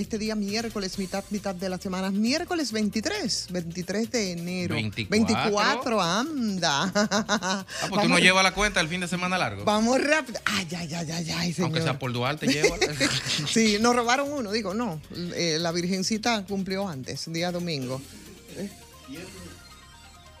este día miércoles, mitad, mitad de la semana, miércoles 23, 23 de enero. 24. 24, anda. Ah, pues tú no llevas la cuenta el fin de semana largo. Vamos rápido. Ay, ay, ay, ay, ay, señor. Aunque sea por Duarte, lleva. sí, nos robaron uno, digo, no. eh, la Virgencita cumplió antes, día domingo.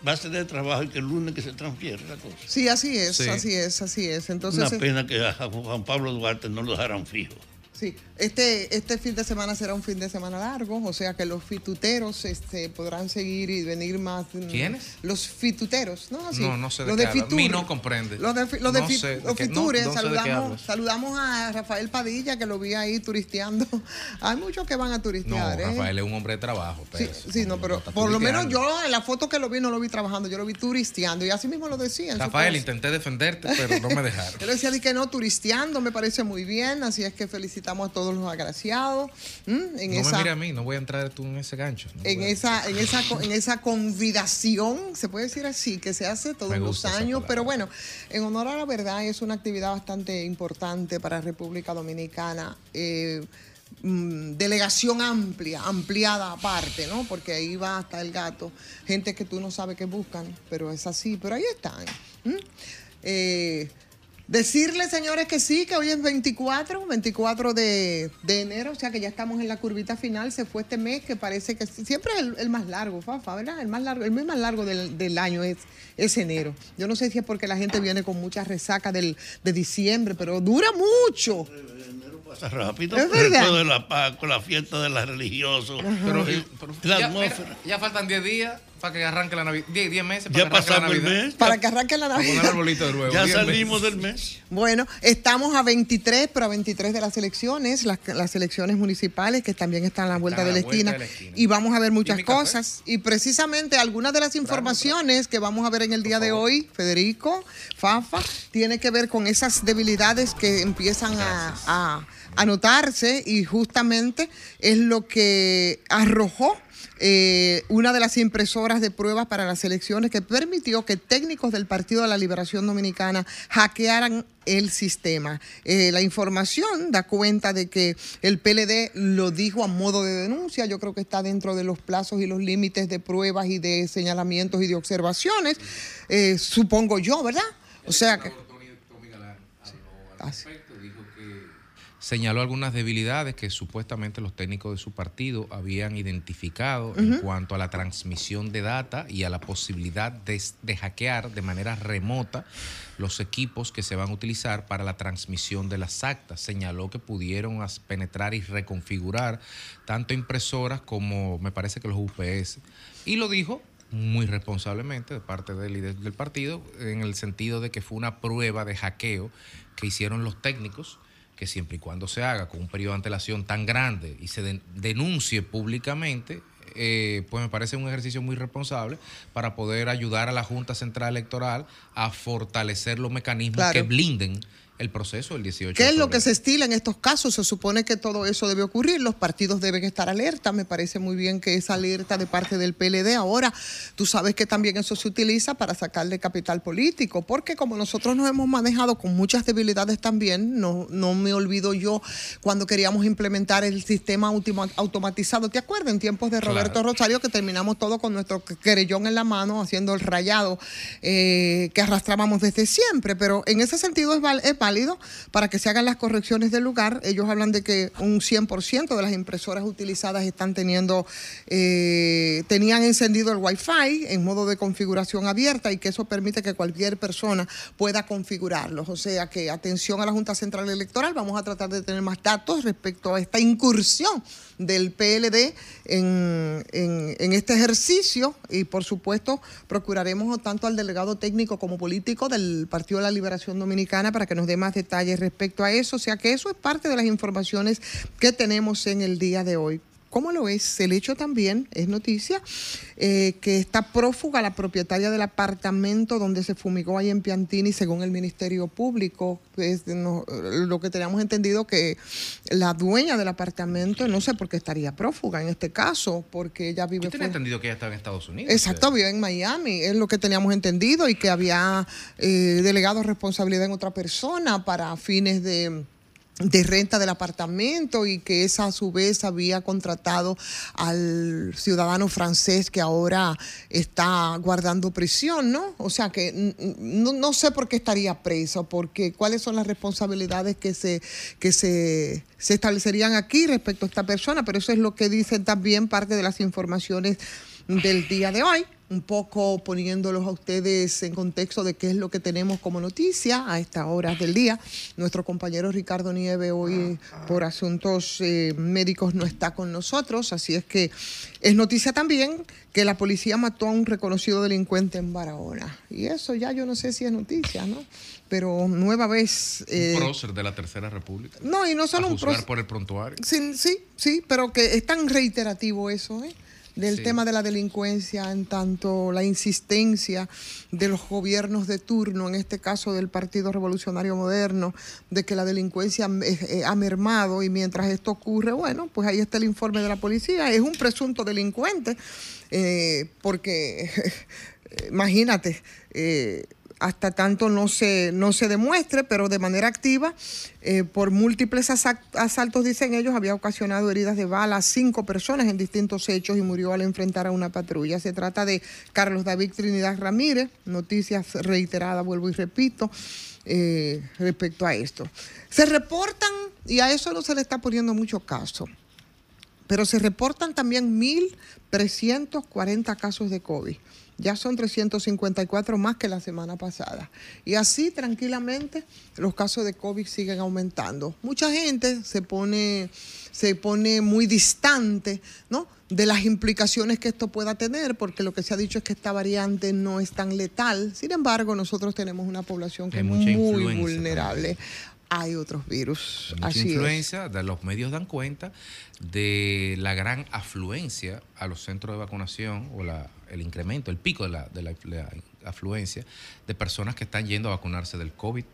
va a ser de trabajo y que el lunes que se transfiere la cosa. Sí, así es, Sí. así es, así es. Entonces, Una eh, pena que a Juan Pablo Duarte no lo dejaran fijo. Sí, este, este fin de semana será un fin de semana largo, o sea que los fituteros este, podrán seguir y venir más. mm, ¿Quiénes? Los fituteros, ¿no? Así, No, no sé de los qué de. Fitur. Mi no comprende. Los de, los de No fi- sé de los qué- no- fitures, no saludamos, saludamos a Rafael Padilla, que lo vi ahí turisteando. Hay muchos que van a No, turistear, ¿eh? Rafael es un hombre de trabajo. Sí, pero sí, no, pero por lo menos yo en la foto que lo vi no lo vi trabajando, yo lo vi turisteando y así mismo lo decía. en su Rafael, intenté defenderte, pero no me dejaron. Él decía di que no, turisteando, me parece muy bien, así es que felicitamos a todos los agraciados. En No esa, me mire a mí, no voy a entrar tú en ese gancho. no en esa, en esa, en esa convidación, se puede decir así, que se hace todos los años, pero bueno, en honor a la verdad es una actividad bastante importante para República Dominicana. eh, mm, delegación amplia, ampliada aparte, ¿no? Porque ahí va hasta el gato, gente que tú no sabes que buscan, pero es así, pero ahí están. Eh, Decirle, señores, que sí, que hoy es 24, 24 de, de enero, o sea que ya estamos en la curvita final. Se fue este mes que parece que siempre es el, el más largo, Fafa, ¿verdad? El más largo, el mes más largo del, del año es, es enero. Yo no sé si es porque la gente viene con mucha resaca del, de diciembre, pero dura mucho. Pasa rápido. Es pero verdad. De la Pascua, la fiesta de los religiosos. Pero, pero la ya, atmósfera. mira, ya faltan 10 días para que arranque la Navidad. 10, 10 meses para Ya que arranque la pasamos el Navidad. mes. Para que arranque la Para poner Navidad. arbolito de nuevo. Ya 10 salimos meses. del mes. Bueno, estamos a 23, pero a 23 de las elecciones, las, las elecciones municipales que también están a la vuelta, de, la vuelta esquina, de la esquina. Y vamos a ver muchas café? cosas. Y precisamente algunas de las informaciones que vamos a ver en el día de hoy, Federico, Fafa, tiene que ver con esas debilidades que empiezan a, a- a notarse y justamente es lo que arrojó eh, una de las impresoras de pruebas para las elecciones que permitió que técnicos del Partido de la Liberación Dominicana hackearan el sistema. Eh, la información da cuenta de que el PLD lo dijo a modo de denuncia. Yo creo que está dentro de los plazos y los límites de pruebas y de señalamientos y de observaciones. Eh, supongo yo, ¿verdad? O sea que... señaló algunas debilidades que supuestamente los técnicos de su partido habían identificado en cuanto a la transmisión de data y a la posibilidad de, de hackear de manera remota los equipos que se van a utilizar para la transmisión de las actas. Señaló que pudieron penetrar y reconfigurar tanto impresoras como me parece que los UPS. Y lo dijo muy responsablemente de parte del líder del partido, en el sentido de que fue una prueba de hackeo que hicieron los técnicos, que siempre y cuando se haga con un periodo de antelación tan grande y se den- denuncie públicamente, eh, pues me parece un ejercicio muy responsable para poder ayudar a la Junta Central Electoral a fortalecer los mecanismos Claro. que blinden el proceso del 18 ¿Qué es lo que se estila en estos casos? Se supone que todo eso debe ocurrir, los partidos deben estar alerta, me parece muy bien que esa alerta de parte del PLD. Ahora, tú sabes que también eso se utiliza para sacarle capital político, porque como nosotros nos hemos manejado con muchas debilidades también, no, no me olvido yo cuando queríamos implementar el sistema ultima- automatizado, ¿te acuerdas? En tiempos de Roberto Claro. Rosario, que terminamos todo con nuestro querellón en la mano, haciendo el rayado eh, que arrastrábamos desde siempre, pero en ese sentido es, es válido para que se hagan las correcciones del lugar. Ellos hablan de que un 100% de las impresoras utilizadas están teniendo, eh, tenían encendido el Wi-Fi en modo de configuración abierta y que eso permite que cualquier persona pueda configurarlos. O sea que atención a la Junta Central Electoral, vamos a tratar de tener más datos respecto a esta incursión del PLD en, en- este ejercicio y por supuesto procuraremos tanto al delegado técnico como político del Partido de la Liberación Dominicana para que nos dé más detalles respecto a eso. O sea que eso es parte de las informaciones que tenemos en el día de hoy. Como lo es el hecho también, es noticia, eh, que está prófuga la propietaria del apartamento donde se fumigó ahí en Piantini, según el Ministerio Público. Es, lo que teníamos entendido que la dueña del apartamento, no sé por qué estaría prófuga en este caso, porque ella vive... Yo tenía entendido que ella estaba en Estados Unidos. Exacto, vive en Miami, es lo que teníamos entendido, y que había eh, delegado responsabilidad en otra persona para fines de de renta del apartamento y que esa a su vez había contratado al ciudadano francés que ahora está guardando prisión, ¿no? O sea que no, sé por qué estaría preso, porque cuáles son las responsabilidades que se, que se, se establecerían aquí respecto a esta persona, pero eso es lo que dicen también parte de las informaciones del día de hoy un poco poniéndolos a ustedes en contexto de qué es lo que tenemos como noticia a esta hora del día. Nuestro compañero Ricardo Nieve hoy por asuntos eh, médicos no está con nosotros, así es que es noticia también que la policía mató a un reconocido delincuente en Barahona. Y eso ya yo no sé si es noticia, ¿no? Pero nueva vez... Eh, un prócer de la Tercera República. No, y no solo un prócer. por el prontuario. Sí, sí, sí, pero que es tan reiterativo eso, ¿eh? Del tema de la delincuencia, en tanto la insistencia de los gobiernos de turno, en este caso del Partido Revolucionario Moderno, de que la delincuencia eh, eh, ha mermado y mientras esto ocurre, bueno, pues ahí está el informe de la policía, es un presunto delincuente, eh, porque imagínate, hasta tanto no se, no se demuestre, pero de manera activa, eh, por múltiples asaltos, dicen ellos, había ocasionado heridas de bala a cinco personas en distintos hechos y murió al enfrentar a una patrulla. Se trata de Carlos David Trinidad Ramírez, noticias reiteradas, vuelvo y repito, eh, respecto a esto. Se reportan, y a eso no se le está poniendo mucho caso, pero se reportan también 1.340 casos de COVID ya son 354 más que la semana pasada. Y así tranquilamente los casos de COVID siguen aumentando. Mucha gente se pone, se pone muy distante ¿no? de las implicaciones que esto pueda tener, porque lo que se ha dicho es que esta variante no es tan letal. Sin embargo, nosotros tenemos una población que es muy vulnerable hay otros virus. Mucha influencia, de los medios dan cuenta de la gran afluencia a los centros de vacunación o la, el incremento, el pico de la, de la, afluencia de personas que están yendo a vacunarse del COVID,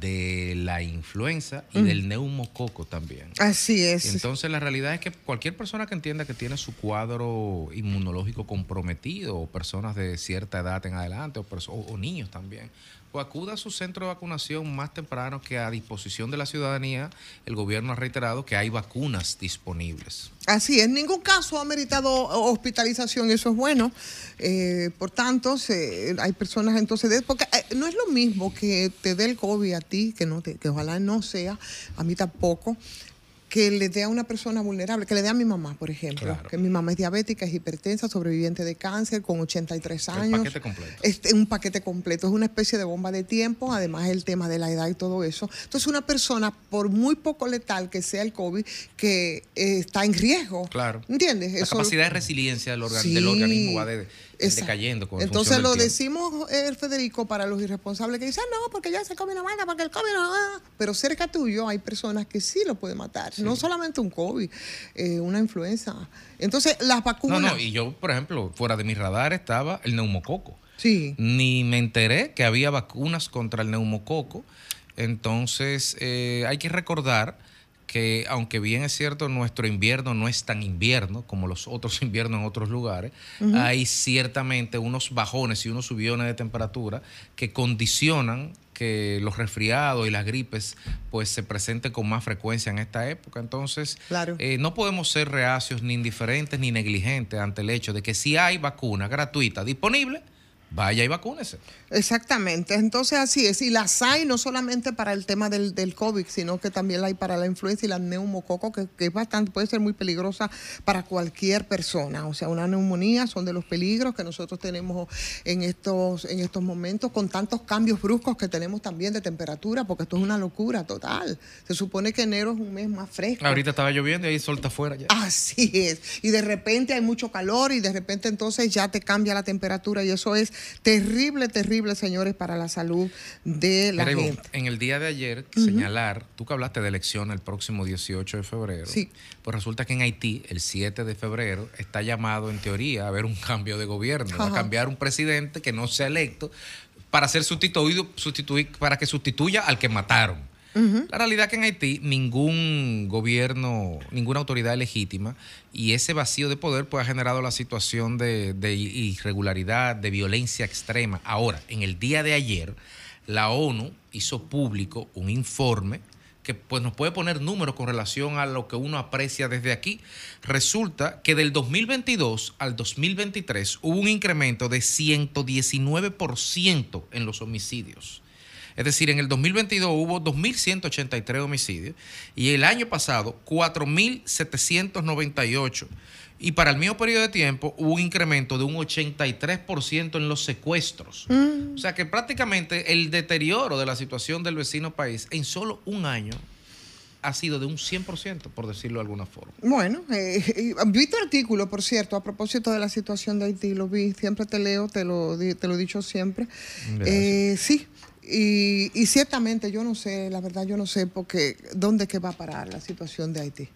de la influenza y mm. del neumococo también. Así es. entonces la realidad es que cualquier persona que entienda que tiene su cuadro inmunológico comprometido, o personas de cierta edad en adelante, o, o niños también, pues acuda a su centro de vacunación más temprano que a disposición de la ciudadanía. El gobierno ha reiterado que hay vacunas disponibles. Así es, ningún caso ha meritado hospitalización, eso es bueno. Eh, por tanto, hay personas entonces, porque eh, no es lo mismo que te dé el COVID a ti, que, no te, que ojalá no sea, a mí tampoco, que le dé a una persona vulnerable, que le dé a mi mamá, por ejemplo, que mi mamá es diabética, es hipertensa, sobreviviente de cáncer, con 83 años. Un paquete completo. Es un paquete completo, es una especie de bomba de tiempo, además el tema de la edad y todo eso. Entonces, una persona, por muy poco letal que sea el COVID, que eh, está en riesgo. Claro. ¿Entiendes? La capacidad de resiliencia del, del organismo va de decayendo. Con Entonces lo decimos, el eh, Federico, para los irresponsables que dicen, no, porque ya se come una mata, porque el COVID no... Pero cerca tuyo hay personas que sí lo pueden matar. No solamente un COVID, eh, una influenza. Entonces, las vacunas... No, no, y yo, por ejemplo, fuera de mi radar estaba el neumococo. Sí. Ni me enteré que había vacunas contra el neumococo. Entonces, eh, hay que recordar que aunque bien es cierto, nuestro invierno no es tan invierno como los otros inviernos en otros lugares, hay ciertamente unos bajones y unos subiones de temperatura que condicionan que los resfriados y las gripes pues se presenten con más frecuencia en esta época. Entonces, eh, no podemos ser reacios ni indiferentes ni negligentes ante el hecho de que si hay vacuna gratuita disponible, vaya y vacúnese. Exactamente, entonces así es. Y las hay no solamente para el tema del, del COVID, sino que también la hay para la influenza y la neumococo, que, que, es bastante, puede ser muy peligrosa para cualquier persona. O sea, una neumonía son de los peligros que nosotros tenemos en estos, en estos momentos, con tantos cambios bruscos que tenemos también de temperatura, porque esto es una locura total. Se supone que enero es un mes más fresco. Ahorita estaba lloviendo y ahí solta afuera ya. Así es. Y de repente hay mucho calor y de repente entonces ya te cambia la temperatura y eso es terrible, terrible, señores, para la salud de la Ivonne, gente. en el día de ayer, señalar, tú que hablaste de elección el próximo 18 de febrero, Sí. pues resulta que en Haití, el 7 de febrero, está llamado en teoría a haber un cambio de gobierno, a cambiar un presidente que no sea electo para ser sustituido, sustituir, para que sustituya al que mataron. La realidad es que en Haití ningún gobierno, ninguna autoridad es legítima y ese vacío de poder pues ha generado la situación de, irregularidad, de violencia extrema. Ahora, en el día de ayer, la ONU hizo público un informe que pues nos puede poner números con relación a lo que uno aprecia desde aquí. Resulta que del 2022 al 2023 hubo un incremento de 119% en los homicidios. Es decir, en el 2022 hubo 2.183 homicidios y el año pasado 4.798. Y para el mismo periodo de tiempo hubo un incremento de un 83% en los secuestros. O sea que prácticamente el deterioro de la situación del vecino país en solo un año ha sido de un 100%, por decirlo de alguna forma. Bueno, eh, y vi tu artículo, por cierto, a propósito de la situación de Haití, lo vi, siempre te leo, te lo, te lo he dicho siempre. Eh, sí, y, y ciertamente yo no sé, la verdad yo no sé porque dónde que va a parar la situación de Haití.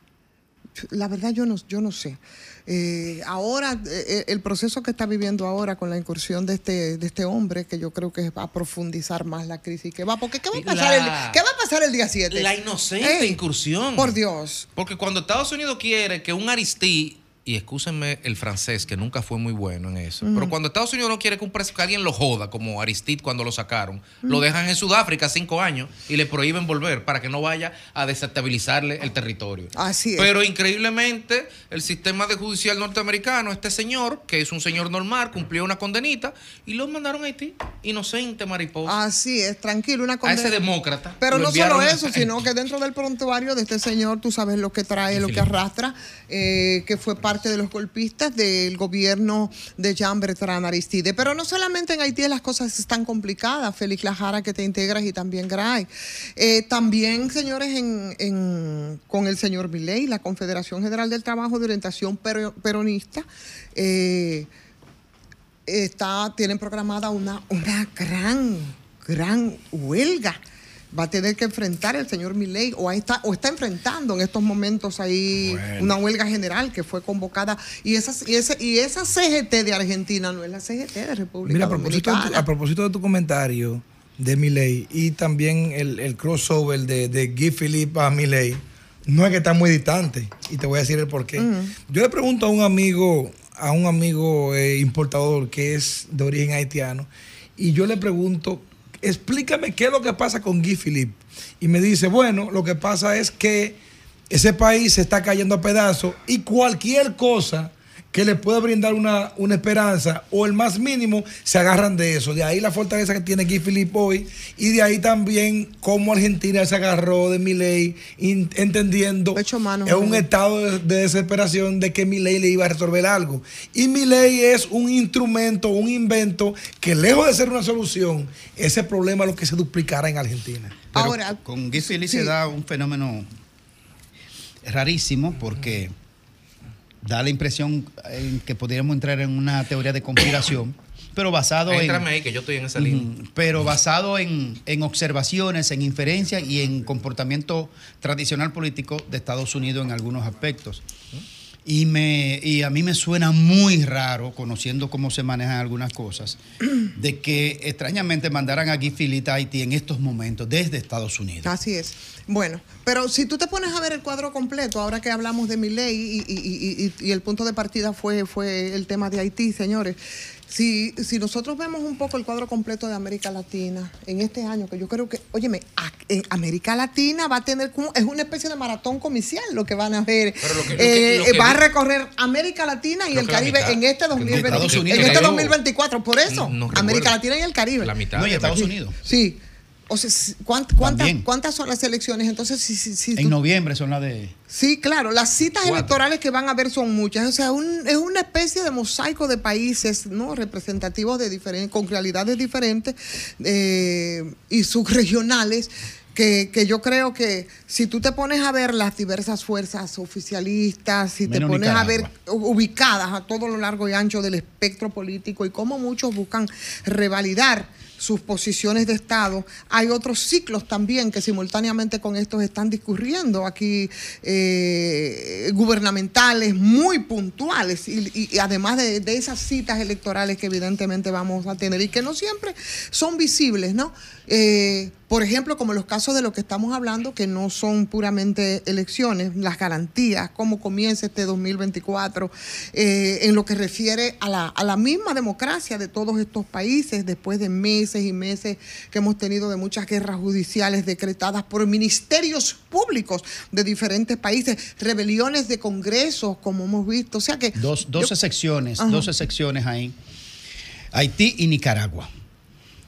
La verdad yo no, yo no sé. Eh, ahora, eh, el proceso que está viviendo ahora con la incursión de este, de este hombre, que yo creo que va a profundizar más la crisis que va, porque ¿qué va a pasar, La- el, ¿qué va a pasar el día 7? La inocente incursión. Por Dios. Porque cuando Estados Unidos quiere que un Aristí, y excúsenme el francés, que nunca fue muy bueno en eso, pero cuando Estados Unidos no quiere que, un pres- que alguien lo joda, como Aristide cuando lo sacaron, lo dejan en Sudáfrica cinco años y le prohíben volver para que no vaya a desestabilizarle el territorio. Así es. Pero increíblemente, el sistema de judicial norteamericano, este señor, que es un señor normal, cumplió una condenita y lo mandaron a Haití, inocente mariposa. Así es, tranquilo, una a condena. ese demócrata. Pero no solo a- eso, sino que dentro del prontuario de este señor, tú sabes lo que trae, lo que arrastra, eh, que fue parte de los golpistas del gobierno de Jean Bertrand Aristide. Pero no solamente en Haití las cosas están complicadas, Félix Lajara, que te integras, y también Gray. Eh, también, señores, en, con el señor Milei, la Confederación General del Trabajo de Orientación Pero- Peronista, eh, está, tienen programada una, una gran, gran huelga. Va a tener que enfrentar el señor Milei o, ahí está, o está enfrentando en estos momentos ahí Bueno. una huelga general que fue convocada. Y, esas, y, ese, y esa CGT de Argentina no es la CGT de República Mira, a propósito, de tu, Dominicana. a propósito de tu comentario de Milei y también el, el crossover de, de Guy Philippe a Milei, no es que está muy distante. Y te voy a decir el por qué. Yo le pregunto a un amigo, a un amigo eh, importador que es de origen haitiano, y yo le pregunto, explícame qué es lo que pasa con Guy Philippe. Y me dice, bueno, lo que pasa es que ese país se está cayendo a pedazos y cualquier cosa que le pueda brindar una, una esperanza o el más mínimo se agarran de eso. De ahí la fortaleza que tiene Guy Philippe hoy y de ahí también cómo Argentina se agarró de Milei entendiendo Hecho mano, es un mano. estado de, de desesperación de que Milei le iba a resolver algo. Y Milei es un instrumento, un invento que lejos de ser una solución, ese problema es lo que se duplicará en Argentina. Pero Ahora, con Guy Philippe sí. se da un fenómeno rarísimo porque da la impresión en que podríamos entrar en una teoría de conspiración, pero basado Éntrame en... ahí, que yo estoy en esa línea. Pero basado en, en observaciones, en inferencias y en comportamiento tradicional político de Estados Unidos en algunos aspectos. Y, me, y a mí me suena muy raro, conociendo cómo se manejan algunas cosas, de que extrañamente mandaran a Guy Philippe a Haití en estos momentos desde Estados Unidos. Así es. Bueno, pero si tú te pones a ver el cuadro completo, ahora que hablamos de mi ley y, y- y- y- y el punto de partida fue, fue el tema de Haití, señores, si, si nosotros vemos un poco el cuadro completo de América Latina en este año, que yo creo que, óyeme, a- en América Latina va a tener como, es una especie de maratón comicial lo que van a ver. Pero lo que- lo que- Eh, lo que va a recorrer América Latina y el Caribe mitad. en este Que no- 2020, Estados Unidos, en este creo. 2024. Por eso, No América. Latina y el Caribe. La mitad. No, y de Estados. Unidos. Sí. O sea, si- ¿cuánt- cuántas, También. ¿cuántas son las elecciones? Entonces, sí, sí. En tú- noviembre son las de... sí, claro, las citas Cuatro. electorales que van a haber son muchas. O sea, un- es una especie de mosaico de países no representativos de diferentes, con realidades diferentes eh, y subregionales que, que yo creo que si tú te pones a ver las diversas fuerzas oficialistas, si te pones a ver ubicadas a todo lo largo y ancho del espectro político y cómo muchos buscan revalidar sus posiciones de Estado, hay otros ciclos también que simultáneamente con estos están discurriendo aquí eh, gubernamentales muy puntuales y, y- además de, de esas citas electorales que evidentemente vamos a tener y que no siempre son visibles, ¿no? Eh, por ejemplo, como los casos de lo que estamos hablando, que no son puramente elecciones, las garantías, cómo comienza este 2024, eh, en lo que refiere a la, a la misma democracia de todos estos países, después de meses y meses que hemos tenido de muchas guerras judiciales decretadas por ministerios públicos de diferentes países, rebeliones de congresos, como hemos visto. O sea que. Dos, dos yo- excepciones, Ajá. dos excepciones ahí. Haití y Nicaragua.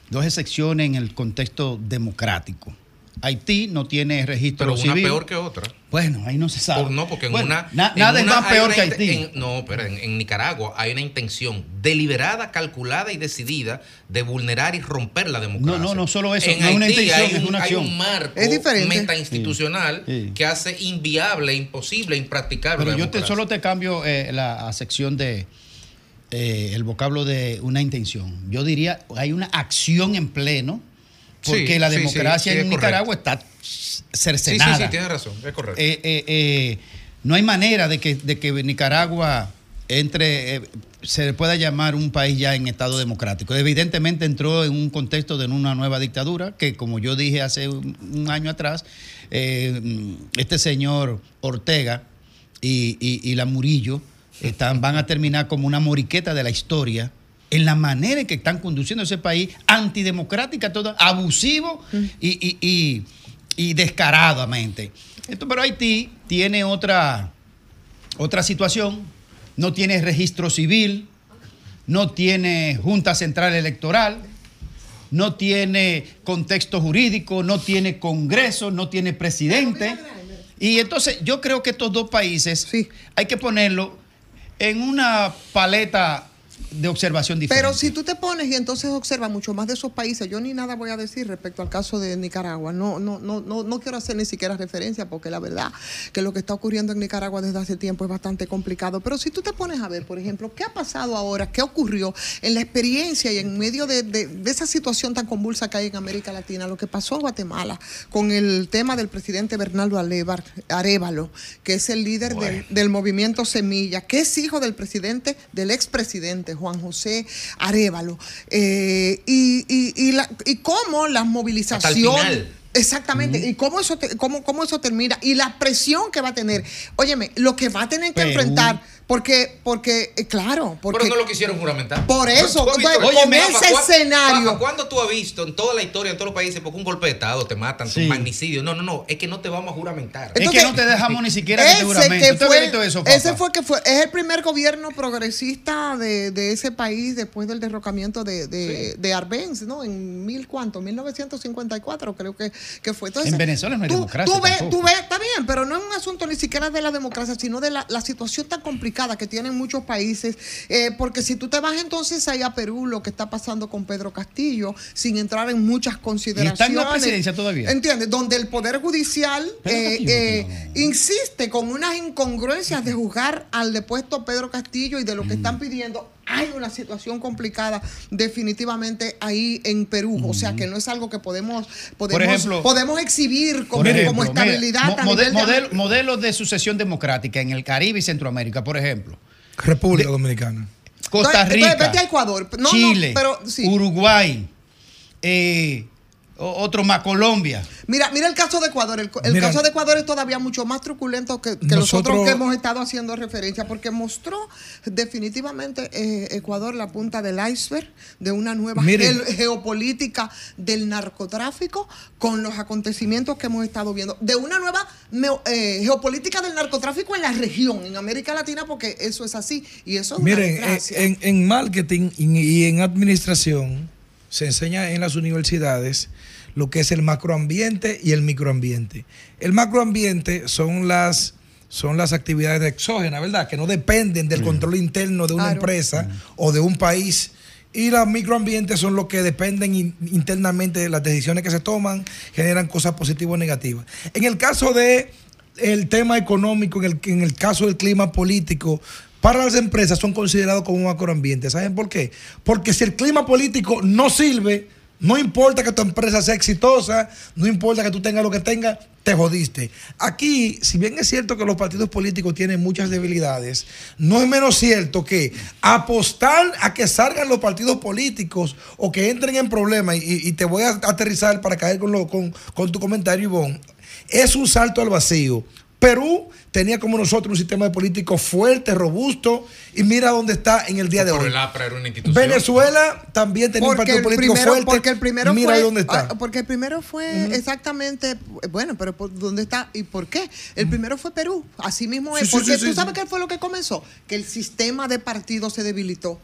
Dos excepciones en el contexto democrático. Haití no tiene registro Pero una civil. peor que otra. Bueno, ahí no se sabe. Por- no, porque en Bueno, una. na- en nada es más peor que Haití. en- no, pero en, en Nicaragua hay una intención deliberada, calculada y decidida de vulnerar y romper la democracia. No, no, no solo eso, En no es una Haití intención, hay es un, una hay acción. un marco Es diferente. metainstitucional Sí, sí. que hace inviable, imposible, impracticable. Pero la yo te, solo te cambio eh, la sección de eh, el vocablo de una intención. Yo diría hay una acción en pleno porque Sí, la sí, sí, democracia sí, es en Nicaragua está Sí, cercenada. sí, sí, tienes razón, es correcto. Eh, eh, no hay manera de que, de que Nicaragua entre, se pueda llamar un país ya en estado democrático. Evidentemente entró en un contexto de una nueva dictadura que, como yo dije hace un, un año atrás, este señor Ortega y, y- y la Murillo están, van a terminar como una moriqueta de la historia en la manera en que están conduciendo ese país antidemocrática, todo abusivo y, y- y- y descaradamente. Esto, pero Haití tiene otra, otra situación, no tiene registro civil, no tiene Junta Central Electoral, no tiene contexto jurídico, no tiene Congreso, no tiene presidente. Y entonces yo creo que estos dos países Sí. hay que ponerlo en una paleta de observación diferente. Pero si tú te pones y entonces observas mucho más de esos países, yo ni nada voy a decir respecto al caso de Nicaragua. No, no, no, no, no quiero hacer ni siquiera referencia porque la verdad que lo que está ocurriendo en Nicaragua desde hace tiempo es bastante complicado. Pero si tú te pones a ver, por ejemplo, qué ha pasado ahora, qué ocurrió en la experiencia y en medio de, de- de esa situación tan convulsa que hay en América Latina, lo que pasó en Guatemala con el tema del presidente Bernardo Arevalo, que es el líder del, del movimiento Semilla, que es hijo del presidente, del expresidente Juan José Arevalo. Eh, y, y, y, la- y cómo las movilizaciones. final. Exactamente, y cómo eso, te- cómo, cómo eso termina, y la presión que va a tener. Óyeme, lo que va a tener que Perú. enfrentar, porque, porque eh, claro, porque Pero no lo quisieron juramentar. Por eso, ¿Tú has visto- entonces, con ese ¿cuán- escenario- ¿Cuándo tú has visto en toda la historia, en todos los países, porque un golpe de Estado te matan, Sí. un magnicidio? No, no, no, es que no te vamos a juramentar. es que no te dejamos ni siquiera que te ese juramente. que ¿Usted fue, ha visto eso, papá? ese fue que fue, es el primer gobierno progresista de, de ese país después del derrocamiento de, de, de Arbenz, ¿no? En mil cuánto, 1954 creo que, que fue. Entonces, En Venezuela no hay tú- democracia Tú ves, tú ves, está bien, pero no es un asunto ni siquiera de la democracia, sino de la, la situación tan complicada que tienen muchos países. eh, porque si tú te vas entonces ahí a Perú, lo que está pasando con Pedro Castillo, sin entrar en muchas consideraciones. en la presidencia todavía? ¿Entiendes? Donde el Poder Judicial eh, eh, insiste con unas incongruencias de juzgar al depuesto Pedro Castillo y de lo que Mm. están pidiendo. Hay una situación complicada definitivamente ahí en Perú. O sea que no es algo que podemos, podemos, ejemplo- podemos exhibir como, ejemplo, estabilidad mo- a nivel de- modelo- modelos de sucesión democrática en el Caribe y Centroamérica, por ejemplo. República Dominicana. Costa Rica, entonces vete a Ecuador. No, no, Chile, pero sí. Uruguay, eh, otro más, Colombia. Mira, mira el caso de Ecuador. El, el Mira. caso de Ecuador es todavía mucho más truculento que, que los Nosotros- otros que hemos estado haciendo referencia, porque mostró definitivamente eh, Ecuador la punta del iceberg de una nueva Miren. geopolítica del narcotráfico con los acontecimientos que hemos estado viendo. De una nueva eh, geopolítica del narcotráfico en la región, en América Latina, porque eso es así. Y eso es Miren, en, en- en marketing y en administración se enseña en las universidades lo que es el macroambiente y el microambiente. El macroambiente son las son las actividades exógenas, ¿verdad? Que no dependen del control interno de una Claro. empresa o de un país y los microambientes son los que dependen in- internamente de las decisiones que se toman, generan cosas positivas o negativas. En el caso de el tema económico, en el, en el caso del clima político, para las empresas son considerados como un macroambiente. ¿Saben por qué? Porque si el clima político no sirve, no importa que tu empresa sea exitosa, no importa que tú tengas lo que tengas, te jodiste. Aquí, si bien es cierto que los partidos políticos tienen muchas debilidades, no es menos cierto que apostar a que salgan los partidos políticos o que entren en problemas, y, te voy a aterrizar para caer con, lo- con, con tu comentario, Ivonne, es un salto al vacío. Perú tenía como nosotros un sistema de político fuerte, robusto, y mira dónde está en el día de hoy. el APRA era una institución. Venezuela también tenía un Porque partido el, político primero, fuerte. porque el primero Mira fue, dónde está. ah, porque el primero fue exactamente, bueno, pero por- ¿dónde está y por qué? El primero fue Perú, así mismo es. Sí, porque sí, tú sí, sabes sí. qué fue lo que comenzó, que el sistema de partidos se debilitó.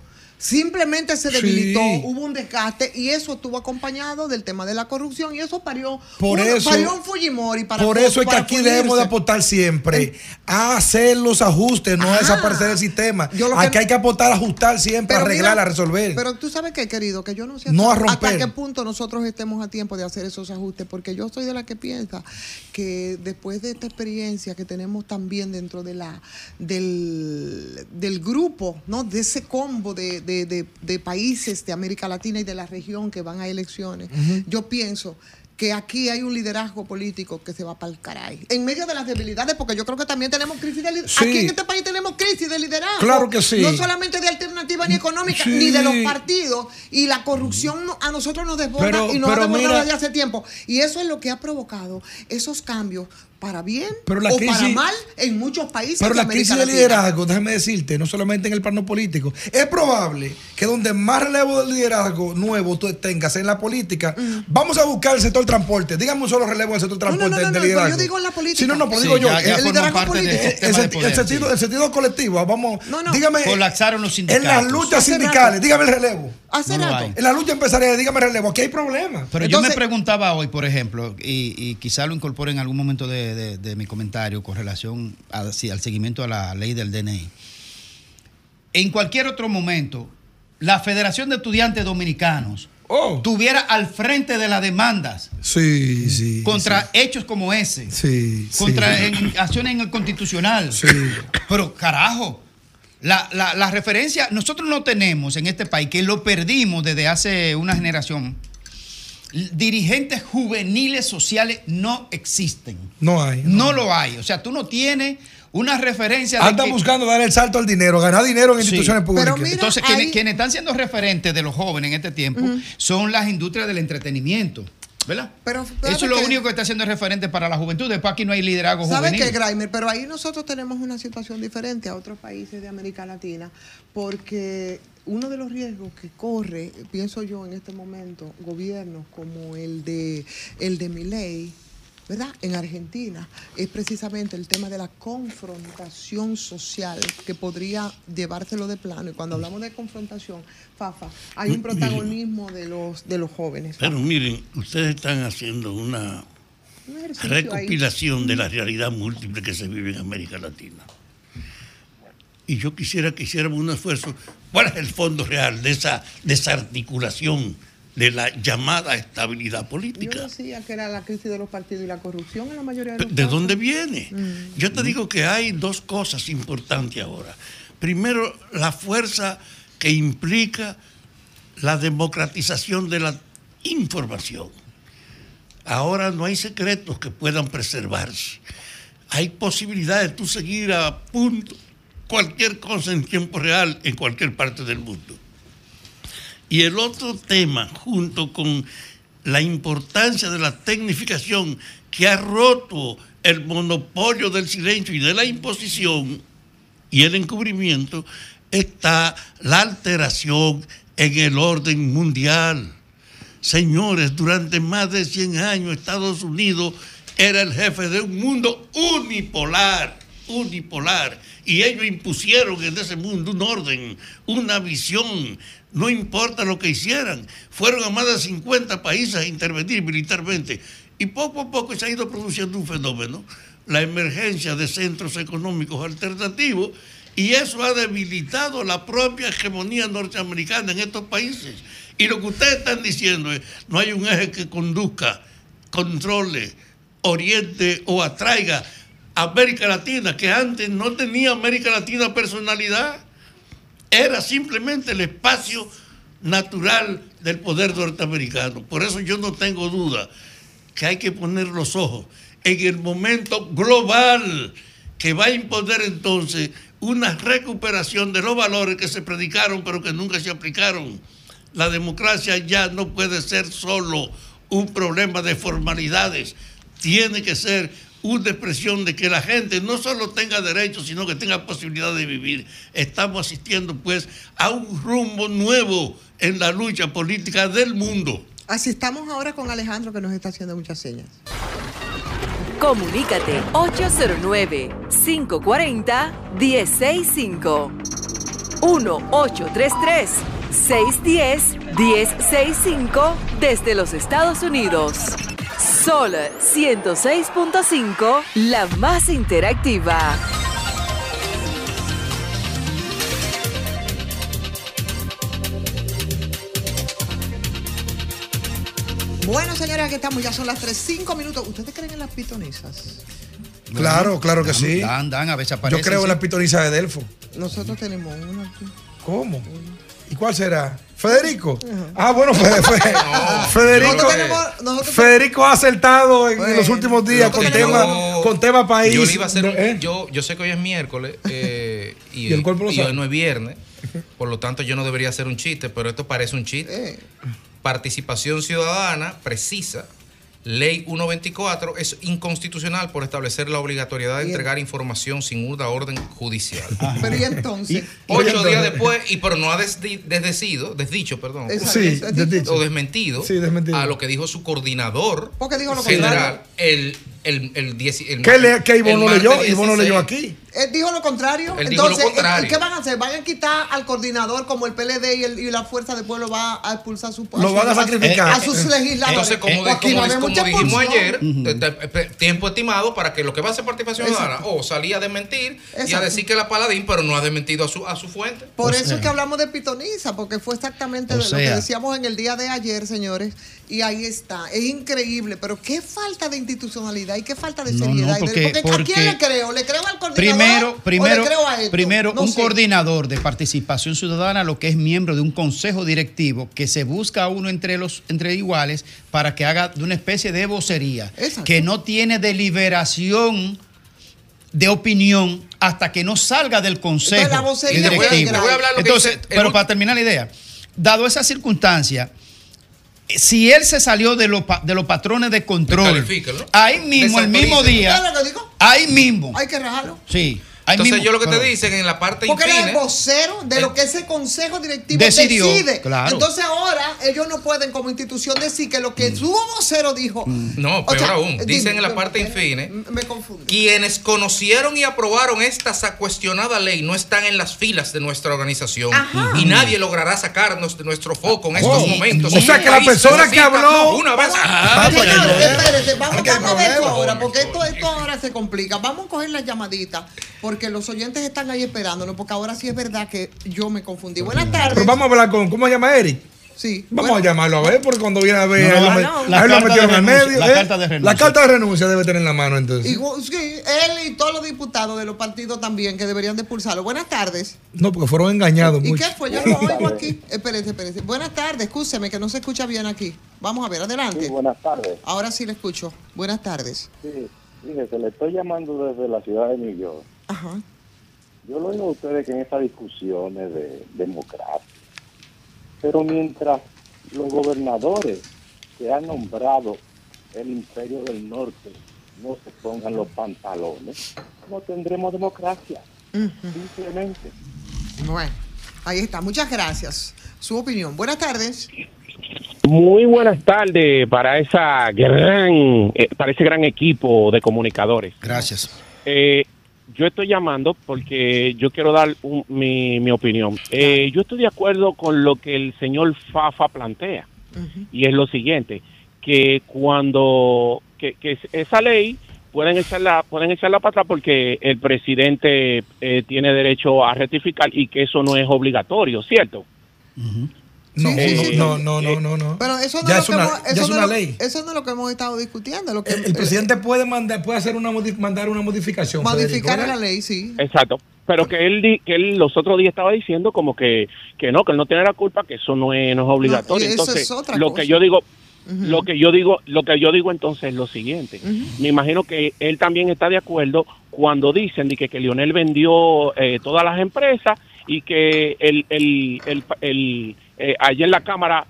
Simplemente se Sí. debilitó, hubo un desgaste y eso estuvo acompañado del tema de la corrupción y eso parió, Por un, eso- parió un Fujimori para Por eso es que aquí fundirse. debemos de apostar siempre a hacer los ajustes, no a Ah, desaparecer el sistema. Aquí que- hay que apostar a ajustar siempre, a arreglar, mira, a resolver. Pero tú sabes qué, querido, que yo no sé No hasta, a qué punto nosotros estemos a tiempo de hacer esos ajustes, porque yo soy de la que piensa que después de esta experiencia que tenemos también dentro de la del, del grupo, ¿no? De ese combo de, de- de- de países de América Latina y de la región que van a elecciones, yo pienso que aquí hay un liderazgo político que se va para el caray. En medio de las debilidades, porque yo creo que también tenemos crisis de liderazgo. Sí. Aquí en este país tenemos crisis de liderazgo. Claro que sí. No solamente de alternativa ni económica, Sí. ni de los partidos. Y la corrupción a nosotros nos desborda Pero- y nos ha desbordado desde hace tiempo. Y eso es lo que ha provocado esos cambios para bien Pero la o para mal en muchos países Pero de la América crisis de liderazgo, déjame decirte, no solamente en el plano político, es probable que donde más relevo de liderazgo nuevo tú tengas en la política, vamos a buscar el sector transporte. Dígame un solo relevo del sector Mm. no, transporte no, no, de pero liderazgo. yo digo en la política. Sí, no, no, pero Sí, digo yo, ya- ya el, liderazgo político. el- sistema el sentido, sí. el sentido colectivo, vamos, No, no. dígame, Colapsaron los en las sindicatos. luchas sindicales, rato. dígame el relevo. Hace No rato. En la lucha empresarial, dígame el relevo, aquí hay problemas. Pero yo me preguntaba hoy, por ejemplo, y, y quizá lo incorpore en algún momento de, de- de mi comentario con relación a- sí, al seguimiento a la ley del DNI. En cualquier otro momento, la Federación de Estudiantes Dominicanos Oh. tuviera al frente de las demandas Sí, sí. contra hechos como ese, Sí, sí. contra en- acciones en el constitucional. Sí. Pero carajo, la, la- la referencia, nosotros no tenemos en este país, que lo perdimos desde hace una generación, dirigentes juveniles sociales no existen. No hay. No lo hay. O sea, tú no tienes una referencia de Andan que- buscando dar el salto al dinero, ganar dinero en Sí. instituciones públicas. Pero mira, Entonces, ahí- quienes, quienes están siendo referentes de los jóvenes en este tiempo son las industrias del entretenimiento. ¿Verdad? Pero, Eso ¿sabe es lo único que está siendo referente para la juventud. Después aquí no hay liderazgo ¿Sabes juvenil. qué, Grimer? Pero ahí nosotros tenemos una situación diferente a otros países de América Latina, porque uno de los riesgos que corre, pienso yo en este momento, gobiernos como el de el de Milei, ¿verdad? En Argentina, es precisamente el tema de la confrontación social que podría llevárselo de plano. Y cuando hablamos de confrontación, Fafa, hay un protagonismo de los de los jóvenes. Pero miren, ustedes están haciendo una Un ejercicio ahí. recopilación de la realidad múltiple que se vive en América Latina. Y yo quisiera que hiciéramos un esfuerzo. ¿Cuál es el fondo real de esa desarticulación de la llamada estabilidad Yo política? decía que era la crisis de los partidos y la corrupción en la mayoría de los ¿De casos. dónde viene? Yo te digo que hay dos cosas importantes ahora. Primero, la fuerza que implica la democratización de la información. Ahora no hay secretos que puedan preservarse. Hay posibilidad de tú seguir a punto cualquier cosa en tiempo real en cualquier parte del mundo. Y el otro tema, junto con la importancia de la tecnificación que ha roto el monopolio del silencio y de la imposición y el encubrimiento, está la alteración en el orden mundial. Señores, durante más de 100 años Estados Unidos era el jefe de un mundo unipolar, unipolar. Y ellos impusieron en ese mundo un orden, una visión, no importa lo que hicieran. Fueron a más de 50 países a intervenir militarmente. Y poco a poco se ha ido produciendo un fenómeno, la emergencia de centros económicos alternativos Y eso ha debilitado la propia hegemonía norteamericana en estos países. Y lo que ustedes están diciendo es, no hay un eje que conduzca, controle, oriente o atraiga América Latina, que antes no tenía América Latina personalidad. Era simplemente el espacio natural del poder norteamericano. Por eso yo no tengo duda que hay que poner los ojos en el momento global que va a imponer entonces una recuperación de los valores que se predicaron pero que nunca se aplicaron. La democracia ya no puede ser solo un problema de formalidades, tiene que ser una expresión de que la gente no solo tenga derechos, sino que tenga posibilidad de vivir. Estamos asistiendo pues a un rumbo nuevo en la lucha política del mundo. Asistamos ahora con Alejandro que nos está haciendo muchas señas. Comunícate 809-540-1065. 1-833-610-1065 desde los Estados Unidos. Sol 106.5, la más interactiva. Bueno, señores, aquí estamos. Ya son las 3, 5 minutos. ¿Ustedes creen en las pitonisas? Claro, claro que Dan, sí. Dan, dan, a veces Yo aparecen. creo en sí. la pitoniza de Delfo. Nosotros tenemos una aquí. ¿Cómo? ¿Y cuál será? ¿Federico? Ah, bueno, Fe- Fe- Federico. Nosotros tenemos- nosotros Federico ha acertado en, los últimos días con con tema país. Yo le iba a hacer un- ¿Eh? yo, yo sé que hoy es miércoles eh, y, Y el cuerpo lo y sabe. hoy no es viernes. Por lo tanto, yo no debería hacer un chiste, pero esto parece un chiste. Eh, Participación ciudadana precisa. Ley 124 es inconstitucional por establecer la obligatoriedad de entregar información sin una orden judicial. pero y entonces. Ocho días entonces- después, y pero no ha desdecido, desdicho, perdón, Sí, o desmentido, Sí, desmentido. a lo que dijo su coordinador ¿Por qué dijo lo general contrario? el, el, el, dieci- el ¿Qué, le, qué Ivonne el no leyó? Ivonne no 16. leyó aquí. Él dijo lo contrario. Él dijo lo Entonces, contrario. ¿y ¿qué van a hacer? ¿Van a quitar al coordinador como el PLD y, el- y la Fuerza del Pueblo va a expulsar a su Lo van a sacrificar. a sus legisladores? Entonces, como, de- Aquí como a dijimos ayer, pe- tiempo estimado para que lo que va a hacer participación ciudadana o salía a desmentir y a decir que la paladín, pero no ha desmentido a su, a su fuente. Por O eso sea. es que hablamos de pitoniza, porque fue exactamente O de lo que decíamos en el día de ayer, señores. Y ahí está. Es increíble, pero qué falta de institucionalidad y qué falta de No, seriedad. de- porque- ¿a porque- quién le creo? ¿Le creo al coordinador? Primero, o primero, le creo a esto? primero No un sé. coordinador de participación ciudadana, lo que es miembro de un consejo directivo que se busca a uno entre los entre iguales para que haga de una especie de vocería, Exacto. que no tiene deliberación de opinión hasta que no salga del consejo Entonces, la vocería Te voy a- directivo. voy a hablar lo que Entonces, pero para terminar la idea, dado esa circunstancia, si él se salió de, los pa- de los patrones de control, ahí mismo, el mismo día, ahí mismo, Hay que rajarlo. sí. Ahí Entonces mismo, yo lo que te dicen en la parte Porque él es el infine, vocero de lo que ese consejo directivo Decidió, decide. claro. Entonces ahora ellos no pueden como institución decir que lo que su vocero dijo. No, O peor sea, aún. dime, Dicen en la parte me- infine, Me confundí. quienes conocieron y aprobaron esta cuestionada ley no están en las filas de nuestra organización Ajá. y nadie logrará sacarnos de nuestro foco en estos momentos. o sea que la persona que habló- una vez Ah, no, espérense, vamos, a ver ahora, porque esto, esto ahora se complica. Vamos a coger las llamaditas, porque los oyentes están ahí esperándonos, porque ahora sí es verdad que yo me confundí. Buenas tardes. Pero vamos a hablar con, ¿cómo se llama Eric? Sí. Vamos bueno, a llamarlo a ver, porque cuando viene a ver, No, a él no, lo, no, met- la a él lo carta metieron de en renuncia, medio. la ¿eh? carta de renuncia. La carta de renuncia debe tener en la mano entonces. sí, él y todos los diputados de los partidos también que deberían de expulsarlo. Buenas tardes. No, porque fueron engañados ¿Y mucho. qué fue? Yo no oigo aquí. Espérese, espérese. Buenas tardes, escúcheme que no se escucha bien aquí. Vamos a ver, adelante. Sí, buenas tardes. Ahora sí le escucho. Buenas tardes. Sí, fíjese, le estoy llamando desde la ciudad de New York. Ajá. Yo lo oigo a ustedes que en estas discusiones de democracia, pero mientras los gobernadores que han nombrado el imperio del norte no se pongan los pantalones, no tendremos democracia. Simplemente. Bueno, ahí está. Muchas gracias. Su opinión. Buenas tardes. Muy buenas tardes para esa gran, eh, para ese gran equipo de comunicadores. Gracias. Eh, yo estoy llamando porque yo quiero dar un- mi, mi opinión. Eh, yo estoy de acuerdo con lo que el señor Fafa plantea y es lo siguiente, que cuando que, que esa ley pueden echarla, pueden echarla para atrás porque el presidente eh, tiene derecho a rectificar y que eso no es obligatorio, ¿cierto? No, Sí, sí, sí. no, no, no, no, no. Pero eso no ya es lo que una, hemos- ya eso es no una es lo- ley. Eso no es lo que hemos estado discutiendo. Lo que, El, el presidente puede mandar, puede hacer una modi- mandar una modificación. modificar Federico, la ley, sí. Exacto. Pero que él, di- que él los otros días estaba diciendo como que, que no, que él no tiene la culpa, que eso no es, no es obligatorio. entonces, es otra lo cosa. que yo digo, lo que yo digo, lo que yo digo entonces es lo siguiente. Me imagino que él también está de acuerdo cuando dicen de que, que Lionel vendió eh, todas las empresas y que el, el, el, el, eh, allí en la cámara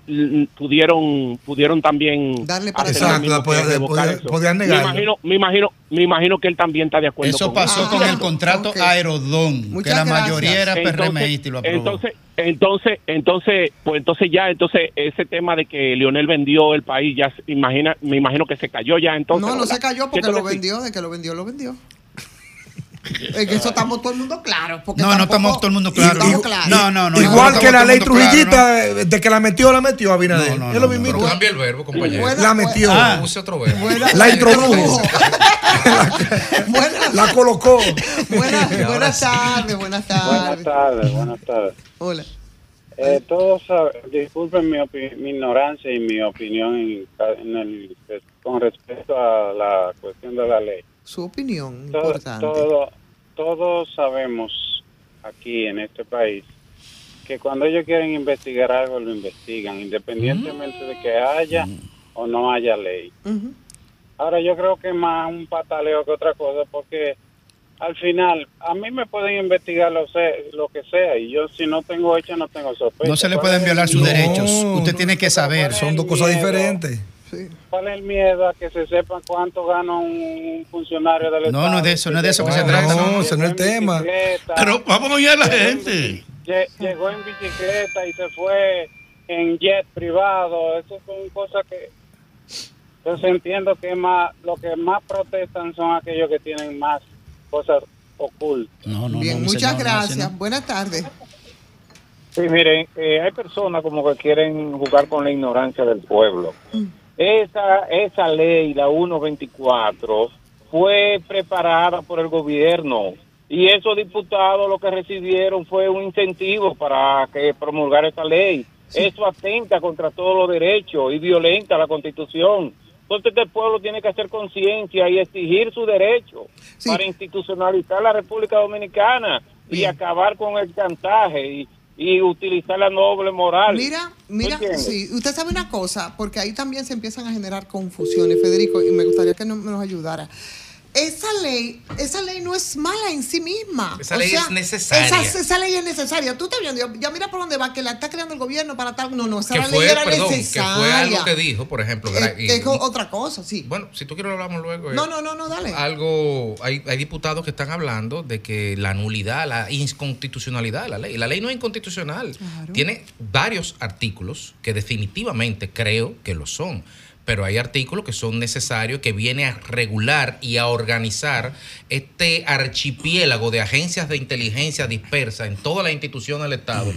pudieron pudieron también Darle para Exacto, que podía- revocar podía- eso. podían me imagino me imagino me imagino que él también está de acuerdo Eso con pasó Ah, con el contrato ok. Aerodón, que Muchas la gracias. mayoría era PRMista y lo aprobó. entonces, entonces, entonces, pues entonces ya, entonces ese tema de que Lionel vendió el país ya, imagina, me imagino que se cayó ya entonces. no, no ¿verdad? se cayó porque lo que vendió, de que lo vendió, lo vendió. Eso estamos todo el mundo claro. Porque no, no estamos todo el mundo claro. No, no, no. Igual no que la ley mundo claro, Trujillita, de que la metió, la metió Abinader. No, no, es lo. Pero cambia el verbo, compañero. Buena- la metió. Ah. Use otro verbo. Buena- La introdujo. La colocó. buenas, ahora buenas tardes, buenas tardes. tardes, buenas tardes. Hola. Eh, todos sab- disculpen mi, ignorancia y mi opinión en, en el, con respecto a la cuestión de la ley. Su opinión, Todo- importante. todo- todos sabemos aquí en este país que cuando ellos quieren investigar algo lo investigan, independientemente de que haya o no haya ley. Ahora yo creo que más un pataleo que otra cosa porque al final a mí me pueden investigar lo, sé- lo que sea y yo si no tengo hecha no tengo sospecha. No se le ¿Cuál pueden violar sus No, derechos. Usted no, tiene que saber. Son dos cosas diferentes. Sí. ¿Cuál es el miedo a que se sepa cuánto gana un funcionario del No, Estado? no es de eso, no es de eso que se trata, no. ese no es el tema. Pero vamos a oír a la gente. Llegó en bicicleta y se fue en jet privado. Eso son cosas que... Entonces entiendo que más lo que más protestan son aquellos que tienen más cosas ocultas. No, no, Bien, no, muchas señor, no, gracias. Buenas tardes. Sí, miren, eh, hay personas como que quieren jugar con la ignorancia del pueblo. Esa, esa ley, la 124, fue preparada por el gobierno y esos diputados lo que recibieron fue un incentivo para que promulgar esa ley. Eso atenta contra todos los derechos y violenta la constitución. Entonces este pueblo tiene que hacer conciencia y exigir su derecho Sí. para institucionalizar la República Dominicana y acabar con el chantaje y, y utilizar la noble moral. Mira, mira, sí, usted sabe una cosa, porque ahí también se empiezan a generar confusiones, Federico, y me gustaría que no- nos ayudara. Esa ley, esa ley no es mala en sí misma. Esa ley es necesaria. Esa, esa ley es necesaria. Tú estás viendo, ya- mira por dónde va, que la está creando el gobierno para tal. No, no, esa Que ley fue, era perdón, que necesaria. fue algo que dijo, por ejemplo. Eh, y- es otra cosa, sí. Bueno, si tú quieres lo hablamos luego. eh. No, no, no, no, dale. Algo, hay, hay diputados que están hablando de que la nulidad, la inconstitucionalidad de la ley. La ley no es inconstitucional. Claro. Tiene varios artículos que definitivamente creo que lo son. Pero hay artículos que son necesarios, que viene a regular y a organizar este archipiélago de agencias de inteligencia dispersas en todas las instituciones del Estado,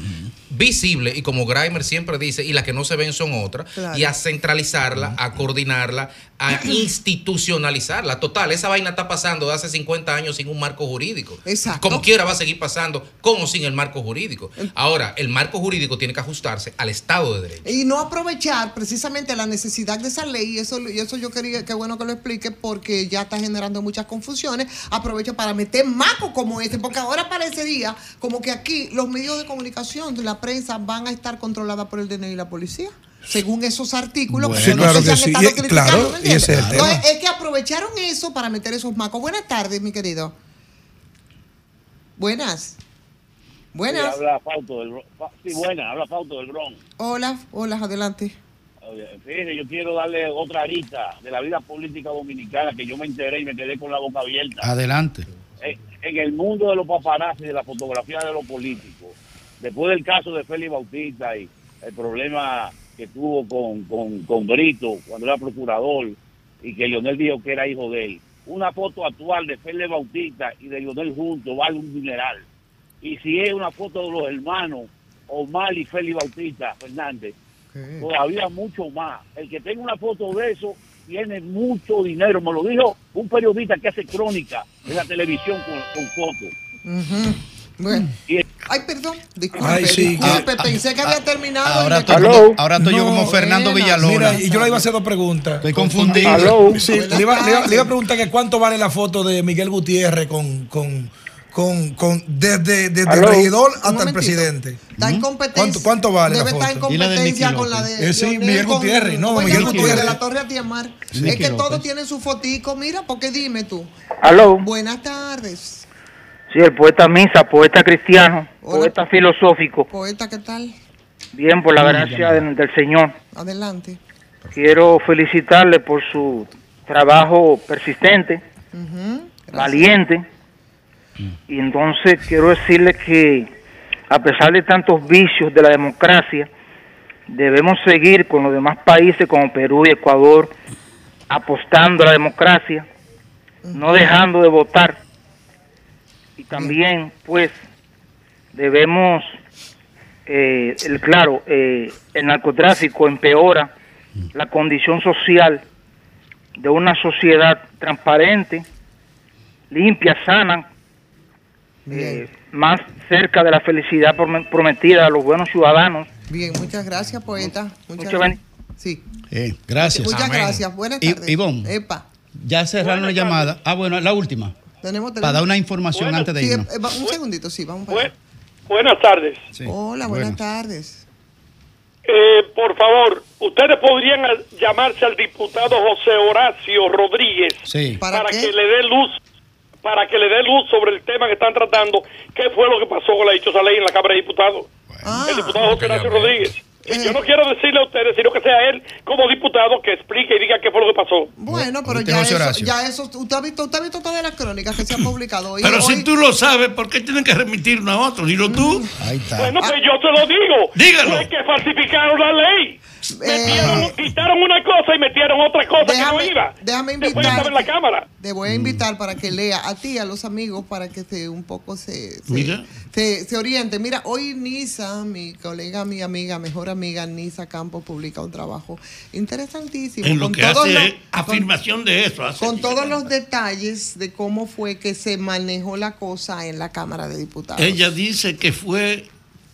visible, y como Grimer siempre dice, y las que no se ven son otras, Claro. y a centralizarla, a coordinarla, a institucionalizarla. Total, esa vaina está pasando de hace 50 años sin un marco jurídico. Exacto. Como quiera va a seguir pasando, como sin el marco jurídico. Ahora, el marco jurídico tiene que ajustarse al Estado de Derecho. Y no aprovechar precisamente la necesidad de esa ley, y eso, y eso yo quería, que bueno que lo explique, porque ya está generando muchas confusiones. Aprovecha para meter macos como este, porque ahora parecería como que aquí los medios de comunicación, la prensa, van a estar controladas por el DNI y la policía. Según esos artículos, Bueno. que Sí, claro se que han sí, estado y- criticando, claro, ¿me y ese es el entiendes? tema. Entonces, es que aprovecharon eso para meter esos macos. Buenas tardes, mi querido. Buenas. Buenas. Sí, habla Fausto del Sí, buena, habla Fausto del Bron. Hola, hola, adelante. Fíjese, yo quiero darle otra arista de la vida política dominicana que yo me enteré y me quedé con la boca abierta. Adelante. En, en el mundo de los paparazzi, de la fotografía de los políticos, después del caso de Félix Bautista y el problema que tuvo con, con, con Brito cuando era procurador y que Leonel dijo que era hijo de él, una foto actual de Félix Bautista y de Leonel juntos vale un dineral. Y si es una foto de los hermanos Omar y Félix Bautista Fernández, todavía mucho más. El que tenga una foto de eso tiene mucho dinero. Me lo dijo un periodista que hace crónica en la televisión con, con fotos. Ujú. Bueno. Y- Ay, perdón. Disculpe, Ay, sí, disculpe. que- Pensé que había terminado. Ahora estoy, Aló. ahora estoy yo como Fernando. Villalona. Mira, y yo le iba a hacer dos preguntas. Estoy confundido. Sí, le iba, le, iba, le iba a preguntar que cuánto vale la foto de Miguel Gutiérrez con, con, con, con desde, desde el regidor hasta el presidente. Está en competencia. ¿Cuánto- cuánto vale la Debe estar en? Y la competencia con la de. Eh, sí, Leonel Miguel Gutiérrez, no, ¿cómo se Miguel? Gutiérrez. De la Torre Atiamar. es que todo López. tiene su fotico. Mira, porque dime tú. Aló, Buenas tardes. sí, el poeta misa, poeta cristiano, Hola. poeta filosófico. Poeta, ¿qué tal? Bien, por la gracia del, del Señor. Adelante. Quiero felicitarle por su trabajo persistente, valiente. Y entonces quiero decirle que a pesar de tantos vicios de la democracia, debemos seguir con los demás países como Perú y Ecuador apostando a la democracia, no dejando de votar. Y también, pues, debemos, eh, el, claro, eh, el narcotráfico empeora la condición social de una sociedad transparente, limpia, sana, eh, más cerca de la felicidad prom- prometida a los buenos ciudadanos. Bien, muchas gracias, poeta. Muchas gracias. Sí. Eh, gracias. Muchas Amén. gracias. Buenas tardes. Ivonne. Epa. Ya cerraron la llamada. Ah, bueno, la última. Tenemos, Para dar una información Bueno, antes de Sí, irnos. eh, un segundito, sí, vamos para Bu- allá. buenas tardes. Sí. Hola, buenas Buenas. tardes. Eh, por favor, ustedes podrían llamarse al diputado José Horacio Rodríguez Sí. ¿Para que le dé luz para que le dé luz sobre el tema que están tratando, qué fue lo que pasó con la dichosa ley en la Cámara de Diputados. Ah, el diputado José llamé. Rodríguez. Eh. Yo no quiero decirle a ustedes, sino que sea él como diputado que explique y diga qué fue lo que pasó. bueno, pero ya eso, ya eso, usted ha visto, usted ha visto todas las crónicas que se han publicado hoy. Pero hoy- si tú lo sabes, ¿por qué tienen que remitirnos a otro? Dilo tú. Ahí está. Bueno, pues yo te lo digo. Dígalo. Fue que falsificaron la ley. Metieron, quitaron una cosa y metieron otra cosa que Déjame- no iba. déjame estaba en la. Cámara. Te voy a invitar para que lea a ti, a los amigos, para que se un poco se, se, Mira. se, se oriente. Mira, hoy Nisa, mi colega, mi amiga, mejor amiga, Nisa Campos, publica un trabajo interesantísimo. En lo con que todos hace los- afirmación de eso. hace- con todos los detalles de cómo fue que se manejó la cosa en la Cámara de Diputados. Ella dice que fue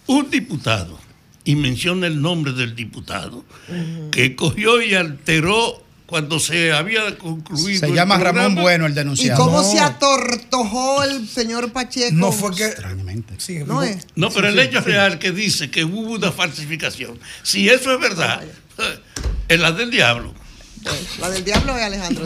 un diputado, y menciona el nombre del diputado, que cogió y alteró cuando se había concluido. Se el llama Ramón. Bueno, el ¿Y denunciado. cómo No. se atortojó el señor Pacheco? No fue que. Extrañamente. Sí, No es. No, pero el hecho real que dice que hubo una falsificación. Si eso es verdad, es la del diablo. Bueno, la del diablo es Alejandro.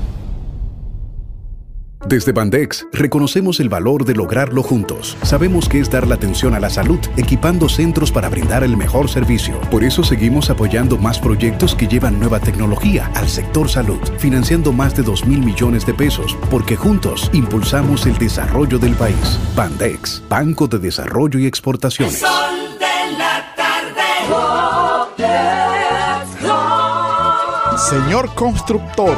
Desde Bandex reconocemos el valor de lograrlo juntos. Sabemos que es dar la atención a la salud, equipando centros para brindar el mejor servicio. Por eso seguimos apoyando más proyectos que llevan nueva tecnología al sector salud, financiando más de 2 mil millones de pesos, porque juntos impulsamos el desarrollo del país. Bandex, Banco de Desarrollo y El Exportaciones. sol de la tarde. Señor constructor,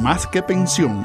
más que pensión.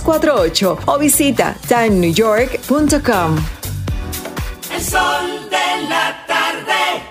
917-388-2248 o visita timenewyork.com. El sol de la tarde.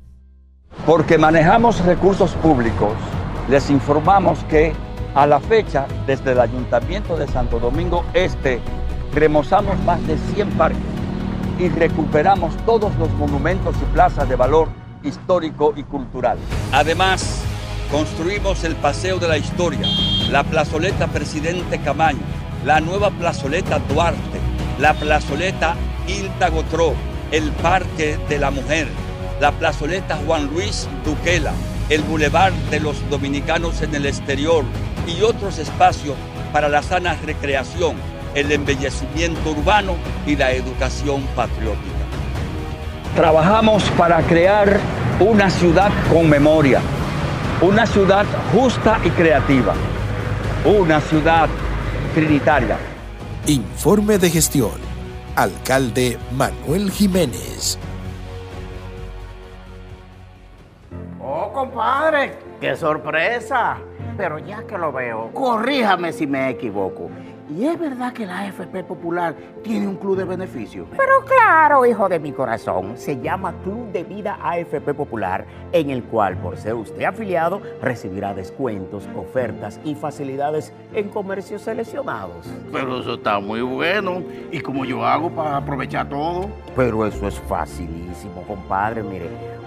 Porque manejamos recursos públicos, les informamos que a la fecha, desde el Ayuntamiento de Santo Domingo Este, remozamos más de 100 parques y recuperamos todos los monumentos y plazas de valor histórico y cultural. Además, construimos el Paseo de la Historia, la plazoleta Presidente Camaño, la nueva plazoleta Duarte, la plazoleta Hilda Gotró, el Parque de la Mujer, la plazoleta Juan Luis Duquela, el Boulevard de los Dominicanos en el Exterior y otros espacios para la sana recreación, el embellecimiento urbano y la educación patriótica. Trabajamos para crear una ciudad con memoria, una ciudad justa y creativa, una ciudad trinitaria. Informe de gestión. Alcalde Manuel Jiménez. Compadre, qué sorpresa. Pero ya que lo veo, corríjame si me equivoco. ¿Y es verdad que la AFP Popular tiene un club de beneficios? Pero claro, hijo de mi corazón, se llama Club de Vida AFP Popular, en el cual, por ser usted afiliado, recibirá descuentos, ofertas y facilidades en comercios seleccionados. Pero eso está muy bueno. ¿Y cómo yo hago para aprovechar todo? Pero eso es facilísimo, compadre. Mire,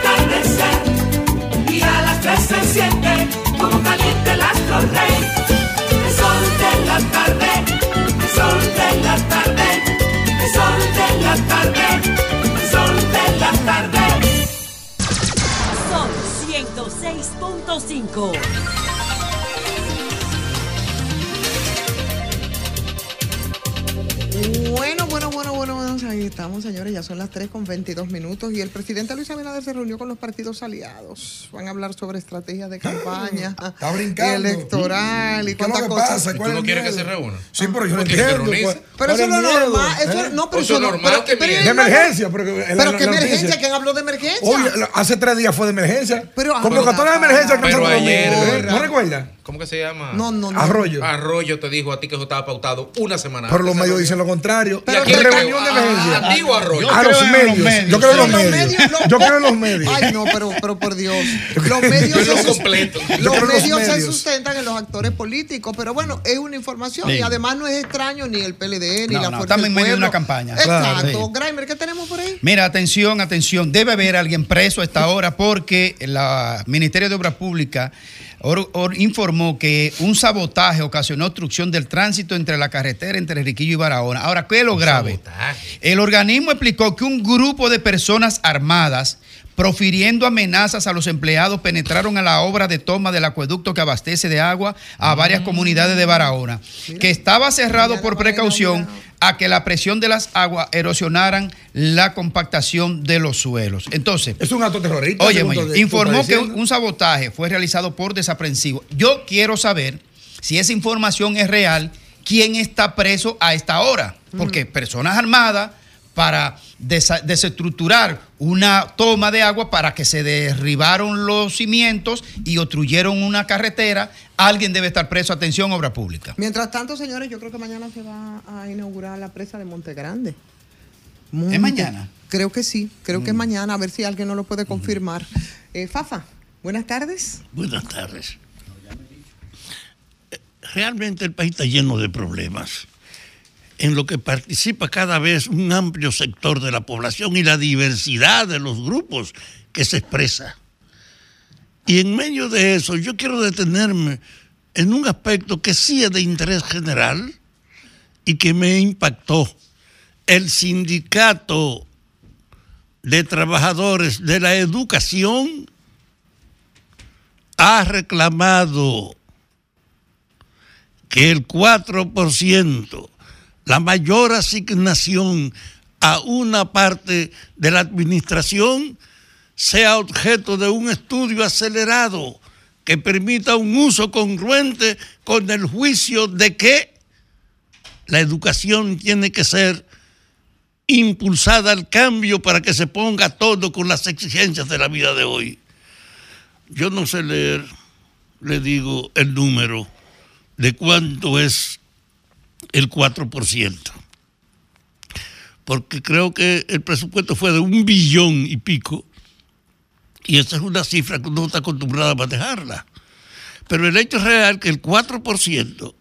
atardecer y a las tres se enciende como caliente el astro rey. El sol de la tarde, el sol de la tarde, el sol de la tarde, el sol de la tarde. Son 106.5. Bueno, bueno, bueno, bueno, bueno, ahí estamos, señores, ya son las 3 con 22 minutos y el presidente Luis Abinader se reunió con los partidos aliados. Van a hablar sobre estrategias de campaña Está brincando. electoral y ¿Qué es lo cuántas que cosas. pasa? ¿Cuál ¿Tú no quieres que se reúna? Sí, pero yo no ¿No quieres que entiendo. Pero eso es normal, eso ¿Eh? no, pero Eso es no, normal pero- que pero- mire. De emergencia, Pero la- qué la noticia. emergencia, ¿quién habló de emergencia? Oye, lo- hace tres días fue de emergencia. Pero- Convocatoria de emergencia. Pero ayer-. ¿No recuerdas? ¿Cómo que se llama? No, no, no. Arroyo. Arroyo te dijo a ti que eso estaba pautado una semana Pero los medios dicen lo contrario. Pero ¿Qué que- reunión de a- emergencia? a ti o a Arroyo. A Yo los creo en los medios. Yo creo en los medios. Yo creo en los medios. Ay, no, pero, pero por Dios. Los medios, se, completo. Los medios se sustentan en los actores políticos, pero bueno, es una información Sí. y además no es extraño ni el PLD ni No, la no, Fuerza en medio de una campaña. Exacto. Claro. Graimer, ¿qué tenemos por ahí? Mira, atención, atención. Debe haber alguien preso a esta hora porque el Ministerio de Obras Públicas or- or- informó que un sabotaje ocasionó obstrucción del tránsito entre la carretera entre Riquillo y Barahona. Ahora, ¿qué es lo grave? El organismo explicó que un grupo de personas armadas profiriendo amenazas a los empleados penetraron a la obra de toma del acueducto que abastece de agua a varias comunidades de Barahona, que estaba cerrado por precaución a que la presión de las aguas erosionaran la compactación de los suelos. Entonces, Es un acto terrorista. Oye, informó que un sabotaje fue realizado por desaprensivo. Yo quiero saber si esa información es real, quién está preso a esta hora. Porque personas armadas para desestructurar una toma de agua para que se derribaron los cimientos y obstruyeron una carretera, alguien debe estar preso. Atención, obra pública. Mientras tanto, señores, yo creo que mañana se va a inaugurar la presa de Monte Grande. ¿Es mañana? Creo que sí, creo Mm. que es mañana, a ver si alguien no lo puede confirmar. Eh, Fafa, buenas tardes. Buenas tardes. Realmente el país está lleno de problemas, en lo que participa cada vez un amplio sector de la población y la diversidad de los grupos que se expresa. Y en medio de eso yo quiero detenerme en un aspecto que sí es de interés general y que me impactó. El sindicato de trabajadores de la educación ha reclamado que el 4%, la mayor asignación a una parte de la administración, sea objeto de un estudio acelerado que permita un uso congruente con el juicio de que la educación tiene que ser impulsada al cambio para que se ponga todo con las exigencias de la vida de hoy. Yo no sé leer, le digo el número de cuánto es el 4%. Porque creo que el presupuesto fue de un billón y pico. Y esa es una cifra que uno está acostumbrado a manejarla. Pero el hecho es real que el 4%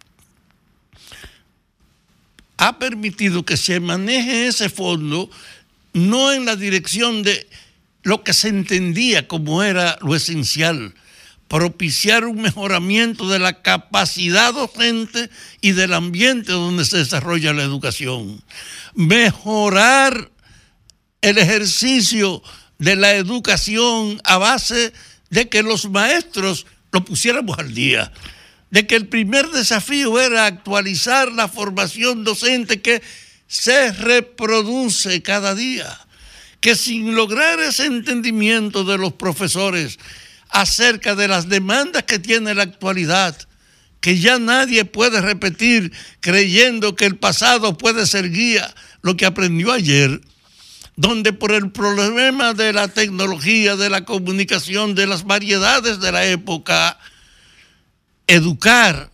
ha permitido que se maneje ese fondo no en la dirección de lo que se entendía como era lo esencial, propiciar un mejoramiento de la capacidad docente y del ambiente donde se desarrolla la educación, mejorar el ejercicio de la educación a base de que los maestros lo pusiéramos al día, de que el primer desafío era actualizar la formación docente que se reproduce cada día, que sin lograr ese entendimiento de los profesores acerca de las demandas que tiene la actualidad, que ya nadie puede repetir creyendo que el pasado puede ser guía, lo que aprendió ayer, donde por el problema de la tecnología, de la comunicación, de las variedades de la época, educar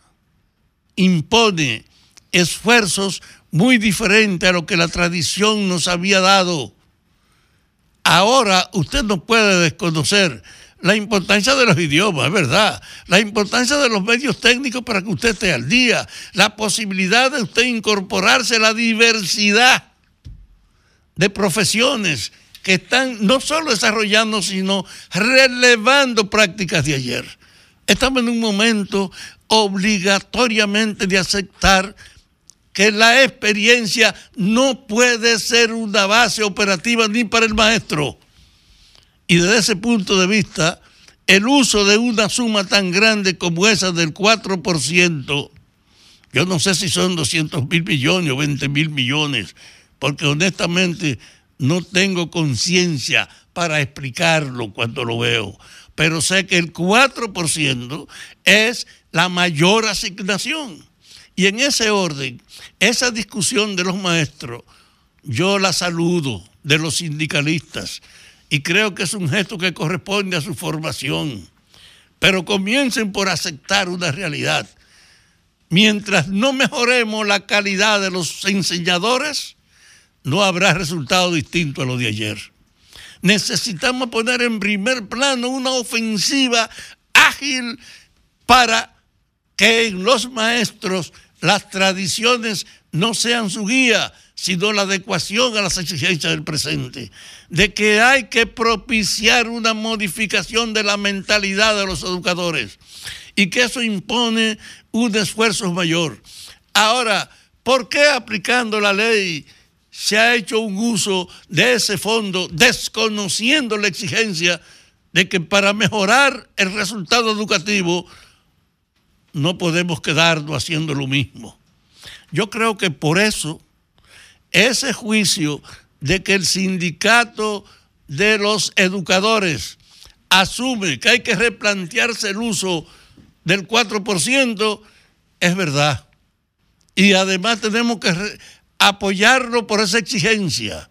impone esfuerzos muy diferentes a lo que la tradición nos había dado. Ahora usted no puede desconocer la importancia de los idiomas, es verdad, la importancia de los medios técnicos para que usted esté al día, la posibilidad de usted incorporarse a la diversidad de profesiones que están no solo desarrollando, sino relevando prácticas de ayer. Estamos en un momento obligatoriamente de aceptar que la experiencia no puede ser una base operativa ni para el maestro. Y desde ese punto de vista, el uso de una suma tan grande como esa del 4%, yo no sé si son 200 mil millones o 20 mil millones, porque honestamente no tengo conciencia para explicarlo cuando lo veo, pero sé que el 4% es la mayor asignación. Y en ese orden, esa discusión de los maestros, yo la saludo de los sindicalistas y creo que es un gesto que corresponde a su formación. pero comiencen por aceptar una realidad. Mientras no mejoremos la calidad de los enseñadores, no habrá resultado distinto a lo de ayer. Necesitamos poner en primer plano una ofensiva ágil para que en los maestros las tradiciones no sean su guía, sino la adecuación a las exigencias del presente. De que hay que propiciar una modificación de la mentalidad de los educadores y que eso impone un esfuerzo mayor. Ahora, ¿por qué aplicando la ley se ha hecho un uso de ese fondo desconociendo la exigencia de que para mejorar el resultado educativo no podemos quedarnos haciendo lo mismo? Yo creo que por eso ese juicio de que el sindicato de los educadores asume que hay que replantearse el uso del 4%, es verdad. Y además tenemos que apoyarlo por esa exigencia.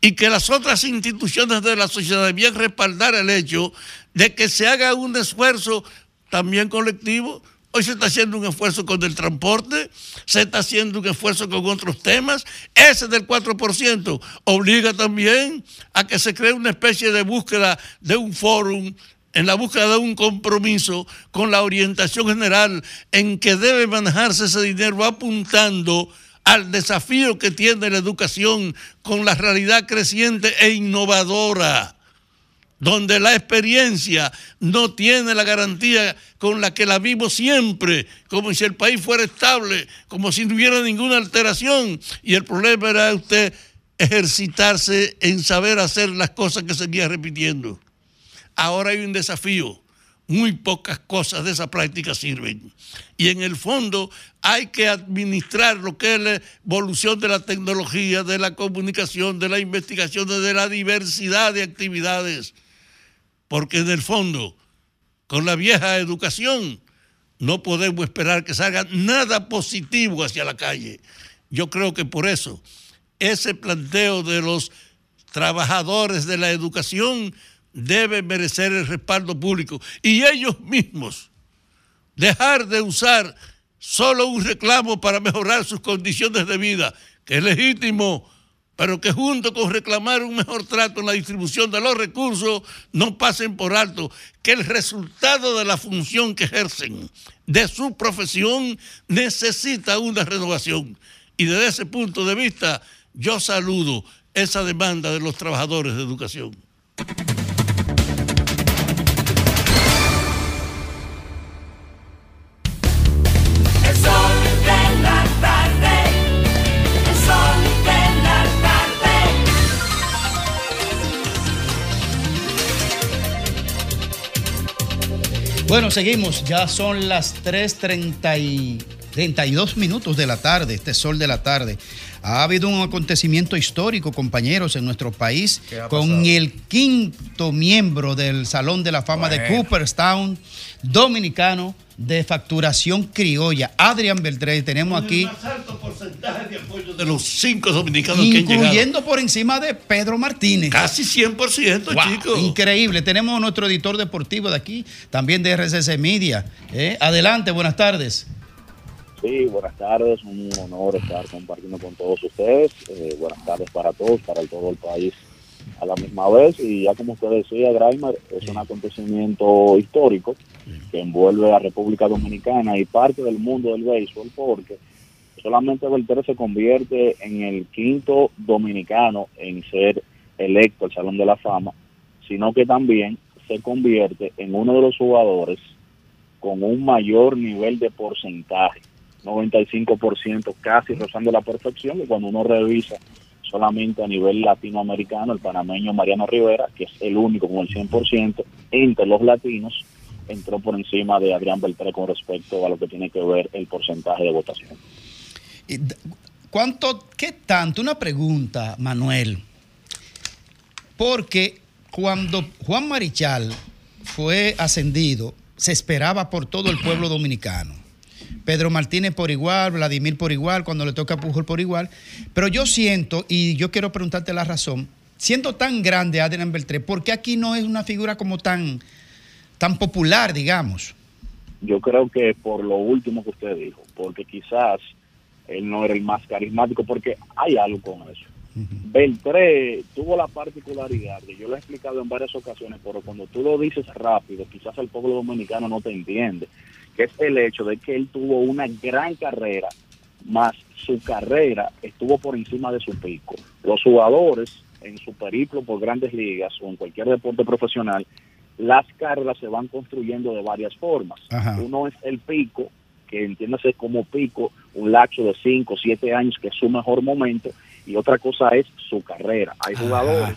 Y que las otras instituciones de la sociedad debían respaldar el hecho de que se haga un esfuerzo también colectivo Hoy se está haciendo un esfuerzo con el transporte, se está haciendo un esfuerzo con otros temas. Ese del 4% obliga también a que se cree una especie de búsqueda de un fórum en la búsqueda de un compromiso con la orientación general en que debe manejarse ese dinero apuntando al desafío que tiene la educación con la realidad creciente e innovadora donde la experiencia no tiene la garantía con la que la vivo siempre, como si el país fuera estable, como si no hubiera ninguna alteración. Y el problema era usted ejercitarse en saber hacer las cosas que seguía repitiendo. Ahora hay un desafío. Muy pocas cosas de esa práctica sirven. Y en el fondo hay que administrar lo que es la evolución de la tecnología, de la comunicación, de la investigación, de la diversidad de actividades porque en el fondo, con la vieja educación, no podemos esperar que salga nada positivo hacia la calle. Yo creo que por eso ese planteo de los trabajadores de la educación debe merecer el respaldo público y ellos mismos dejar de usar solo un reclamo para mejorar sus condiciones de vida, que es legítimo pero que junto con reclamar un mejor trato en la distribución de los recursos, no pasen por alto que el resultado de la función que ejercen de su profesión necesita una renovación. Y desde ese punto de vista, yo saludo esa demanda de los trabajadores de educación. Bueno, seguimos. Ya son las 3.30 y 32 minutos de la tarde, este sol de la tarde. Ha habido un acontecimiento histórico, compañeros, en nuestro país, ¿Qué ha con el quinto miembro del Salón de la Fama de. Cooperstown, dominicano de facturación criolla, Adrián Beltré. Tenemos aquí, más alto porcentaje de apoyo de los cinco dominicanos que han llegado. incluyendo por encima de Pedro Martínez. Casi 100%, Wow, chicos. Increíble. Tenemos a nuestro editor deportivo de aquí, también de RCC Media. ¿eh? Adelante, buenas tardes. Sí, buenas tardes, un honor estar compartiendo con todos ustedes. Eh, buenas tardes para todos, para el- todo el país a la misma vez. Y ya como usted decía, Graimer, es un acontecimiento histórico que envuelve a República Dominicana y parte del mundo del béisbol porque solamente Beltré se convierte en el quinto dominicano en ser electo al Salón de la Fama, sino que también se convierte en uno de los jugadores con un mayor nivel de porcentaje, 95% casi rozando la perfección, y cuando uno revisa solamente a nivel latinoamericano, el panameño Mariano Rivera, que es el único con el 100% entre los latinos, entró por encima de Adrián Beltré con respecto a lo que tiene que ver el porcentaje de votación. ¿Cuánto, qué tanto? Una pregunta, Manuel. Porque cuando Juan Marichal fue ascendido, se esperaba por todo el pueblo dominicano. Pedro Martínez por igual, Vladimir por igual, cuando le toca a Pujol por igual. Pero yo siento, y yo quiero preguntarte la razón, siendo tan grande Adrián Beltré, ¿por qué aquí no es una figura como tan, tan popular, digamos. Yo creo que por lo último que usted dijo, porque quizás él no era el más carismático, porque hay algo con eso. Beltré tuvo la particularidad, que yo lo he explicado en varias ocasiones, pero cuando tú lo dices rápido, quizás el pueblo dominicano no te entiende, que es el hecho de que él tuvo una gran carrera, más su carrera estuvo por encima de su pico. Los jugadores en su periplo por grandes ligas o en cualquier deporte profesional, las carreras se van construyendo de varias formas. Ajá. Uno es el pico, que entiéndase como pico, un lapso de 5 o 7 años que es su mejor momento, y otra cosa es su carrera. Hay jugadores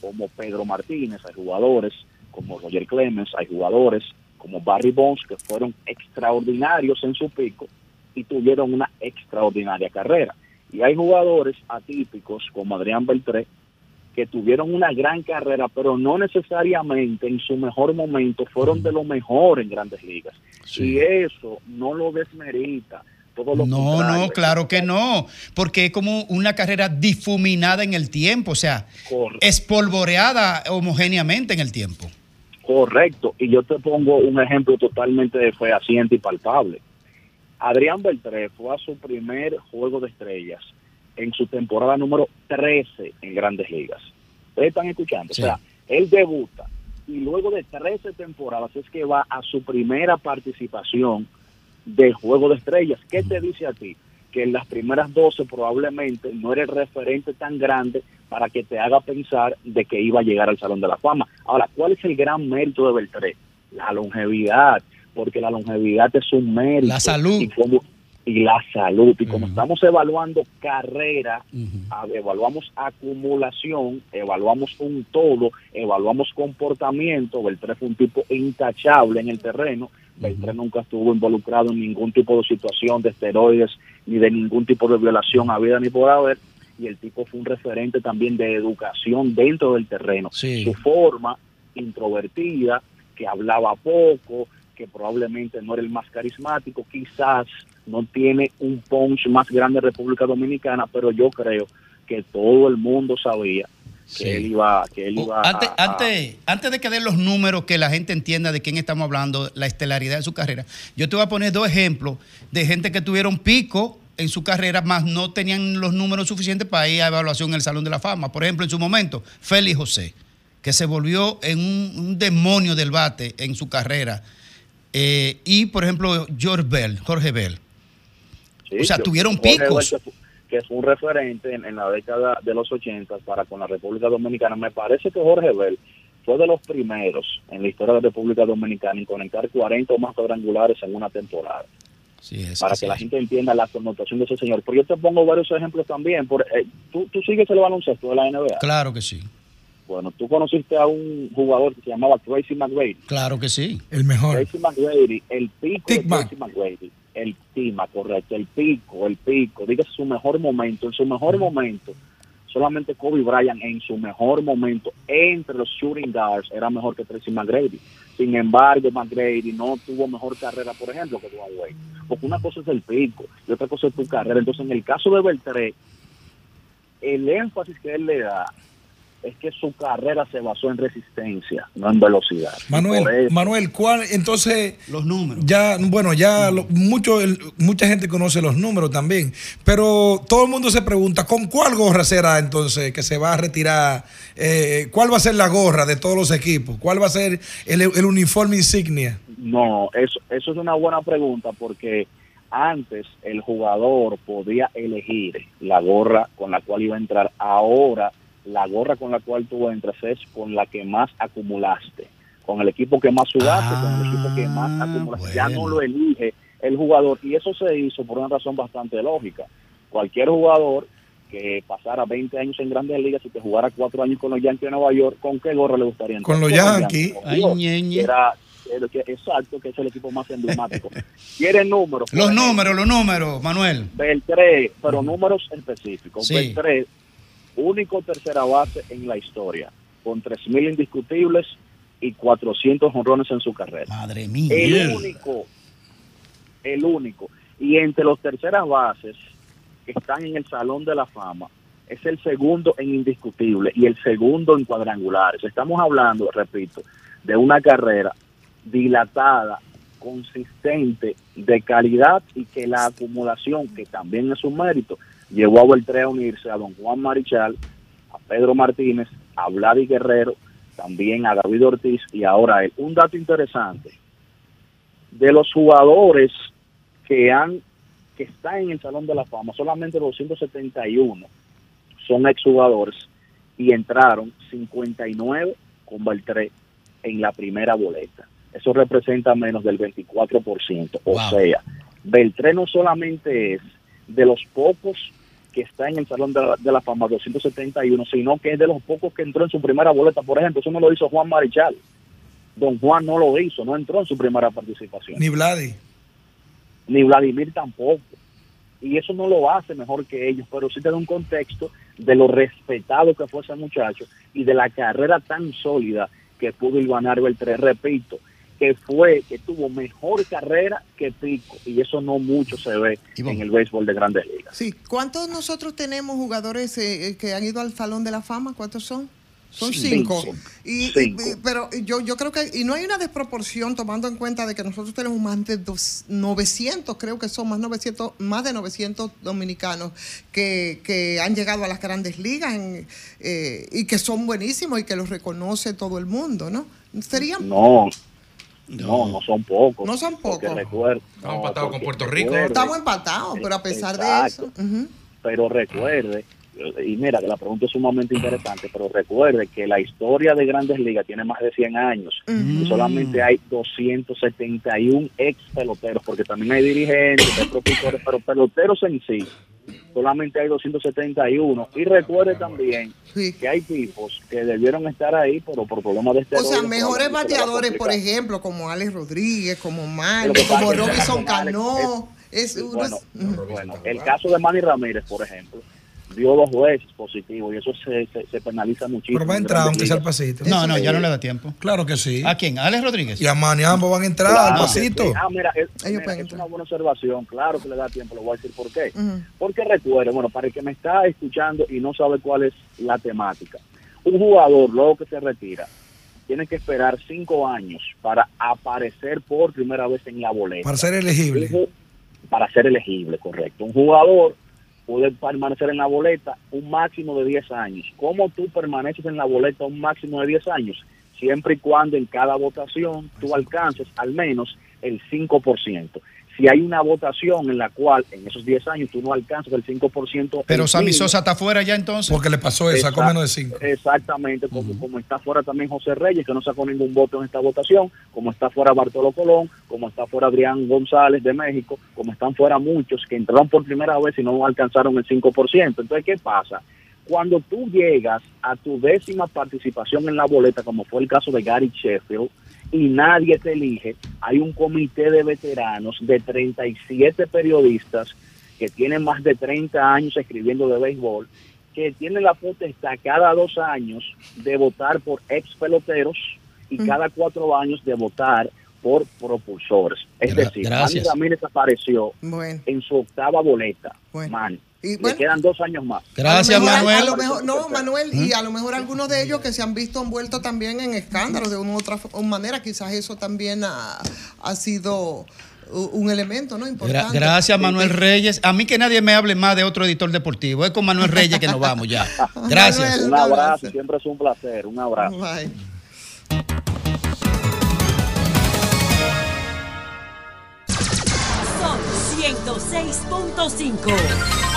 como Pedro Martínez, hay jugadores como Roger Clemens, hay jugadores como Barry Bonds que fueron extraordinarios en su pico y tuvieron una extraordinaria carrera. Y hay jugadores atípicos como Adrián Beltré que tuvieron una gran carrera, pero no necesariamente en su mejor momento fueron de lo mejor en grandes ligas. Y eso no lo desmerita. Todo lo No, contrario. no, claro que no, porque es como una carrera difuminada en el tiempo, o sea, espolvoreada homogéneamente en el tiempo. Correcto. Y yo te pongo un ejemplo totalmente fehaciente y palpable. Adrián Beltré fue a su primer juego de estrellas en su temporada número 13 en Grandes Ligas. Ustedes están escuchando. Sí. O sea, él debuta y luego de 13 temporadas es que va a su primera participación de juego de estrellas. ¿Qué te dice a ti? Que en las primeras 12 probablemente no era el referente tan grande para que te haga pensar de que iba a llegar al Salón de la Fama. Ahora, ¿cuál es el gran mérito de Beltré? La longevidad, porque la longevidad es un mérito. La salud. Y, como- y la salud. Y como estamos evaluando carrera, evaluamos acumulación, evaluamos un todo, evaluamos comportamiento. Beltré fue un tipo intachable en el terreno. Beltré nunca estuvo involucrado en ningún tipo de situación de esteroides ni de ningún tipo de violación a vida ni por haber. Y el tipo fue un referente también de educación dentro del terreno. Su forma introvertida, que hablaba poco, que probablemente no era el más carismático, quizás no tiene un punch más grande en República Dominicana, pero yo creo que todo el mundo sabía que él iba, que él iba Antes, a- a- antes, antes de que den los números, que la gente entienda de quién estamos hablando, la estelaridad de su carrera, yo te voy a poner dos ejemplos de gente que tuvieron pico en su carrera, más no tenían los números suficientes para ir a evaluación en el Salón de la Fama. Por ejemplo, en su momento, Félix José, que se volvió en un, un demonio del bate en su carrera. Eh, y, por ejemplo, George Bell, Jorge Bell. Sí, o sea, yo- tuvieron picos. Bell, que fue un referente en, en la década de los 80 para con la República Dominicana. Me parece que Jorge Bell fue de los primeros en la historia de la República Dominicana en conectar 40 o más cuadrangulares en una temporada. Para que la gente entienda la connotación de ese señor. Pero yo te pongo varios ejemplos también. Por, eh, ¿tú, tú sigues el baloncesto de la NBA. Claro que sí. Bueno, tú conociste a un jugador que se llamaba Tracy McGrady. Claro que sí. El mejor. Tracy McGrady, el pico de. Tracy McGrady, el Tima, correcto, el pico, el pico, dígase su mejor momento, en su mejor momento, solamente Kobe Bryant en su mejor momento entre los shooting guards era mejor que Tracy McGrady. Sin embargo, McGrady no tuvo mejor carrera, por ejemplo, que Dwayne Wade. Porque una cosa es el pico y otra cosa es tu carrera. Entonces, en el caso de Beltré, el énfasis que él le da es que su carrera se basó en resistencia, no en velocidad. Manuel, eso- Manuel, ¿cuál entonces los números? Ya, bueno, ya lo- mucho, el- mucha gente conoce los números también, pero todo el mundo se pregunta con cuál gorra será entonces que se va a retirar, eh, cuál va a ser la gorra de todos los equipos, cuál va a ser el, el uniforme insignia. No, eso, eso es una buena pregunta porque antes el jugador podía elegir la gorra con la cual iba a entrar. Ahora la gorra con la cual tú entras es con la que más acumulaste, con el equipo que más sudaste, con el equipo que más acumulaste. Ya no lo elige el jugador y eso se hizo por una razón bastante lógica. Cualquier jugador que pasara 20 años en grandes ligas y que jugara cuatro años con los Yankees de Nueva York, ¿con qué gorra le gustaría entrar? Con los Yankees. Ay. Era- exacto, que es el equipo más emblemático. ¿Quieren números? Los números, los números, Manuel. Beltré, pero números específicos. Sí. Beltré, único tercera base en la historia, con 3.000 indiscutibles y 400 honrones en su carrera. Madre mía. El único, el único. Y entre los terceras bases que están en el Salón de la Fama, es el segundo en indiscutible y el segundo en cuadrangulares. Estamos hablando, repito, de una carrera dilatada, consistente, de calidad y que la acumulación, que también es un mérito, llevó a Beltré a unirse a don Juan Marichal, a Pedro Martínez, a Vladi Guerrero, también a David Ortiz y ahora él. Un dato interesante, de los jugadores que han que están en el Salón de la Fama, solamente los 271 son exjugadores y entraron 59 con Beltré en la primera boleta. Eso representa menos del 24%. O sea, Beltré no solamente es de los pocos que está en el Salón de la, de la Fama 271, sino que es de los pocos que entró en su primera boleta. Por ejemplo, eso no lo hizo Juan Marichal. Don Juan no lo hizo, no entró en su primera participación. Ni Vladi. Ni Vladimir tampoco. Y eso no lo hace mejor que ellos, pero sí te da un contexto de lo respetado que fue ese muchacho y de la carrera tan sólida que pudo Ilvanar Beltré. Repito, que fue, que tuvo mejor carrera que Pico, y eso no mucho se ve en el béisbol de grandes ligas. Sí, ¿cuántos nosotros tenemos jugadores eh, eh, que han ido al Salón de la Fama? ¿Cuántos son? Son cinco. Cinco. Y, Cinco. y- pero yo, yo creo que, y no hay una desproporción tomando en cuenta de que nosotros tenemos más de dos, 900, creo que son más 900, más de 900 dominicanos que, que han llegado a las grandes ligas en, eh, y que son buenísimos y que los reconoce todo el mundo, ¿no? Serían No, no, no son pocos. No son pocos. Estamos no, empatados con Puerto Rico. recuerde- Estamos empatados, pero a pesar de eso. pero recuerde, y mira que la pregunta es sumamente interesante, pero recuerde que la historia de Grandes Ligas tiene más de 100 años y solamente hay 271 ex peloteros, porque también hay dirigentes, hay profesores, pero peloteros en sí, solamente hay 271. Y recuerde también que hay tipos que debieron estar ahí, pero por problemas de O esteroides, sea, mejores bateadores, por ejemplo, como Alex Rodríguez, como Manny, como Robinson Cano. Es bueno, bueno, el caso de Manny Ramírez, por ejemplo, dio dos jueces positivos y eso se, se, se penaliza muchísimo. Pero va a en entrar, aunque sea al pasito. No, no, ya no le da tiempo. Claro que sí. ¿A quién? ¿A Alex Rodríguez? Y a Manny ambos van a entrar Claro al pasito. sí. Ah, mira, es, mira, es una buena observación. Claro que le da tiempo, le voy a decir por qué. Porque recuerde, bueno, para el que me está escuchando y no sabe cuál es la temática, un jugador luego que se retira tiene que esperar cinco años para aparecer por primera vez en la boleta. Para ser elegible. Para ser elegible, correcto. Un jugador puede permanecer en la boleta un máximo de 10 años. ¿Cómo tú permaneces en la boleta un máximo de 10 años? Siempre y cuando en cada votación tú alcances al menos el 5%. Si hay una votación en la cual en esos 10 años tú no alcanzas el 5%. Pero Sammy Sosa está fuera ya entonces. Porque le pasó eso, sacó menos de cinco. Exactamente, como, como está fuera también José Reyes, que no sacó ningún voto en esta votación, como está fuera Bartolo Colón, como está fuera Adrián González de México, como están fuera muchos que entraron por primera vez y no alcanzaron el 5%. Entonces, ¿qué pasa? Cuando tú llegas a tu décima participación en la boleta, como fue el caso de Gary Sheffield, y nadie te elige, hay un comité de veteranos de 37 periodistas que tienen más de 30 años escribiendo de béisbol, que tienen la potestad cada dos años de votar por ex peloteros y cada cuatro años de votar por propulsores. Es Gra- decir. Manny Ramírez apareció Bueno. en su octava boleta. Bueno. Manny. Y Le bueno. quedan dos años más. Gracias, A lo mejor- Manuel. a lo mejor- no, Manuel, y a lo mejor algunos de ellos que se han visto envueltos también en escándalos de una u otra manera, quizás eso también ha, ha sido un elemento, ¿no? Importante. gracias, Manuel Reyes. A mí que nadie me hable más de otro editor deportivo. Es con Manuel Reyes que nos vamos ya. Gracias. Un abrazo, siempre es un placer. Un abrazo. Bye. Son 106.5.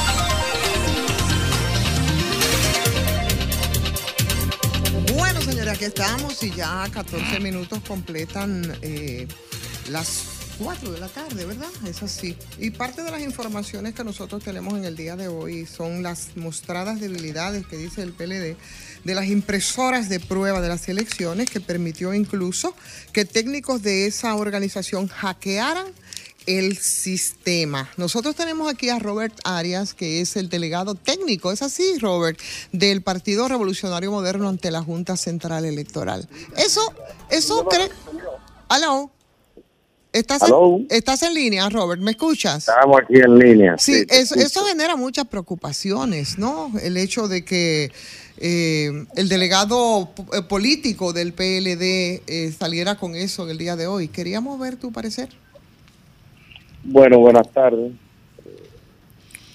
señores, aquí estamos y ya 14 minutos completan eh, las 4 de la tarde, ¿verdad? Es así. Y parte de las informaciones que nosotros tenemos en el día de hoy son las mostradas debilidades que dice el PLD de las impresoras de prueba de las elecciones que permitió incluso que técnicos de esa organización hackearan el sistema. Nosotros tenemos aquí a Robert Arias, que es el delegado técnico, es así, Robert, del Partido Revolucionario Moderno ante la Junta Central Electoral. Eso, eso cree... Aló. ¿Estás en, ¿Estás en línea, Robert? ¿Me escuchas? Estamos aquí en línea. Sí, eso, genera muchas preocupaciones, ¿no? El hecho de que eh, el delegado eh, político del PLD eh, saliera con eso en el día de hoy. Queríamos ver tu parecer. Bueno, buenas tardes.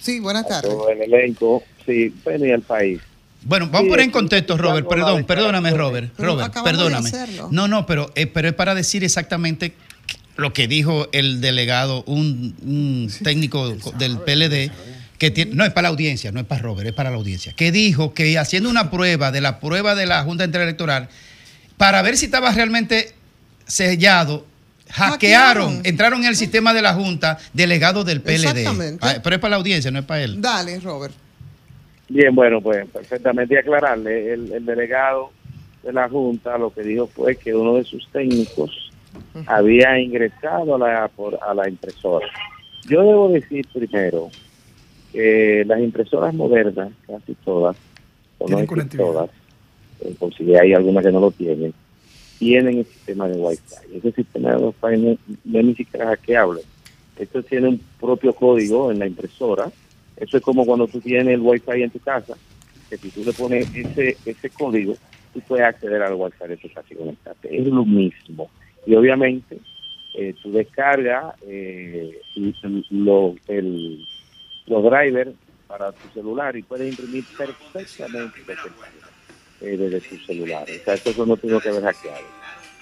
Sí, buenas tardes. Todo el elenco. Sí, venía al país. Bueno, vamos Sí, a poner en contexto, Robert, perdón, perdóname, Robert, Pero Robert, perdóname. No, no, pero, eh, pero es para decir exactamente lo que dijo el delegado, un, un técnico del PLD, que tiene, no es para la audiencia, no es para Robert, es para la audiencia, que dijo que haciendo una prueba de la prueba de la Junta Central Electoral, para ver si estaba realmente sellado, hackearon, entraron en el sistema de la Junta delegados del PLD. Exactamente. Ah, Pero es para la audiencia, no es para él. Dale, Robert. Bien, bueno, pues perfectamente y aclararle. El, el delegado de la Junta lo que dijo fue que uno de sus técnicos había ingresado a la, por- a la impresora. Yo debo decir primero que las impresoras modernas, casi todas, o no todas, eh, por si hay algunas que no lo tienen, tienen el sistema de Wi-Fi. Ese sistema de Wi-Fi no, no ni siquiera hackeable. Esto tiene un propio código en la impresora. Eso es como cuando tú tienes el Wi-Fi en tu casa, que si tú le pones ese, ese código, tú puedes acceder al Wi-Fi de tu casa y conectarte. Es lo mismo. Y obviamente, eh, tú descargas eh, lo- el- los drivers para tu celular y puedes imprimir perfectamente quieras, eh, desde tu celular. O sea, eso no tiene que ver hackeado.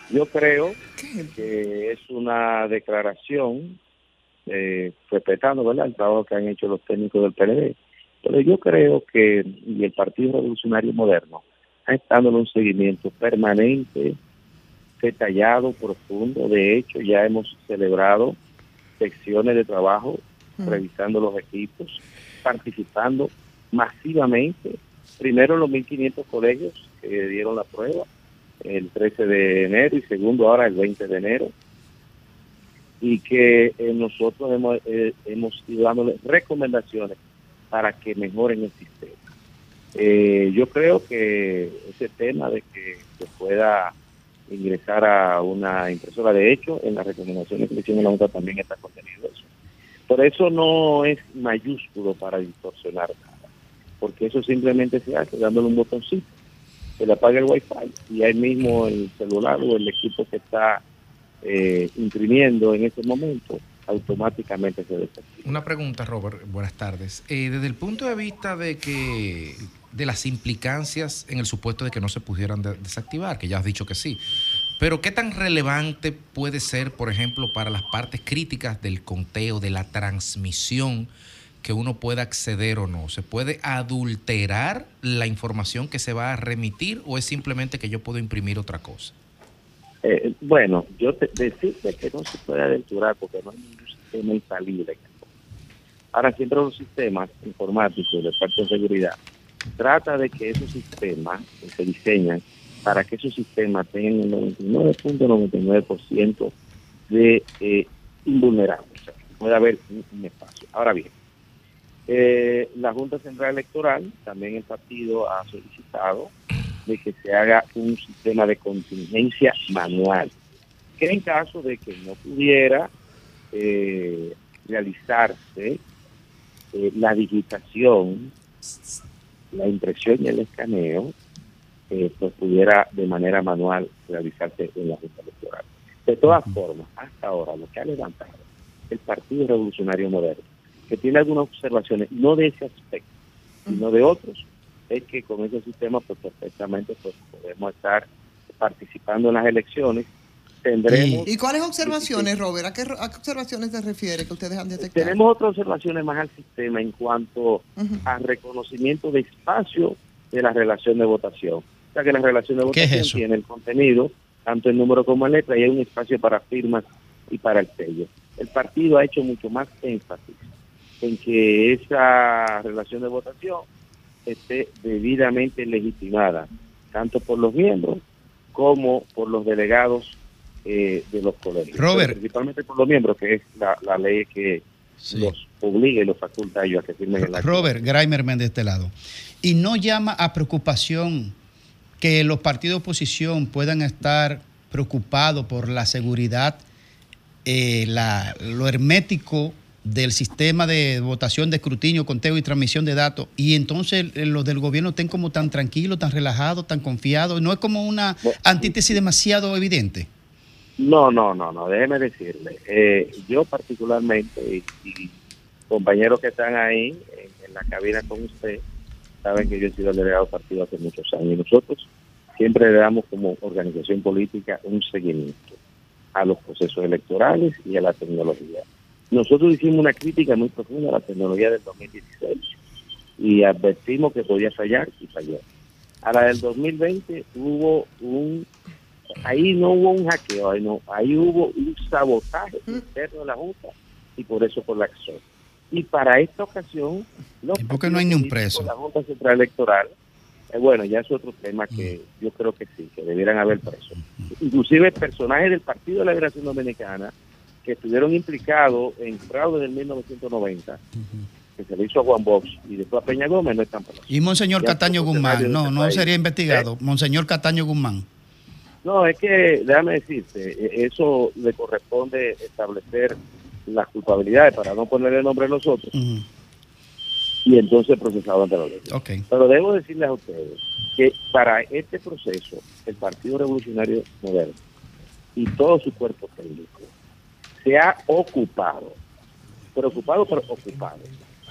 Yo creo que es una declaración eh, respetando ¿verdad? el trabajo que han hecho los técnicos del PLD. Pero yo creo que y el Partido Revolucionario Moderno ha estado en un seguimiento permanente, detallado, profundo. De hecho, ya hemos celebrado secciones de trabajo, Mm. revisando los equipos, participando masivamente. Primero los 1.500 colegios que dieron la prueba el 13 de enero y segundo ahora el 20 de enero y que eh, nosotros hemos, eh, hemos ido dándole recomendaciones para que mejoren el sistema. Eh, yo creo que ese tema de que se pueda ingresar a una impresora, de hecho, en las recomendaciones que a la Junta también está contenido eso. Por eso no es mayúsculo para distorsionar nada, porque eso simplemente se hace dándole un botoncito, se le apaga el wifi y ahí mismo el celular o el equipo que está eh, imprimiendo en ese momento automáticamente se desactiva. Una pregunta, Robert. Buenas tardes. Eh, desde el punto de vista de que de las implicancias en el supuesto de que no se pudieran de- desactivar, que ya has dicho que sí, pero qué tan relevante puede ser, por ejemplo, para las partes críticas del conteo, de la transmisión, que uno pueda acceder o no. ¿Se puede adulterar la información que se va a remitir o es simplemente que yo puedo imprimir otra cosa? Eh, bueno, yo te, decirte que no se puede aventurar porque no hay ningún sistema infalible. Ahora, siempre los sistemas informáticos de parte de seguridad trata de que esos sistemas se diseñan para que esos sistemas tengan un 99.99% de eh, invulnerables. O sea, puede haber un espacio. Ahora bien, eh, la Junta Central Electoral, también el partido ha solicitado de que se haga un sistema de contingencia manual, que en caso de que no pudiera eh, realizarse eh, la digitación, la impresión y el escaneo, pues pudiera de manera manual realizarse en la Junta Electoral. De todas formas, hasta ahora lo que ha levantado el Partido Revolucionario Moderno, que tiene algunas observaciones, no de ese aspecto, sino de otros, es que con ese sistema pues perfectamente pues podemos estar participando en las elecciones, tendremos ¿Y cuáles observaciones, Robert? ¿A qué, a qué observaciones te refieres que ustedes han detectado? tenemos otras observaciones más al sistema en cuanto a reconocimiento de espacio de la relación de votación. O sea que la relación de ¿Qué es votación eso? tiene el contenido, tanto el número como la letra, y hay un espacio para firmas y para el sello. El partido ha hecho mucho más énfasis en que esa relación de votación esté debidamente legitimada, tanto por los miembros como por los delegados eh, de los colegios. Robert. Principalmente por los miembros, que es la, la ley que los obliga y los faculta a ellos a que firmen el acta. Robert Greimerman de este lado. Y no llama a preocupación que los partidos de oposición puedan estar preocupados por la seguridad eh, la- lo hermético del sistema de votación, de escrutinio, conteo y transmisión de datos, y entonces eh, los del gobierno estén como tan tranquilos, tan relajados, tan confiados, no es como una antítesis demasiado evidente. No, no, no, no, déjeme decirle. eh, yo particularmente y, y compañeros que están ahí en, en la cabina con usted, saben que yo he sido el delegado del partido hace muchos años y nosotros siempre le damos como organización política un seguimiento a los procesos electorales y a la tecnología. Nosotros hicimos una crítica muy profunda a la tecnología del 2016 y advertimos que podía fallar y falló. A la del 2020 hubo un ahí no hubo un hackeo, ahí, no, ahí hubo un sabotaje interno de la Junta y por eso colapsó. Y para esta ocasión, los ¿Y por qué no hay ni un preso? La Junta Central Electoral, eh, bueno, ya es otro tema que yo creo que sí, que debieran haber presos. Inclusive personajes del Partido de la Liberación Dominicana que estuvieron implicados en fraude del 1990, que se le hizo a Juan Box y después a Peña Gómez, no están presos. Y Monseñor Ya Cataño Guzmán, no, este no país. sería investigado. Monseñor Cataño Guzmán. No, es que, déjame decirte, eh, eso le corresponde establecer las culpabilidades para no ponerle nombre a los otros y entonces procesado ante la ley. Pero debo decirles a ustedes que para este proceso, el Partido Revolucionario Moderno y todo su cuerpo técnico se ha ocupado, preocupado, pero ocupado.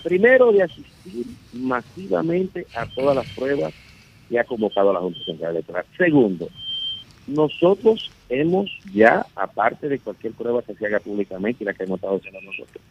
Primero, de asistir masivamente a todas las pruebas que ha convocado la Junta Central Electoral. Segundo, nosotros hemos ya, aparte de cualquier prueba que se haga públicamente y la que hemos estado haciendo nosotros,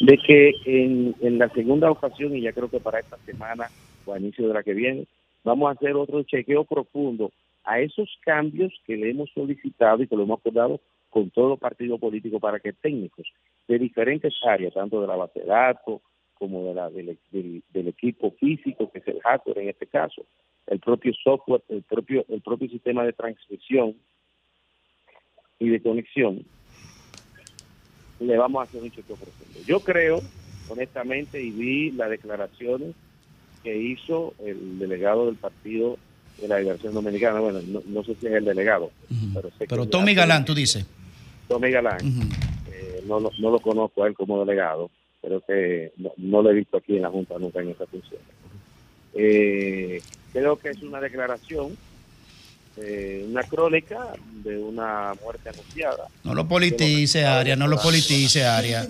de que en, en la segunda ocasión, y ya creo que para esta semana o a inicio de la que viene, vamos a hacer otro chequeo profundo a esos cambios que le hemos solicitado y que lo hemos acordado con todo partido político para que técnicos de diferentes áreas, tanto de la base de datos como de la, del, del- del equipo físico, que es el hardware en este caso, el propio software, el propio, el propio sistema de transmisión y de conexión, le vamos a hacer un chequeo profundo. Yo creo, honestamente, y vi las declaraciones que hizo el delegado del Partido de la Liberación Dominicana, bueno, no, no sé si es el delegado, pero sé que Pero ya Tommy Galán, tú dices. Tommy Galán, eh, no, lo- no lo conozco a él como delegado, pero que no, no lo he visto aquí en la Junta nunca en esa función. Eh, creo que es una declaración, eh, una crónica de una muerte anunciada. No lo politice, Aria, no lo politice, Aria.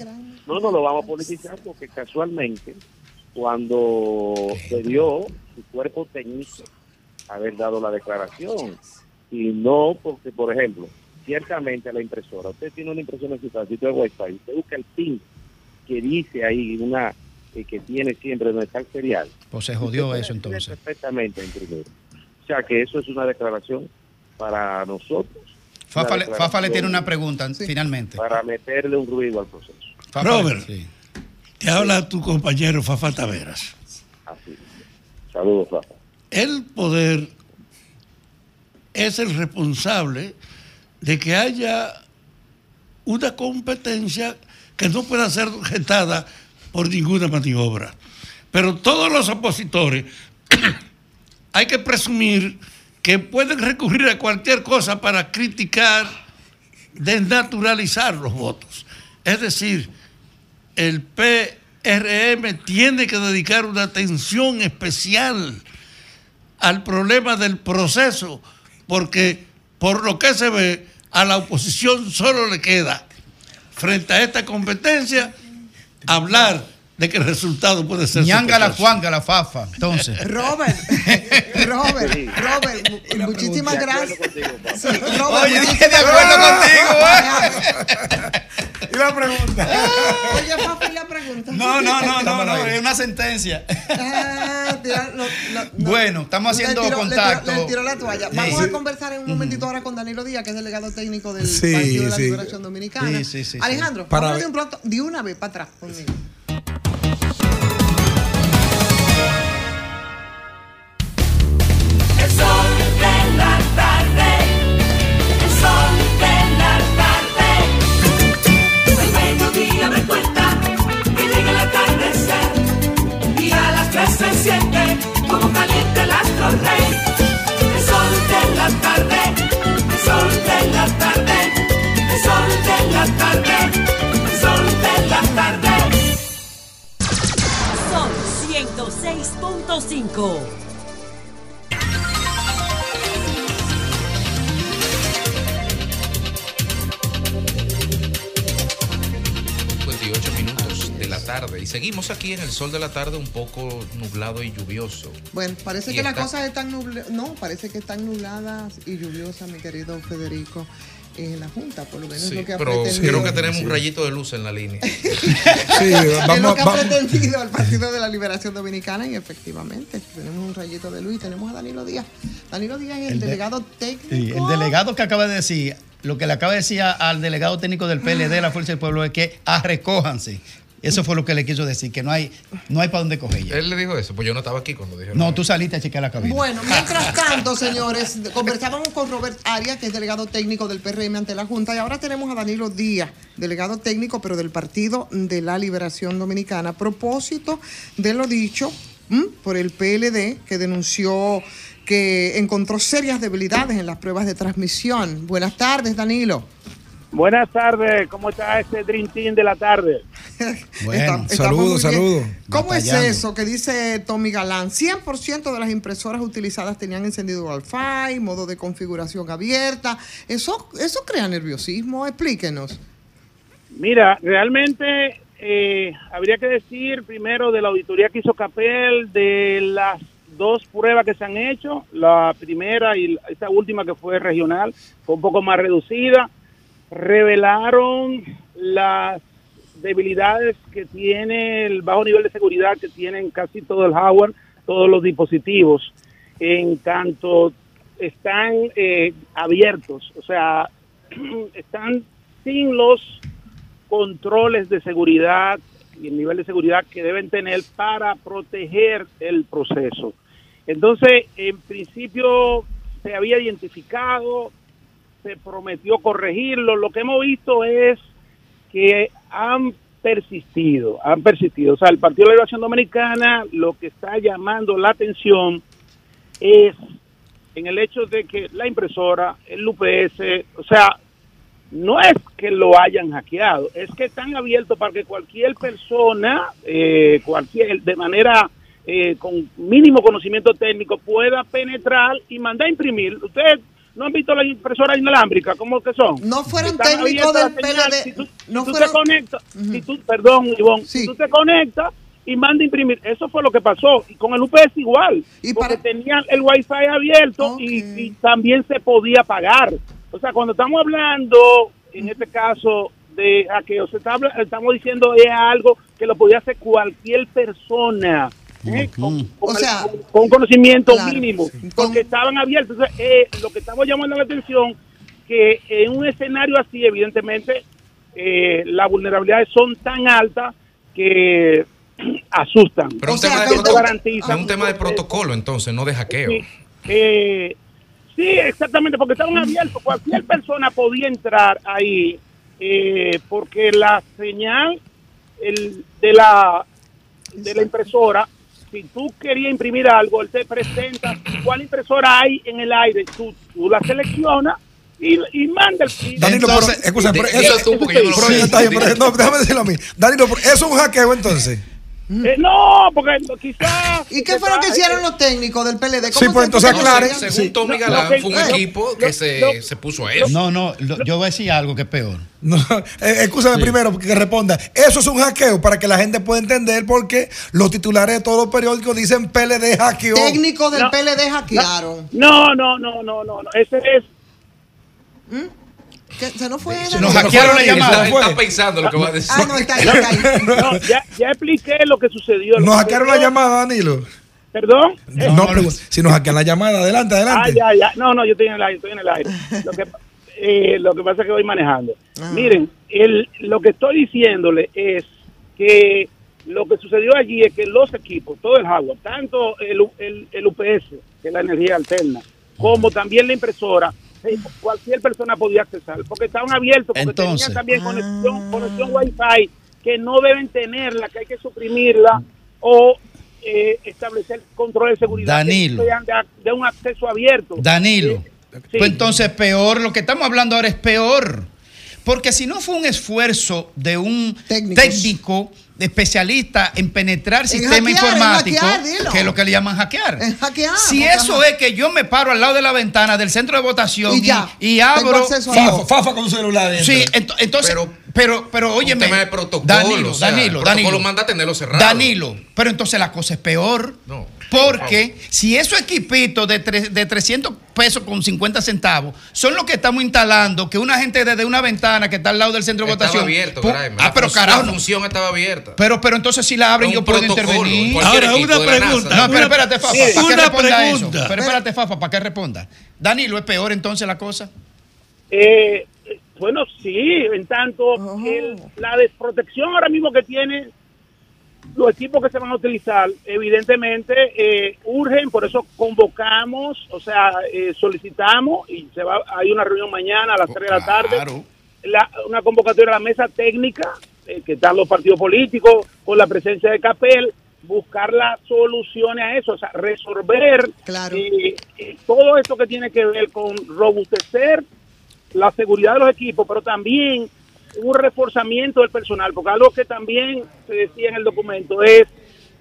No, no lo vamos a politizar porque casualmente cuando se dio su cuerpo técnico haber dado la declaración y no porque, por ejemplo, ciertamente la impresora, usted tiene una impresora en su casa, si usted es Wi-Fi, usted busca el PIN que dice ahí una eh, que tiene siempre donde está el serial. Pues se jodió Usted eso entonces. Perfectamente imprimir. O sea que eso es una declaración para nosotros. Fafa, le- Fafa le tiene una pregunta, finalmente. Para meterle un ruido al proceso. Fafa, Robert, sí. te habla tu compañero Fafa Taveras. Así. Saludos, Fafa. El poder es el responsable de que haya una competencia que no pueda ser objetada por ninguna maniobra. Pero todos los opositores hay que presumir que pueden recurrir a cualquier cosa para criticar, desnaturalizar los votos. Es decir, el PRM tiene que dedicar una atención especial al problema del proceso, porque por lo que se ve, a la oposición solo le queda, frente a esta competencia, hablar de que el resultado puede ser Ñanga la. Juanga la Fafa, entonces. Robert, Robert, Robert, mu- muchísimas gracias. Sí, Robert, Oye, dije de acuerdo gracias. Y la pregunta. Oye, Fafa, y la pregunta. No, no, no, no, no, es una sentencia. Ah, tira- no. Bueno, estamos haciendo le contacto. Le tiró la toalla. Sí. Vamos a conversar en un momentito ahora con Danilo Díaz, que es delegado técnico del Sí, Partido de la sí. Liberación Dominicana. Sí, sí, sí, sí. Alejandro, Para de un pronto, de una vez para atrás conmigo. El sol de la tarde, el sol de la tarde. 58 minutos de la tarde y seguimos aquí en el sol de la tarde un poco nublado y lluvioso. Bueno, parece Y que las está- cosas están nubladas. No, parece que están nubladas y lluviosas, mi querido Federico, en la Junta, por lo menos Sí, lo que ha pero pretendido. creo que tenemos un rayito de luz en la línea. Sí, es vamos, lo que ha vamos- pretendido el Partido de la Liberación Dominicana y efectivamente tenemos un rayito de luz y tenemos a Danilo Díaz. Danilo Díaz es el, El de- delegado técnico. Sí, el delegado que acaba de decir, lo que le acaba de decir al delegado técnico del PLD de la Fuerza del Pueblo es que arrecójanse. Eso fue lo que le quiso decir, que no hay, no hay para dónde coger ya. Él le dijo eso, pues yo no estaba aquí cuando dijeron. No, tú saliste a checar la cabina. Bueno, mientras tanto, señores, conversábamos con Robert Arias, que es delegado técnico del PRM ante la Junta, y ahora tenemos a Danilo Díaz, delegado técnico, pero del Partido de la Liberación Dominicana, a propósito de lo dicho ¿m? por el PLD, que denunció que encontró serias debilidades en las pruebas de transmisión. Buenas tardes, Danilo. Buenas tardes, ¿cómo está este Dream Team de la tarde? Bueno, saludos, saludos. ¿Cómo es eso que dice Tommy Galán? 100% de las impresoras utilizadas tenían encendido Wi-Fi, modo de configuración abierta. ¿Eso, eso crea nerviosismo? Explíquenos. Mira, realmente eh, habría que decir primero de la auditoría que hizo Capel, de las dos pruebas que se han hecho, la primera y esta última que fue regional, fue un poco más reducida, revelaron las debilidades que tiene el bajo nivel de seguridad que tienen casi todo el hardware, todos los dispositivos, en tanto están eh, abiertos, o sea, están sin los controles de seguridad y el nivel de seguridad que deben tener para proteger el proceso. Entonces, en principio se había identificado, se prometió corregirlo. Lo que hemos visto es que han persistido, han persistido. O sea, el Partido de la Liberación Dominicana lo que está llamando la atención es en el hecho de que la impresora, el UPS, o sea, no es que lo hayan hackeado, es que están abiertos para que cualquier persona, eh, cualquier, de manera eh, con mínimo conocimiento técnico, pueda penetrar y mandar a imprimir. Ustedes no han visto las impresoras inalámbricas, ¿cómo que son? No fueron técnicos del. PLD. Si tú, no si tú fueron- te conectas, si tú, perdón, Ivonne, si tú te conectas y manda a imprimir, eso fue lo que pasó. Y con el UPS igual, porque tenían el Wi-Fi abierto y, y también se podía pagar. O sea, cuando estamos hablando, en este caso, de hackeo, se está estamos diciendo es algo que lo podía hacer cualquier persona. ¿Eh? Con, conocimiento claro, mínimo, porque estaban abiertos. Entonces, eh, lo que estamos llamando la atención, que en un escenario así, evidentemente, eh, las vulnerabilidades son tan altas que asustan. Pero un tema de proto- es un tema de protocolo, entonces, no de hackeo. Sí, eh, sí, exactamente, porque estaban abiertos. Cualquier persona podía entrar ahí, eh, porque la señal el, de la de la impresora, si tú querías imprimir algo, él te presenta cuál impresora hay en el aire, tú, tú la seleccionas y, y manda el Danilo, pero, escucha, pero eso, pero está bien, pero no, déjame decirlo a mí. Danilo, pero eso es un hackeo entonces. Eh, no, porque quizás. ¿Y qué fue lo que hicieron los técnicos del PLD? Sí, pues, entonces cómo aclare. se- Según Tommy Galán, fue un Eh, equipo que se, se puso a eso. No, no, lo- yo voy a decir algo que es peor. No, eh, escúchame primero que responda. Eso es un hackeo para que la gente pueda entender porque los titulares de todos los periódicos dicen PLD hackeó. Técnicos del No, PLD hackearon. No, no, no, no, no, no. Ese es. ¿Se nos fue? Se Danilo? nos hackearon la llamada. Está pensando lo que va a decir. Ah, no, está ahí, está ahí. No, ya, ya expliqué lo que sucedió. Nos hackearon la llamada, Danilo. ¿Perdón? No, pero si nos hackean la llamada, adelante, Ah, adelante. ya, ya. No, no, yo estoy en el aire, estoy en el aire. Lo que, eh, lo que pasa es que voy manejando. Miren, el, lo que estoy diciéndole es que lo que sucedió allí es que los equipos, todo el hardware, tanto el, el, el UPS, que es la energía alterna, como también la impresora, eh, cualquier persona podía accesar, porque estaban abiertos, porque Entonces. tenían también conexión, conexión Wi-Fi, que no deben tenerla, que hay que suprimirla, o eh, establecer control de seguridad Danilo. que sean de, de un acceso abierto. Danilo. Pues entonces peor, lo que estamos hablando ahora es peor. Porque si no fue un esfuerzo de un técnico especialista en penetrar sistema hackear, en informático, hackear, dilo. que es lo que le llaman hackear. hackear, si eso es que yo me paro al lado de la ventana del centro de votación Y ya, y abro. Fafa. Fafa con un celular dentro. Sí, ento- entonces, pero, pero, óyeme, tema de protocolo, Danilo, o sea, Danilo, el protocolo Danilo, manda a tenerlo cerrado. Danilo, pero entonces la cosa es peor. Porque si esos equipitos de, tre- de 300 pesos con 50 centavos son los que estamos instalando, que una gente desde una ventana que está al lado del centro de Estaba votación. abierto, Graimer. ah, La pero carajo. La función estaba abierta. Pero, pero entonces si la abren yo puedo intervenir. Ahora, una pregunta. No, pero espérate, Fafa, Sí, ¿para qué una responda eso? pregunta. Pero espérate, Fafa, ¿para qué responda? Danilo, ¿es peor entonces la cosa? Eh, bueno, sí, en tanto el- la desprotección ahora mismo que tienen los equipos que se van a utilizar, evidentemente eh, urgen, por eso convocamos, o sea, eh, solicitamos y se va, hay una reunión mañana a las 3 de la tarde, la- una convocatoria a la mesa técnica, eh, que están los partidos políticos, con la presencia de CAPEL, buscar las soluciones a eso, o sea, resolver eh, eh, todo esto que tiene que ver con robustecer la seguridad de los equipos, pero también un reforzamiento del personal, porque algo que también se decía en el documento es,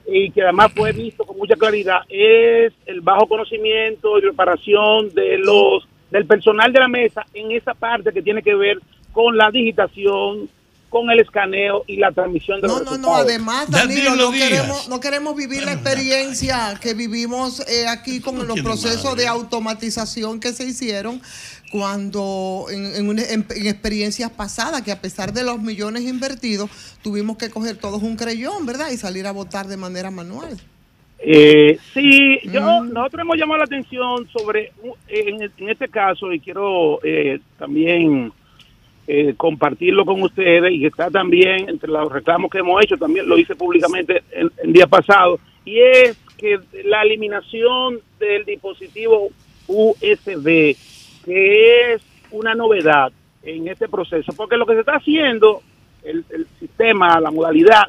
y que además fue visto con mucha claridad, es el bajo conocimiento y preparación de los del personal de la mesa en esa parte que tiene que ver con la digitación, con el escaneo y la transmisión de los No, no, resultados. además, Danilo, no queremos, no queremos vivir la experiencia que vivimos eh, aquí con los procesos de automatización que se hicieron cuando en, en una- en- en experiencias pasadas, que a pesar de los millones invertidos, tuvimos que coger todos un creyón, ¿verdad? Y salir a votar de manera manual. Eh, sí, yo, nosotros hemos llamado la atención sobre, uh, en, este caso, y quiero eh, también eh, compartirlo con ustedes, y está también entre los reclamos que hemos hecho, también lo hice públicamente el, el día pasado, y es que la eliminación del dispositivo USB, que es una novedad en este proceso, porque lo que se está haciendo, el, el sistema, la modalidad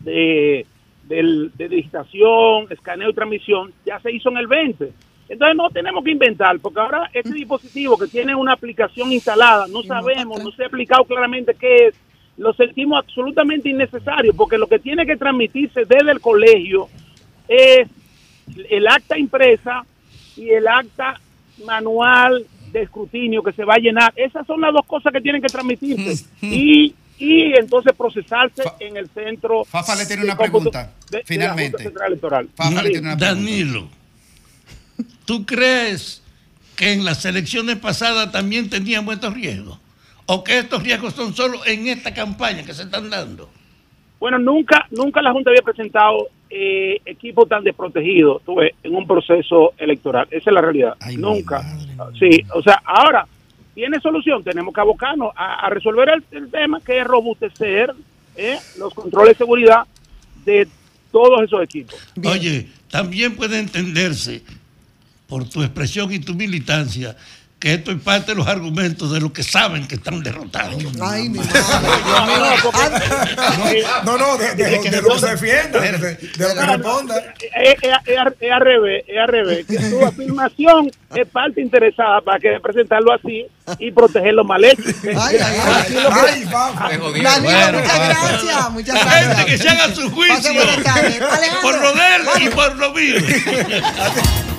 de, del- de digitación, escaneo y transmisión ya se hizo en el 20. Entonces no tenemos que inventar, porque ahora este dispositivo que tiene una aplicación instalada, no sabemos, no se ha explicado claramente qué es, lo sentimos absolutamente innecesario, porque lo que tiene que transmitirse desde el colegio es el acta impresa y el acta manual de escrutinio que se va a llenar. Esas son las dos cosas que tienen que transmitirse. y, y entonces procesarse en el centro. Fafa le tiene una pregunta, de- de la finalmente. Junta Central Electoral. Danilo, ¿tú crees que en las elecciones pasadas también teníamos estos riesgos? ¿O que estos riesgos son solo en esta campaña que se están dando? Bueno, nunca, nunca la Junta había presentado eh, equipos tan desprotegidos tú ves, en un proceso electoral. Esa es la realidad. nunca. Sí, o sea, ahora tiene solución. Tenemos que abocarnos a, a resolver el, el tema que es robustecer eh, los controles de seguridad de todos esos equipos. Oye, también puede entenderse por tu expresión y tu militancia que esto es parte de los argumentos de los que saben que están derrotados. Ay, mi No, no, de, de- de lo que se defienda, de, de lo que responda. Es, es- es al- es al revés, es al revés. Que tu afirmación es parte interesada para que presentarlo así y proteger los mal hechos. Ay, ay, ay. Ay, Danilo, muchas gracias, muchas La gracias. gente que se haga su juicio por lo de él y por lo mío.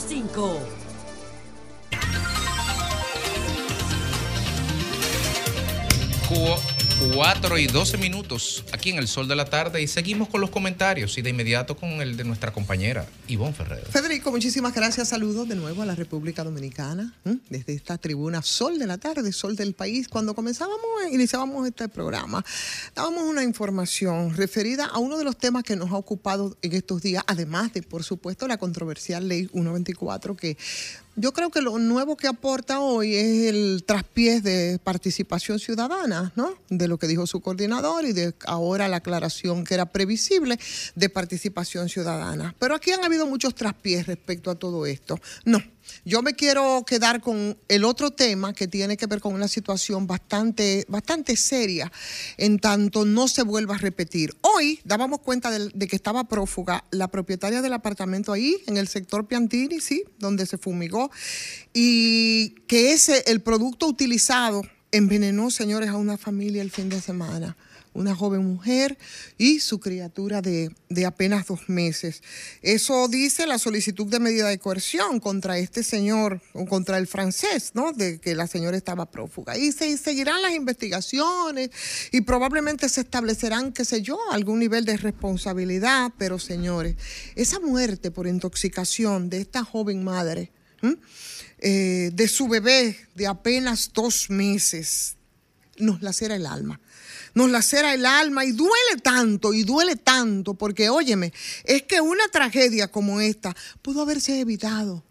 106.5. Cu- 4 y 12 minutos aquí en el sol de la tarde y seguimos con los comentarios y de inmediato con el de nuestra compañera Ivonne Ferrer. Federico, muchísimas gracias. Saludos de nuevo a la República Dominicana, desde esta tribuna Sol de la tarde, Sol del país. Cuando comenzábamos, eh, iniciábamos este programa, dábamos una información referida a uno de los temas que nos ha ocupado en estos días, además de, por supuesto, la controversial ley 124, que yo creo que lo nuevo que aporta hoy es el traspiés de participación ciudadana, ¿no? De lo que dijo su coordinador y de ahora la aclaración que era previsible de participación ciudadana. Pero aquí han habido muchos traspiés respecto a todo esto. No, yo me quiero quedar con el otro tema que tiene que ver con una situación bastante, bastante seria, en tanto no se vuelva a repetir. Hoy dábamos cuenta de, que estaba prófuga la propietaria del apartamento ahí, en el sector Piantini, sí, donde se fumigó, y que ese, el producto utilizado envenenó, señores, a una familia el fin de semana una joven mujer y su criatura de, de, apenas dos meses. Eso dice la solicitud de medida de coerción contra este señor, o contra el francés, ¿no? De que la señora estaba prófuga. Y se seguirán las investigaciones y probablemente se establecerán, qué sé yo, algún nivel de responsabilidad. Pero señores, esa muerte por intoxicación de esta joven madre, eh, de su bebé de apenas dos meses, nos lacera el alma nos lacera el alma y duele tanto y duele tanto porque, óyeme, es que una tragedia como esta pudo haberse evitado.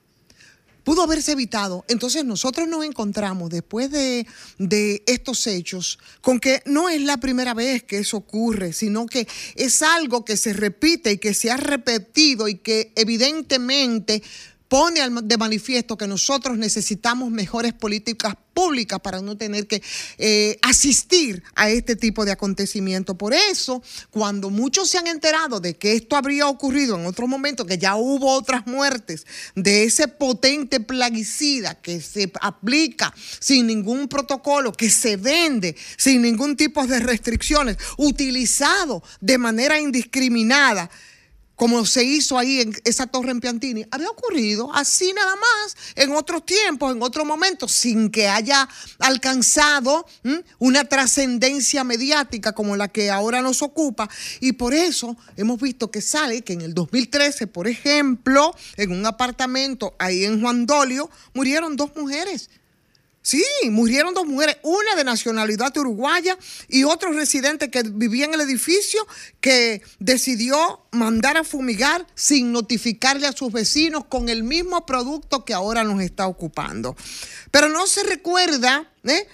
Pudo haberse evitado. Entonces nosotros nos encontramos después de, de estos hechos con que no es la primera vez que eso ocurre, sino que es algo que se repite y que se ha repetido y que evidentemente pone de manifiesto que nosotros necesitamos mejores políticas públicas para no tener que eh, asistir a este tipo de acontecimiento. Por eso, cuando muchos se han enterado de que esto habría ocurrido en otro momento, que ya hubo otras muertes de ese potente plaguicida que se aplica sin ningún protocolo, que se vende sin ningún tipo de restricciones, utilizado de manera indiscriminada, como se hizo ahí en esa torre en Piantini, había ocurrido así nada más en otros tiempos, en otros momentos, sin que haya alcanzado una trascendencia mediática como la que ahora nos ocupa. Y por eso hemos visto que sale que en el 2013, por ejemplo, en un apartamento ahí en Juan Dolio, murieron dos mujeres Sí, murieron dos mujeres, una de nacionalidad uruguaya y otro residente que vivía en el edificio que decidió mandar a fumigar sin notificarle a sus vecinos con el mismo producto que ahora nos está ocupando. Pero no se recuerda, ¿eh?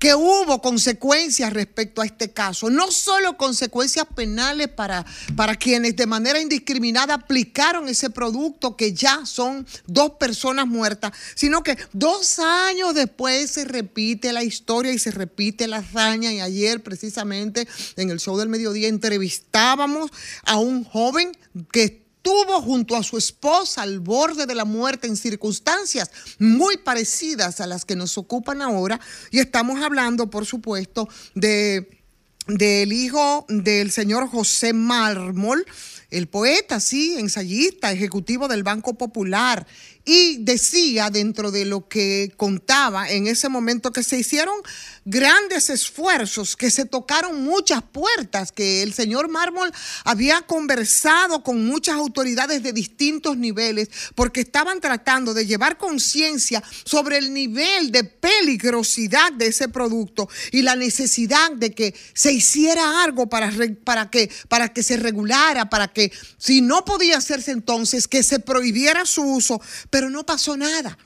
Que hubo consecuencias respecto a este caso, no solo consecuencias penales para, para quienes de manera indiscriminada aplicaron ese producto que ya son dos personas muertas, sino que dos años después se repite la historia y se repite la hazaña. Y ayer precisamente en el show del mediodía entrevistábamos a un joven que estuvo junto a su esposa al borde de la muerte en circunstancias muy parecidas a las que nos ocupan ahora. Y estamos hablando, por supuesto, de del hijo del señor José Mármol, el poeta, sí, ensayista, ejecutivo del Banco Popular, y decía dentro de lo que contaba en ese momento que se hicieron grandes esfuerzos, que se tocaron muchas puertas, que el señor Mármol había conversado con muchas autoridades de distintos niveles, porque estaban tratando de llevar conciencia sobre el nivel de peligrosidad de ese producto y la necesidad de que se hiciera algo para, para, que, para que se regulara, para que si no podía hacerse entonces, que se prohibiera su uso, pero no pasó nada.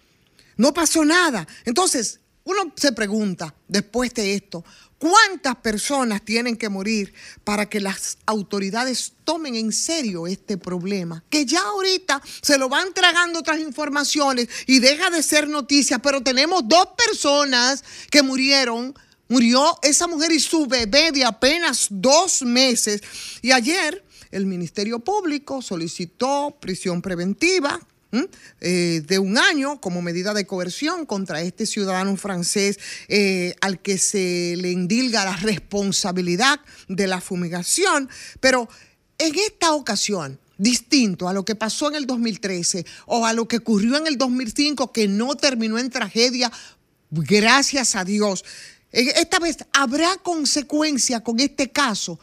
No pasó nada. Entonces, uno se pregunta, después de esto, ¿cuántas personas tienen que morir para que las autoridades tomen en serio este problema? Que ya ahorita se lo van tragando otras informaciones y deja de ser noticia, pero tenemos dos personas que murieron. Murió esa mujer y su bebé de apenas dos meses. Y ayer el Ministerio Público solicitó prisión preventiva eh, de un año como medida de coerción contra este ciudadano francés eh, al que se le indilga la responsabilidad de la fumigación. Pero en esta ocasión, distinto a lo que pasó en el 2013 o a lo que ocurrió en el 2005, que no terminó en tragedia, gracias a Dios. Esta vez habrá consecuencia con este caso,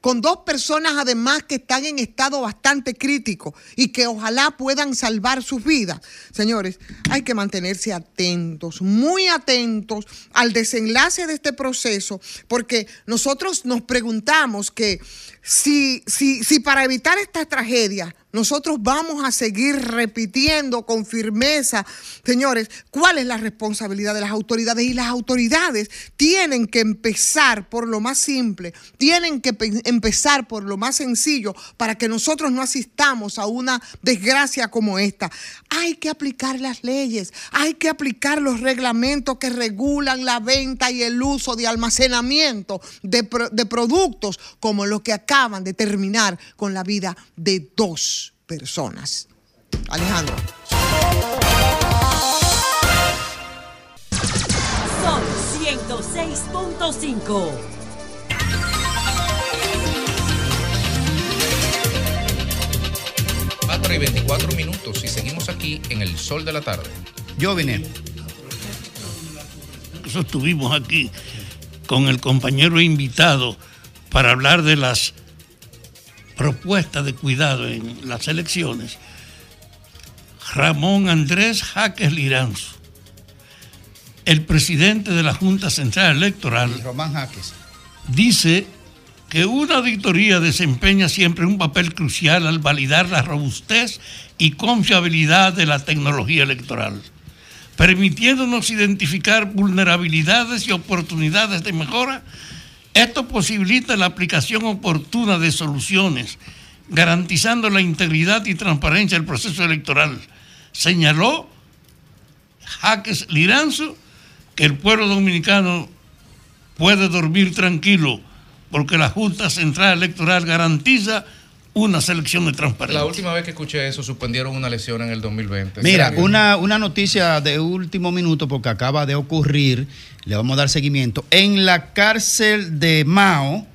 con dos personas además que están en estado bastante crítico y que ojalá puedan salvar sus vidas. Señores, hay que mantenerse atentos, muy atentos al desenlace de este proceso, porque nosotros nos preguntamos que si, si, si para evitar esta tragedia nosotros vamos a seguir repitiendo con firmeza, señores, cuál es la responsabilidad de las autoridades. Y las autoridades tienen que empezar por lo más simple, tienen que empezar por lo más sencillo para que nosotros no asistamos a una desgracia como esta. Hay que aplicar las leyes, hay que aplicar los reglamentos que regulan la venta y el uso de almacenamiento de, pro- de productos como los que acaban de terminar con la vida de dos personas. Alejandro. Son 106.5. Y 24 minutos y seguimos aquí en el sol de la tarde. Yo vine. Estuvimos aquí con el compañero invitado para hablar de las propuestas de cuidado en las elecciones. Ramón Andrés Jaques Liranzo, el presidente de la Junta Central Electoral, Román Jaques. dice que una auditoría desempeña siempre un papel crucial al validar la robustez y confiabilidad de la tecnología electoral, permitiéndonos identificar vulnerabilidades y oportunidades de mejora. Esto posibilita la aplicación oportuna de soluciones, garantizando la integridad y transparencia del proceso electoral. Señaló Jaques Liranzo que el pueblo dominicano puede dormir tranquilo porque la Junta Central Electoral garantiza una selección de transparencia. La última vez que escuché eso, suspendieron una lesión en el 2020. Mira, ¿Será que- una, una noticia de último minuto porque acaba de ocurrir, le vamos a dar seguimiento. En la cárcel de Mao,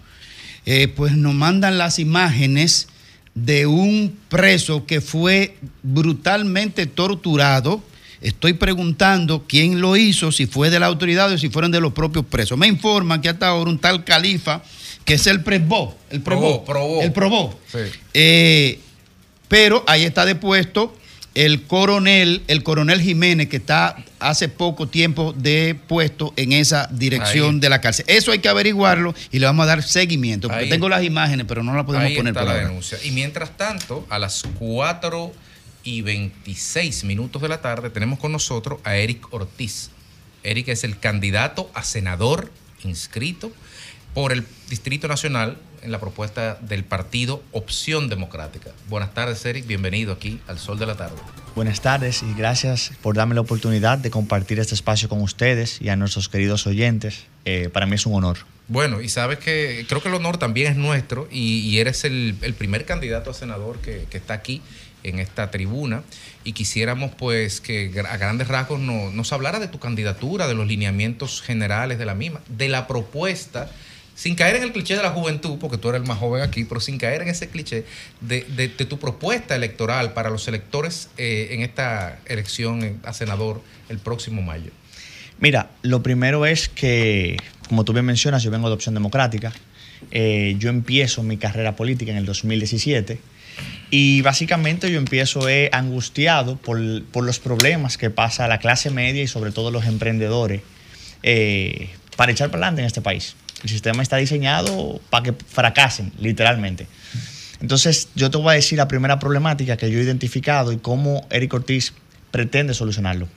eh, pues nos mandan las imágenes de un preso que fue brutalmente torturado. Estoy preguntando quién lo hizo, si fue de la autoridad o si fueron de los propios presos. Me informan que hasta ahora un tal califa, que es el presbó, el Probó, probó, el probó, Sí. eh, pero ahí está depuesto el coronel, el coronel Jiménez, que está hace poco tiempo de puesto en esa dirección Ahí. de la cárcel. Eso hay que averiguarlo y le vamos a dar seguimiento. Porque Ahí. tengo las imágenes, pero no las podemos Ahí poner está por la ahora. denuncia. Y mientras tanto, a las 4 y 26 minutos de la tarde, tenemos con nosotros a Eric Ortiz. Eric es el candidato a senador inscrito por el Distrito Nacional en la propuesta del partido Opción Democrática. Buenas tardes, Eric. Bienvenido aquí al Sol de la Tarde. Buenas tardes y gracias por darme la oportunidad de compartir este espacio con ustedes y a nuestros queridos oyentes. Eh, para mí es un honor. Bueno, y sabes que creo que el honor también es nuestro y, y eres el, el primer candidato a senador que, que está aquí en esta tribuna y quisiéramos pues que a grandes rasgos no- nos hablara de tu candidatura, de los lineamientos generales de la misma, de la propuesta, sin caer en el cliché de la juventud, porque tú eres el más joven aquí, pero sin caer en ese cliché de, tu propuesta electoral para los electores eh, en esta elección eh, a senador el próximo mayo. Mira, lo primero es que, como tú bien mencionas, yo vengo de Opción Democrática. Eh, yo empiezo mi carrera política en el 2017 y básicamente yo empiezo angustiado por, los problemas que pasa la clase media y sobre todo los emprendedores para echar para adelante en este país. El sistema está diseñado para que fracasen, literalmente. Entonces, yo te voy a decir la primera problemática que yo he identificado y cómo Eric Ortiz pretende solucionarlo.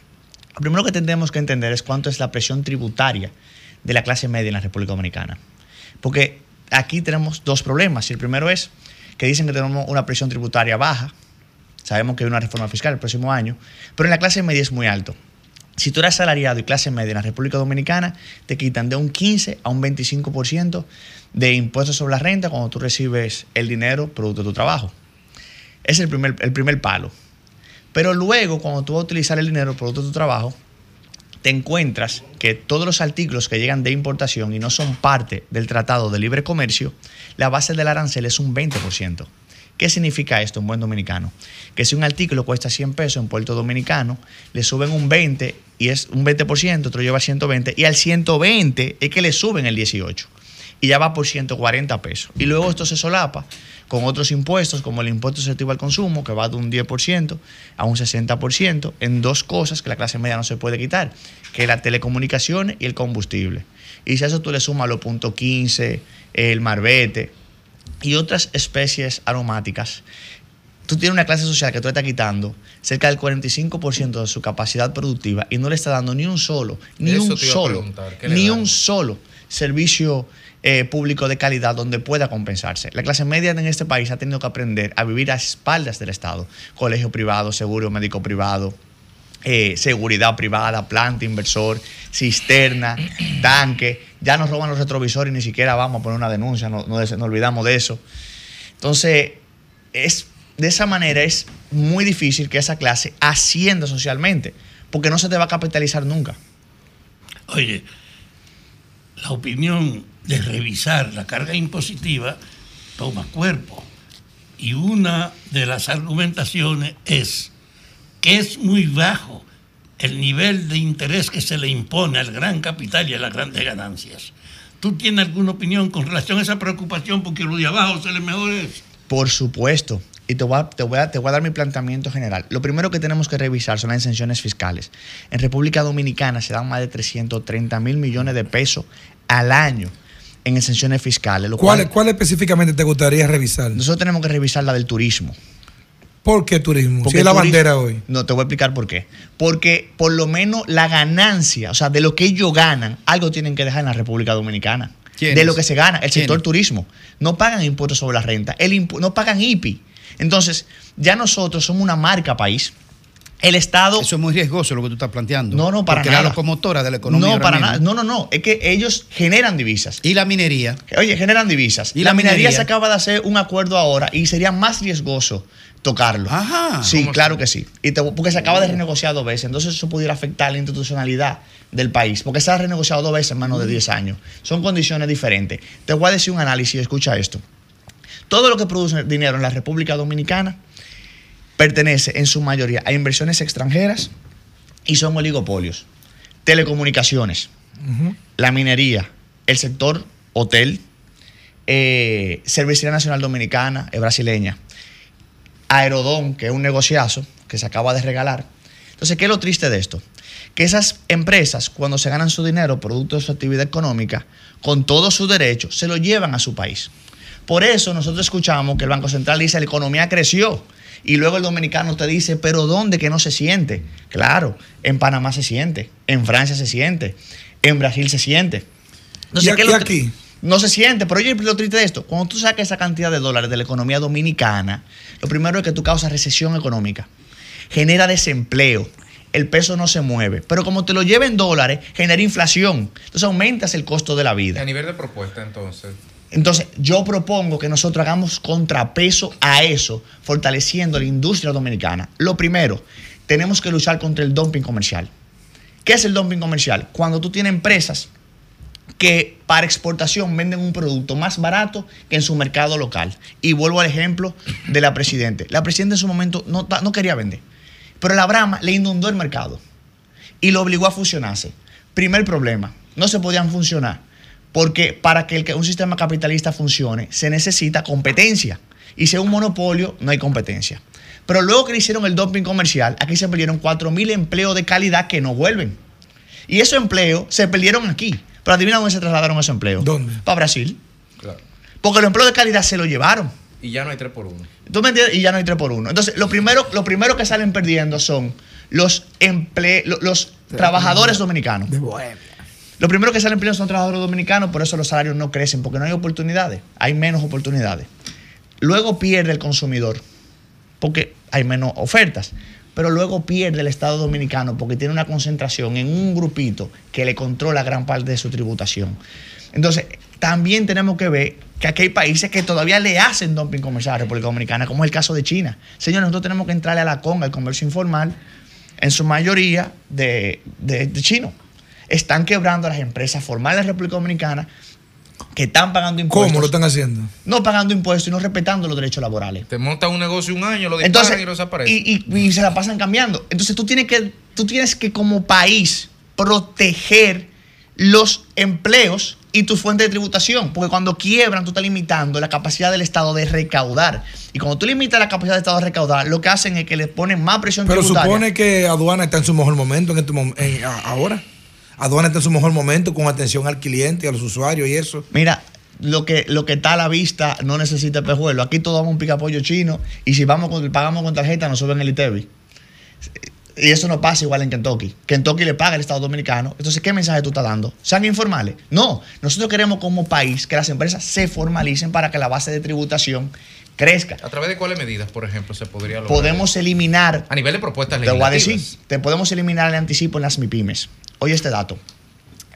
Lo primero que tenemos que entender es cuánto es la presión tributaria de la clase media en la República Dominicana. Porque aquí tenemos dos problemas. Y el primero es que dicen que tenemos una presión tributaria baja. Sabemos que hay una reforma fiscal el próximo año. Pero en la clase media es muy alto. Si tú eres asalariado y clase media en la República Dominicana, te quitan de un 15 a un 25% de impuestos sobre la renta cuando tú recibes el dinero producto de tu trabajo. Es el primer, el primer palo. Pero luego, cuando tú vas a utilizar el dinero producto de tu trabajo, te encuentras que todos los artículos que llegan de importación y no son parte del Tratado de Libre Comercio, la base del arancel es un 20%. ¿Qué significa esto en buen dominicano? Que si un artículo cuesta 100 pesos en Puerto Dominicano, le suben un 20 y es un 20%, otro lleva 120 y al 120 es que le suben el 18 y ya va por 140 pesos. Y luego esto se solapa con otros impuestos, como el impuesto selectivo al consumo, que va de un 10% a un 60%, en dos cosas que la clase media no se puede quitar, que es la telecomunicaciones y el combustible. Y si a eso tú le sumas los puntos 15, el marbete y otras especies aromáticas, tú tienes una clase social que tú le estás quitando cerca del 45% de su capacidad productiva y no le está dando ni un solo, ni Eso un solo, preguntar, ¿qué le ni dan? un solo servicio eh, público de calidad donde pueda compensarse. La clase media en este país ha tenido que aprender a vivir a espaldas del Estado. Colegio privado, seguro médico privado, eh, seguridad privada, planta, inversor, cisterna, tanque. Ya nos roban los retrovisores y ni siquiera vamos a poner una denuncia, no, no no olvidamos de eso. Entonces, es, de esa manera es muy difícil que esa clase ascienda socialmente, porque no se te va a capitalizar nunca. Oye, la opinión de revisar la carga impositiva toma cuerpo. Y una de las argumentaciones es que es muy bajo el nivel de interés que se le impone al gran capital y a las grandes ganancias. ¿Tú tienes alguna opinión con relación a esa preocupación porque lo de abajo se le mejora eso? Por supuesto. Y te voy, a, te, voy a, te voy a dar mi planteamiento general. Lo primero que tenemos que revisar son las exenciones fiscales. En República Dominicana se dan más de 330 mil millones de pesos al año en exenciones fiscales. Lo ¿Cuál, cual, ¿Cuál específicamente te gustaría revisar? nosotros tenemos que revisar la del turismo. ¿Por qué turismo? Porque si es la turismo- bandera hoy. No, te voy a explicar por qué. Porque por lo menos la ganancia, o sea, de lo que ellos ganan, algo tienen que dejar en la República Dominicana. ¿Quiénes? De lo que se gana, el sector ¿Quiénes? turismo. No pagan impuestos sobre la renta, el impu- no pagan IPI. Entonces, ya nosotros somos una marca país. El Estado. Eso es muy riesgoso lo que tú estás planteando. No, no, para Porque nada. la locomotora de la economía. No, para mismo. nada. No, no, no. Es que ellos generan divisas. ¿Y la minería? Oye, generan divisas. ¿Y la, la minería, minería? se acaba de hacer un acuerdo ahora y sería más riesgoso tocarlo. Ajá. Sí, ¿Cómo claro que sí. Y te- porque se acaba de renegociar dos veces. Entonces eso pudiera afectar la institucionalidad del país. Porque se ha renegociado dos veces en menos de 10 años. Son condiciones diferentes. Te voy a decir un análisis. Escucha esto. Todo lo que produce dinero en la República Dominicana pertenece en su mayoría a inversiones extranjeras y son oligopolios. Telecomunicaciones, la minería, el sector hotel, eh, Cervecería Nacional Dominicana, es brasileña, Aerodón, que es un negociazo que se acaba de regalar. Entonces, ¿qué es lo triste de esto? Que esas empresas, cuando se ganan su dinero producto de su actividad económica, con todos sus derechos, se lo llevan a su país. Por eso nosotros escuchamos que el Banco Central dice la economía creció. Y luego el dominicano te dice, pero ¿dónde que no se siente? Claro, en Panamá se siente, en Francia se siente, en Brasil se siente. ¿Y ¿qué es lo aquí- No se siente, pero oye, lo triste de esto, cuando tú sacas esa cantidad de dólares de la economía dominicana, lo primero es que tú causas recesión económica, genera desempleo, el peso no se mueve, pero como te lo lleva en dólares, genera inflación, entonces aumentas el costo de la vida. A nivel de propuesta, entonces. Entonces, yo propongo que nosotros hagamos contrapeso a eso, fortaleciendo la industria dominicana. Lo primero, tenemos que luchar contra el dumping comercial. ¿Qué es el dumping comercial? Cuando tú tienes empresas que para exportación venden un producto más barato que en su mercado local. Y vuelvo al ejemplo de la Presidente. La Presidenta en su momento no, no quería vender, pero la Brahma le inundó el mercado y lo obligó a fusionarse. Primer problema, no se podían funcionar, porque para que un sistema capitalista funcione se necesita competencia. Y si es un monopolio, no hay competencia. Pero luego que le hicieron el dumping comercial, aquí se perdieron 4.000 empleos de calidad que no vuelven. Y esos empleos se perdieron aquí. Pero adivina dónde se trasladaron esos empleos. ¿Dónde? Para Brasil. Claro. Porque los empleos de calidad se los llevaron. Y ya no hay 3 por 1. ¿Tú me entiendes? Y ya no hay 3 por 1. Entonces, lo primero, lo primero que salen perdiendo son los, emple lo- los trabajadores dominicanos. Lo primero que salen perdiendo son trabajadores dominicanos, por eso los salarios no crecen, porque no hay oportunidades, hay menos oportunidades. Luego pierde el consumidor, porque hay menos ofertas. Pero luego pierde el Estado dominicano porque tiene una concentración en un grupito que le controla gran parte de su tributación. Entonces, también tenemos que ver que aquí hay países que todavía le hacen dumping comercial a la República Dominicana, como es el caso de China. Señores, nosotros tenemos que entrarle a la conga, al comercio informal, en su mayoría de, de, chino. Están quebrando las empresas formales de la República Dominicana que están pagando impuestos. ¿Cómo lo están haciendo? No pagando impuestos y no respetando los derechos laborales. Te montan un negocio un año, lo disparan Entonces, y lo desaparecen. y, y- y se la pasan cambiando. Entonces tú tienes que, tú tienes que como país proteger los empleos y tu fuente de tributación, porque cuando quiebran tú estás limitando la capacidad del Estado de recaudar. Y cuando tú limitas la capacidad del Estado de recaudar, lo que hacen es que le ponen más presión Pero tributaria. supone que aduana está en su mejor momento en este mom- en- a- ahora. Aduana está en su mejor momento con atención al cliente, a los usuarios y eso. Mira, lo que, lo que está a la vista no necesita espejuelo. Aquí todos vamos un picapollo chino y si vamos pagamos con tarjeta nos suben el ITEVI. Y eso no pasa igual en Kentucky. Kentucky le paga al Estado Dominicano. Entonces, ¿qué mensaje tú estás dando? ¿Sean informales? No. Nosotros queremos como país que las empresas se formalicen para que la base de tributación crezca. ¿A través de cuáles medidas, por ejemplo, se podría lograr? Podemos eliminar. A nivel de propuestas Te voy a legislativas. decir, te podemos eliminar el anticipo en las MIPIMES. Oye este dato.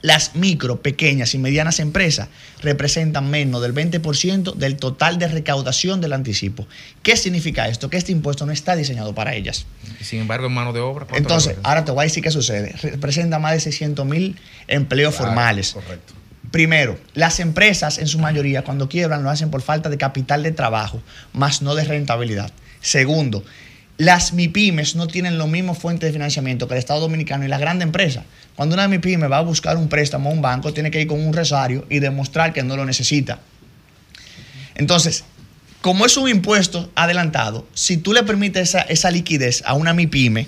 Las micro, pequeñas y medianas empresas representan menos del 20% del total de recaudación del anticipo. ¿Qué significa esto? Que este impuesto no está diseñado para ellas. Y sin embargo, en mano de obra. ¿cuánto Entonces, ahora te voy a decir qué sucede. Representa más de 600 mil empleos Claro, formales. correcto. Primero, las empresas en su mayoría cuando quiebran lo hacen por falta de capital de trabajo, más no de rentabilidad. Segundo, las MIPIMES no tienen los mismos fuentes de financiamiento que el Estado Dominicano y las grandes empresas. Cuando una MIPYME va a buscar un préstamo a un banco, tiene que ir con un rosario y demostrar que no lo necesita. Entonces, como es un impuesto adelantado, si tú le permites esa, liquidez a una MIPYME,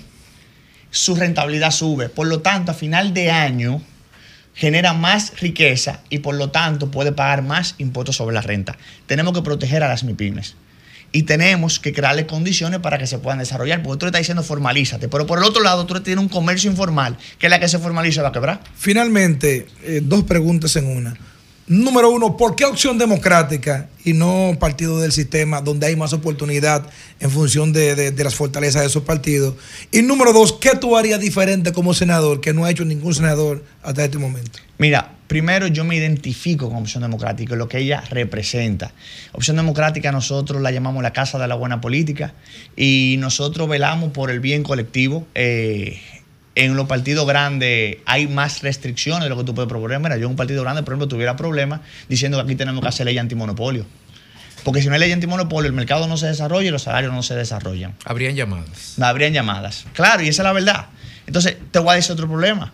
su rentabilidad sube. Por lo tanto, a final de año genera más riqueza y por lo tanto puede pagar más impuestos sobre la renta. Tenemos que proteger a las MIPYMES y tenemos que crearle condiciones para que se puedan desarrollar. Porque tú le estás diciendo formalízate, pero por el otro lado tú tienes un comercio informal que es la que se formaliza va a quebrar. Finalmente, eh, dos preguntas en una. Número uno, ¿por qué opción democrática y no partido del sistema donde hay más oportunidad en función de, de- las fortalezas de esos partidos? Y número dos, ¿qué tú harías diferente como senador que no ha hecho ningún senador hasta este momento? Mira, primero yo me identifico con Opción Democrática, lo que ella representa. Opción Democrática nosotros la llamamos la Casa de la Buena Política y nosotros velamos por el bien colectivo. Eh, en los partidos grandes hay más restricciones de lo que tú puedes proponer. Mira, yo en un partido grande, por ejemplo, tuviera problemas diciendo que aquí tenemos que hacer ley antimonopolio. Porque si no hay ley antimonopolio, el mercado no se desarrolla y los salarios no se desarrollan. Habrían llamadas. No habrían llamadas. Claro, y esa es la verdad. Entonces, te voy a decir otro problema.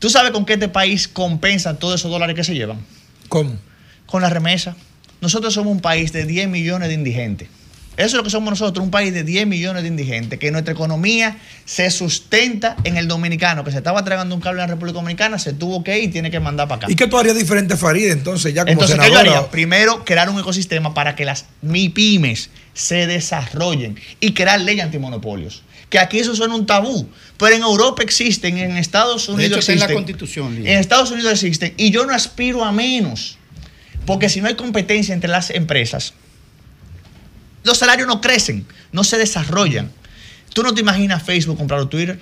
¿Tú sabes con qué este país compensa todos esos dólares que se llevan? ¿Cómo? Con la remesa. Nosotros somos un país de 10 millones de indigentes. Eso es lo que somos nosotros, un país de 10 millones de indigentes, que nuestra economía se sustenta en el dominicano, que se estaba tragando un cable en la República Dominicana, se tuvo que ir y tiene que mandar para acá. ¿Y qué tú harías diferente, Farid, entonces, ya como Entonces, ¿qué yo senadora? haría? Primero, crear un ecosistema para que las MIPIMES se desarrollen y crear leyes antimonopolios. Que aquí eso suena un tabú, pero en Europa existen, en Estados De Unidos hecho, está en la existen. Constitución. Lía. En Estados Unidos existen y yo no aspiro a menos. Porque si no hay competencia entre las empresas, los salarios no crecen, no se desarrollan. Tú no te imaginas Facebook comprar Twitter.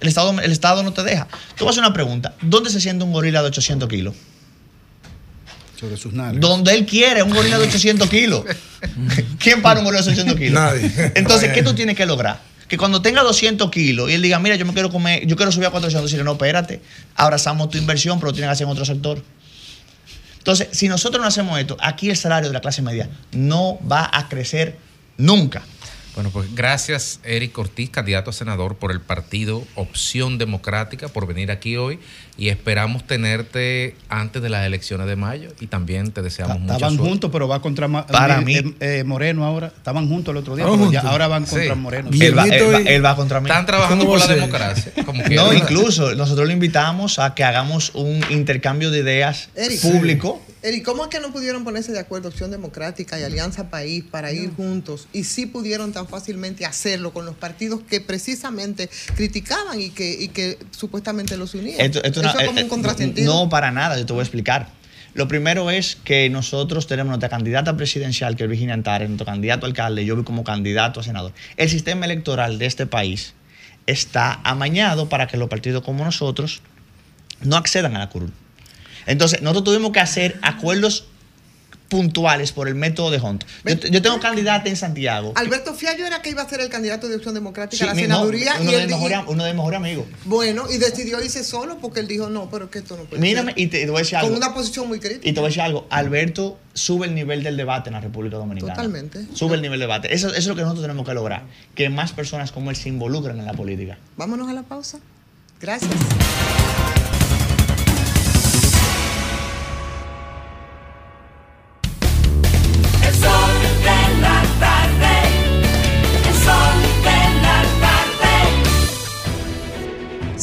El Estado, el Estado no te deja. Tú vas a hacer una pregunta. ¿Dónde se siente un gorila de 800 kilos? Sobre sus nalgas. Donde él quiere, un gorila de 800 kilos. ¿Quién para un gorila de 800 kilos? Nadie. Entonces, ¿qué tú tienes que lograr? Que cuando tenga 200 kilos y él diga, mira, yo me quiero comer, yo quiero subir a 400, decirle, no, espérate, abrazamos tu inversión, pero tienes que hacer en otro sector. Entonces, si nosotros no hacemos esto, aquí el salario de la clase media no va a crecer nunca. Bueno, pues gracias Eric Ortiz, candidato a senador por el partido Opción Democrática, por venir aquí hoy y esperamos tenerte antes de las elecciones de mayo y también te deseamos mucha Estaban suerte. juntos, pero va contra Para eh, mí. eh, eh, Moreno ahora. Estaban juntos el otro día, ahora van Sí. contra Moreno. Él va, él va- él va contra mí. Están trabajando ¿Cómo por la democracia. Como No, incluso nosotros lo invitamos a que hagamos un intercambio de ideas Eric. público. Eric, ¿cómo es que no pudieron ponerse de acuerdo Opción Democrática y Alianza País para ir juntos y sí pudieron tan fácilmente hacerlo con los partidos que precisamente criticaban y que, y que supuestamente los unían? Esto- esto Eso no- es como eh, un eh, contrasentido. No, para nada, yo te voy a explicar. Lo primero es que nosotros tenemos nuestra candidata presidencial, que es Virginia Antares, nuestro candidato a alcalde, yo voy como candidato a senador. El sistema electoral de este país está amañado para que los partidos como nosotros no accedan a la curul. Entonces, nosotros tuvimos que hacer acuerdos puntuales por el método de Hunt. Yo, yo tengo candidata en Santiago. Alberto Fiallo era que iba a ser el candidato de Opción Democrática Sí, a la mi- no, senaduría uno, y de mis mejores, dijo- uno de mis mejores amigos. bueno, y decidió irse solo porque él dijo, no, pero que esto no puede Mírame, ser. y te, te voy a decir algo. Con una posición muy crítica. Y te voy a decir algo, Alberto sube el nivel del debate en la República Dominicana. Totalmente. Sube el nivel del debate. Eso, eso es lo que nosotros tenemos que lograr, que más personas como él se involucren en la política. Vámonos a la pausa. Gracias.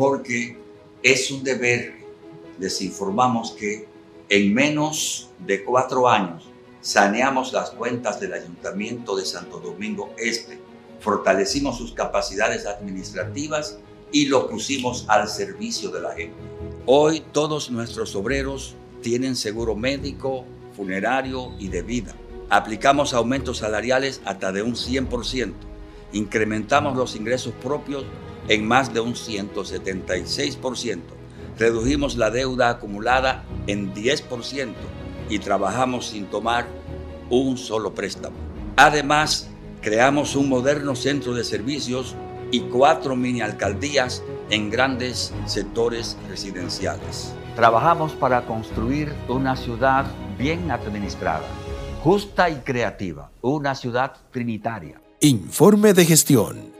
porque es un deber. Les informamos que en menos de cuatro años saneamos las cuentas del Ayuntamiento de Santo Domingo Este, fortalecimos sus capacidades administrativas y lo pusimos al servicio de la gente. Hoy todos nuestros obreros tienen seguro médico, funerario y de vida. Aplicamos aumentos salariales hasta de un 100%. Incrementamos los ingresos propios en más de un 176%. Redujimos la deuda acumulada en 10% y trabajamos sin tomar un solo préstamo. Además, creamos un moderno centro de servicios y cuatro mini alcaldías en grandes sectores residenciales. Trabajamos para construir una ciudad bien administrada, justa y creativa, una ciudad trinitaria. Informe de gestión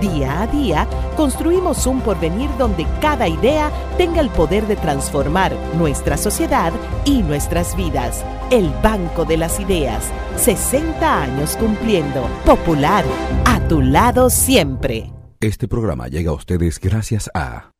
Día a día, construimos un porvenir donde cada idea tenga el poder de transformar nuestra sociedad y nuestras vidas. El Banco de las Ideas, 60 años cumpliendo. Popular, a tu lado siempre. Este programa llega a ustedes gracias a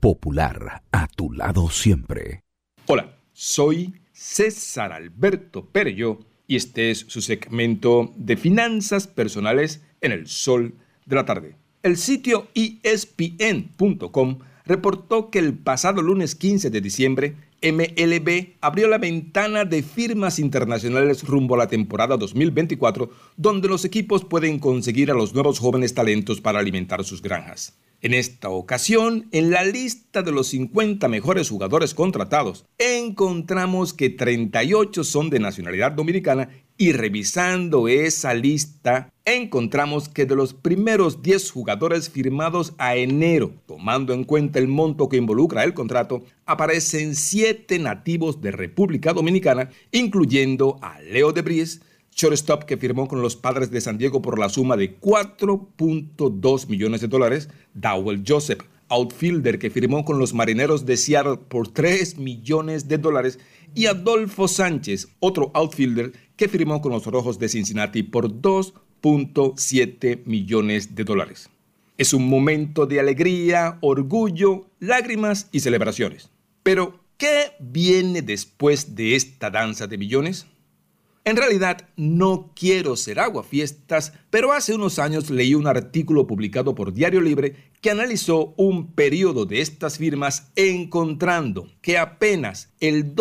Popular, a tu lado siempre. Hola, soy César Alberto Perello y este es su segmento de finanzas personales en el sol de la tarde. El sitio espn.com reportó que el pasado lunes 15 de diciembre, MLB abrió la ventana de firmas internacionales rumbo a la temporada 2024, donde los equipos pueden conseguir a los nuevos jóvenes talentos para alimentar sus granjas. En esta ocasión, en la lista de los 50 mejores jugadores contratados, encontramos que 38 son de nacionalidad dominicana y revisando esa lista, encontramos que de los primeros 10 jugadores firmados a enero, tomando en cuenta el monto que involucra el contrato, aparecen 7 nativos de República Dominicana, incluyendo a Leo Debris, shortstop que firmó con los padres de San Diego por la suma de 4.2 millones de dólares, Dowell Joseph, outfielder que firmó con los marineros de Seattle por 3 millones de dólares, y Adolfo Sánchez, otro outfielder que firmó con los Rojos de Cincinnati por 2.7 millones de dólares. Es un momento de alegría, orgullo, lágrimas y celebraciones. Pero, ¿qué viene después de esta danza de millones? En realidad, no quiero ser aguafiestas, pero hace unos años leí un artículo publicado por Diario Libre que analizó un periodo de estas firmas encontrando que apenas el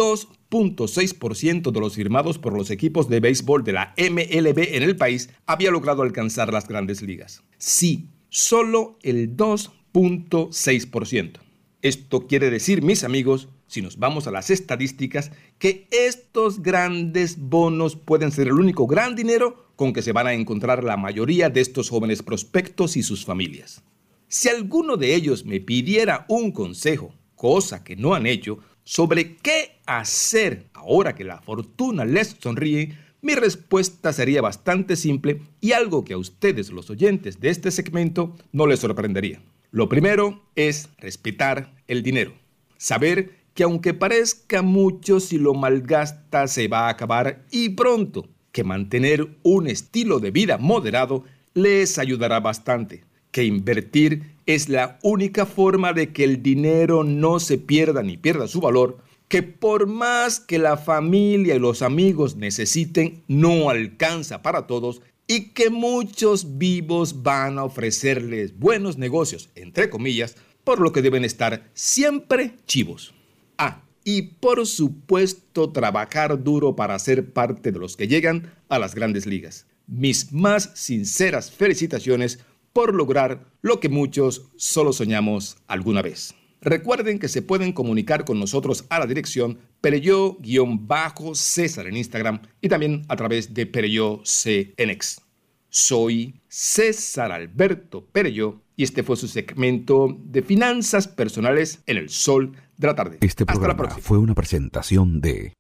2.6% de los firmados por los equipos de béisbol de la MLB en el país había logrado alcanzar las grandes ligas. Sí, solo el 2.6%. Esto quiere decir, mis amigos, si nos vamos a las estadísticas, que estos grandes bonos pueden ser el único gran dinero con que se van a encontrar la mayoría de estos jóvenes prospectos y sus familias. Si alguno de ellos me pidiera un consejo, cosa que no han hecho, sobre qué hacer ahora que la fortuna les sonríe, mi respuesta sería bastante simple y algo que a ustedes, los oyentes de este segmento, no les sorprendería. Lo primero es respetar el dinero. Saber que aunque parezca mucho, si lo malgasta se va a acabar y pronto, que mantener un estilo de vida moderado les ayudará bastante, que invertir es la única forma de que el dinero no se pierda ni pierda su valor, que por más que la familia y los amigos necesiten, no alcanza para todos y que muchos vivos van a ofrecerles buenos negocios, entre comillas, por lo que deben estar siempre chivos. Ah, y por supuesto trabajar duro para ser parte de los que llegan a las grandes ligas. Mis más sinceras felicitaciones por lograr lo que muchos solo soñamos alguna vez. Recuerden que se pueden comunicar con nosotros a la dirección Pereyó-César en Instagram y también a través de Pereyó CNX. Soy César Alberto Pereyó y este fue su segmento de finanzas personales en el sol de la tarde. Este Hasta la programa próxima. fue una presentación de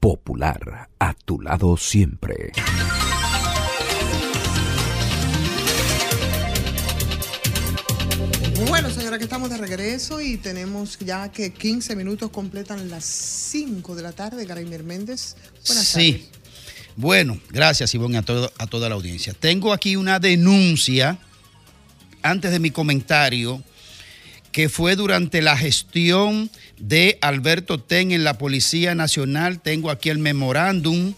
Popular, a tu lado siempre. Bueno, señora, que estamos de regreso y tenemos ya que 15 minutos completan las 5 de la tarde. Garaymer Méndez, buenas tardes. Sí. Bueno, gracias Ivonne a, todo- a toda la audiencia. Tengo aquí una denuncia, antes de mi comentario, que fue durante la gestión de Alberto Ten en la Policía Nacional. Tengo aquí el memorándum,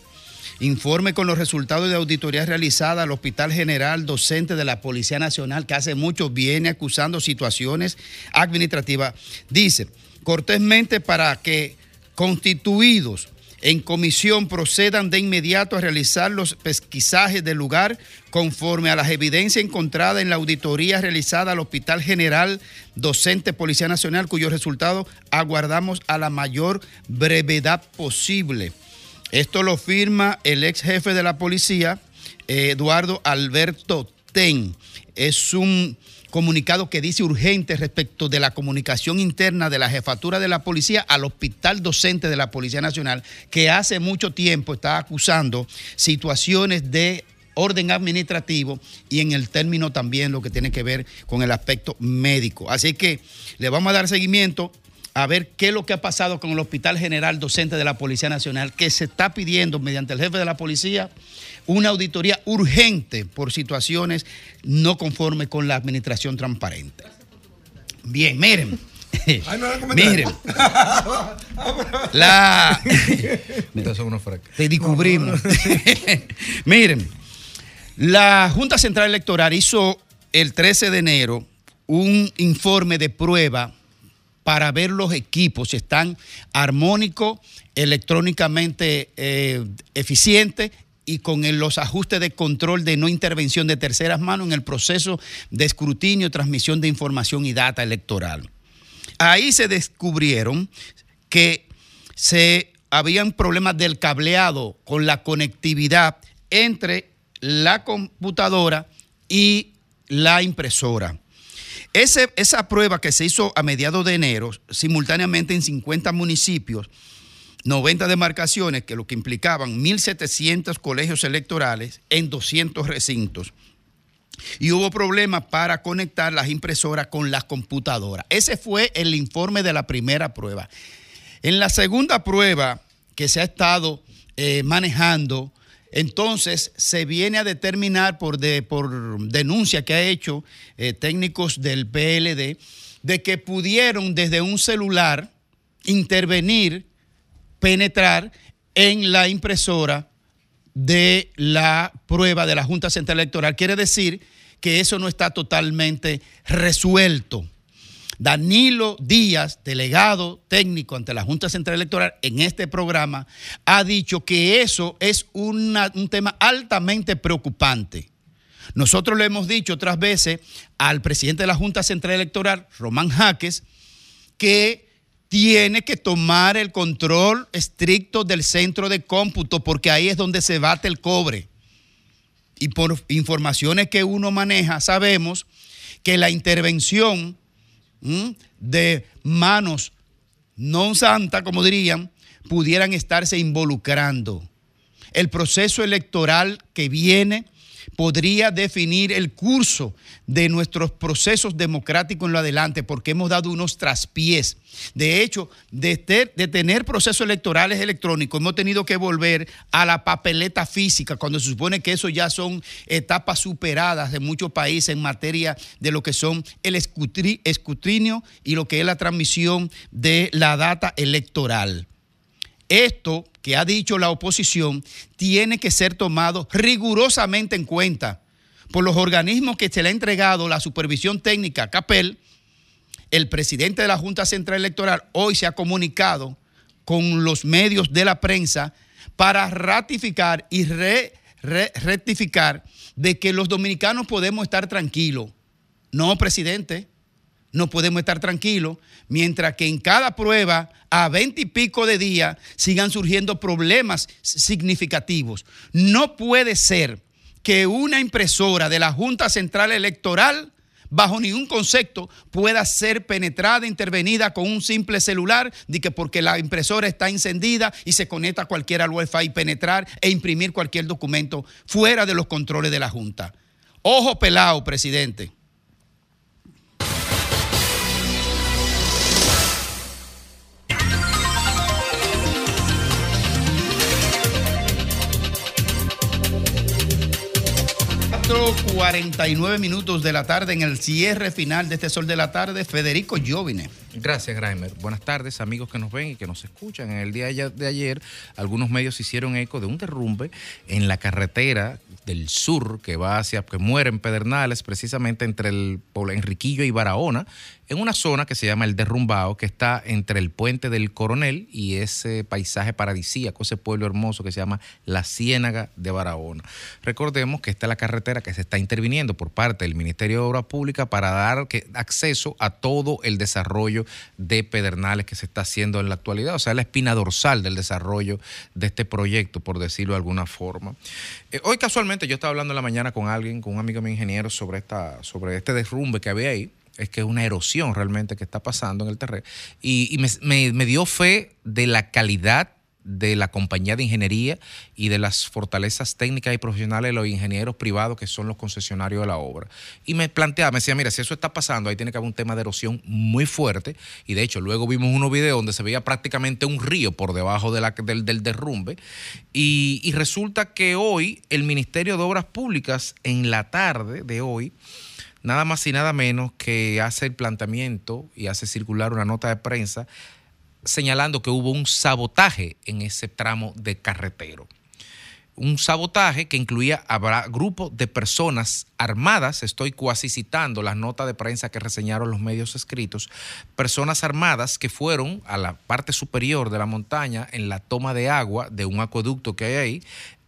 informe con los resultados de auditoría realizada al Hospital General Docente de la Policía Nacional, que hace mucho viene acusando situaciones administrativas. Dice, cortésmente para que constituidos en comisión procedan de inmediato a realizar los pesquisajes del lugar conforme a las evidencias encontradas en la auditoría realizada al Hospital General Docente Policía Nacional, cuyos resultados aguardamos a la mayor brevedad posible. Esto lo firma el ex jefe de la policía, eh, Eduardo Alberto Ten. Es un comunicado que dice urgente respecto de la comunicación interna de la jefatura de la policía al hospital docente de la Policía Nacional, que hace mucho tiempo está acusando situaciones de orden administrativo y en el término también lo que tiene que ver con el aspecto médico. Así que le vamos a dar seguimiento a ver qué es lo que ha pasado con el Hospital General Docente de la Policía Nacional, que se está pidiendo mediante el jefe de la policía una auditoría urgente por situaciones no conformes con la administración transparente. Bien, miren. Miren, la. Te descubrimos. Miren, la Junta Central Electoral hizo el 13 de enero un informe de prueba para ver los equipos si están armónicos, electrónicamente eh, eficientes y con los ajustes de control de no intervención de terceras manos en el proceso de escrutinio, transmisión de información y data electoral. Ahí se descubrieron que se habían problemas del cableado con la conectividad entre la computadora y la impresora. Esa prueba que se hizo a mediados de enero, simultáneamente en 50 municipios, 90 demarcaciones, que lo que implicaban 1.700 colegios electorales en 200 recintos. Y hubo problemas para conectar las impresoras con las computadoras. Ese fue el informe de la primera prueba. En la segunda prueba que se ha estado eh, manejando, entonces se viene a determinar por, de- por denuncia que ha hecho eh, técnicos del PLD de que pudieron desde un celular intervenir, penetrar en la impresora de la prueba de la Junta Central Electoral. Quiere decir que eso no está totalmente resuelto. Danilo Díaz, delegado técnico ante la Junta Central Electoral en este programa, ha dicho que eso es un tema altamente preocupante. Nosotros le hemos dicho otras veces al presidente de la Junta Central Electoral, Román Jaques, que tiene que tomar el control estricto del centro de cómputo porque ahí es donde se bate el cobre. Y por informaciones que uno maneja, sabemos que la intervención de manos no santas, como dirían, pudieran estarse involucrando. El proceso electoral que viene podría definir el curso de nuestros procesos democráticos en lo adelante, porque hemos dado unos traspiés. De hecho, de, ter- de tener procesos electorales electrónicos, hemos tenido que volver a la papeleta física, cuando se supone que eso ya son etapas superadas en muchos países en materia de lo que son el escrutinio y lo que es la transmisión de la data electoral. Esto que ha dicho la oposición tiene que ser tomado rigurosamente en cuenta por los organismos que se le ha entregado la supervisión técnica CAPEL. El presidente de la Junta Central Electoral hoy se ha comunicado con los medios de la prensa para ratificar y re- re- rectificar de que los dominicanos podemos estar tranquilos. No, presidente, no podemos estar tranquilos mientras que en cada prueba a veinte y pico de días sigan surgiendo problemas significativos. No puede ser que una impresora de la Junta Central Electoral bajo ningún concepto pueda ser penetrada, intervenida con un simple celular, de que porque la impresora está encendida y se conecta cualquiera al Wi-Fi y penetrar e imprimir cualquier documento fuera de los controles de la Junta. Ojo pelado, presidente. Cuatro 49 minutos de la tarde en el cierre final de este sol de la tarde, Federico Jovine. Gracias, Graimer. Buenas tardes, amigos que nos ven y que nos escuchan. En el día de ayer, algunos medios hicieron eco de un derrumbe en la carretera del sur que va hacia, que muere en Pedernales, precisamente entre el Enriquillo y Barahona, en una zona que se llama el Derrumbao, que está entre el puente del Coronel y ese paisaje paradisíaco, ese pueblo hermoso que se llama la Ciénaga de Barahona. Recordemos que esta es la carretera que se está interviniendo por parte del Ministerio de Obras Públicas para dar acceso a todo el desarrollo de Pedernales que se está haciendo en la actualidad, o sea, la espina dorsal del desarrollo de este proyecto, por decirlo de alguna forma. Eh, hoy casualmente yo estaba hablando en la mañana con alguien, con un amigo mío ingeniero sobre, esta, sobre este derrumbe que había ahí. Es que es una erosión realmente que está pasando en el terreno. Y, y me, me- me dio fe de la calidad de la compañía de ingeniería y de las fortalezas técnicas y profesionales de los ingenieros privados que son los concesionarios de la obra. Y me planteaba, me decía, mira, si eso está pasando, ahí tiene que haber un tema de erosión muy fuerte. Y de hecho, luego vimos unos videos donde se veía prácticamente un río por debajo del, derrumbe. Y resulta que hoy el Ministerio de Obras Públicas, en la tarde de hoy, nada más y nada menos que hace el planteamiento y hace circular una nota de prensa señalando que hubo un sabotaje en ese tramo de carretero. Un sabotaje que incluía a grupos de personas armadas, estoy cuasi citando las notas de prensa que reseñaron los medios escritos, personas armadas que fueron a la parte superior de la montaña en la toma de agua de un acueducto que hay ahí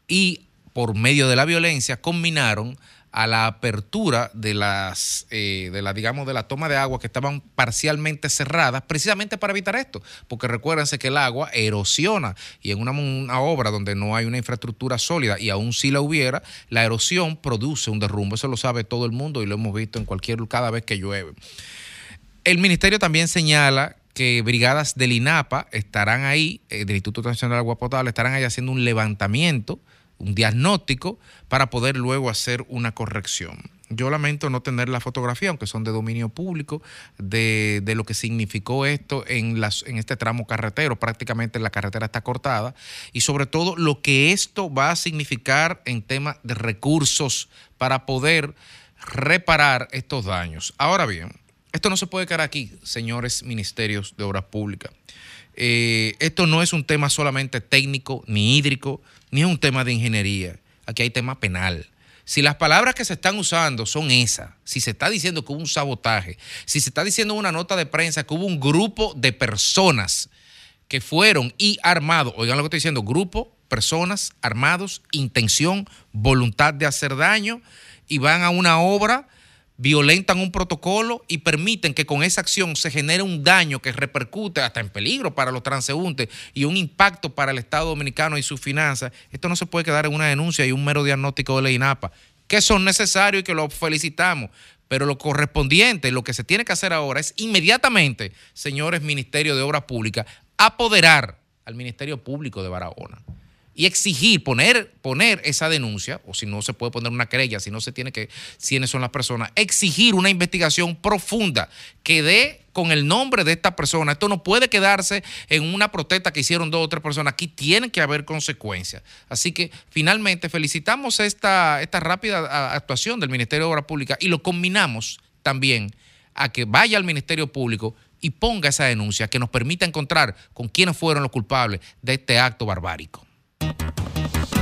y por medio de la violencia combinaron a la apertura de las, eh, de la, digamos, de la toma de agua que estaban parcialmente cerradas, precisamente para evitar esto, porque recuérdense que el agua erosiona y en una, obra donde no hay una infraestructura sólida y aún si la hubiera, la erosión produce un derrumbe, eso lo sabe todo el mundo y lo hemos visto en cualquier, cada vez que llueve. El ministerio también señala que brigadas del INAPA estarán ahí, eh, del Instituto Nacional de Agua Potable, estarán ahí haciendo un levantamiento, un diagnóstico, para poder luego hacer una corrección. Yo lamento no tener la fotografía, aunque son de dominio público, de, de lo que significó esto en, las, en este tramo carretero. Prácticamente la carretera está cortada. Y sobre todo lo que esto va a significar en tema de recursos para poder reparar estos daños. Ahora bien, esto no se puede quedar aquí, señores ministerios de Obras Públicas. Eh, esto no es un tema solamente técnico, ni hídrico, ni es un tema de ingeniería. Aquí hay tema penal. Si las palabras que se están usando son esas, si se está diciendo que hubo un sabotaje, si se está diciendo en una nota de prensa que hubo un grupo de personas que fueron y armados, oigan lo que estoy diciendo, grupo, personas armados, intención, voluntad de hacer daño y van a una obra, violentan un protocolo y permiten que con esa acción se genere un daño que repercute hasta en peligro para los transeúntes y un impacto para el Estado dominicano y sus finanzas, esto no se puede quedar en una denuncia y un mero diagnóstico de la INAPA, que son necesarios y que los felicitamos, Pero lo correspondiente, lo que se tiene que hacer ahora es inmediatamente, señores Ministerio de Obras Públicas, apoderar al Ministerio Público de Barahona y exigir, poner, poner esa denuncia, o si no se puede poner una querella, si no se tiene que, quiénes son las personas, exigir una investigación profunda que dé con el nombre de esta persona. Esto no puede quedarse en una protesta que hicieron dos o tres personas. Aquí tiene que haber consecuencias. Así que finalmente felicitamos esta, esta rápida actuación del Ministerio de Obras Públicas y lo combinamos también a que vaya al Ministerio Público y ponga esa denuncia que nos permita encontrar con quiénes fueron los culpables de este acto barbárico. えっ?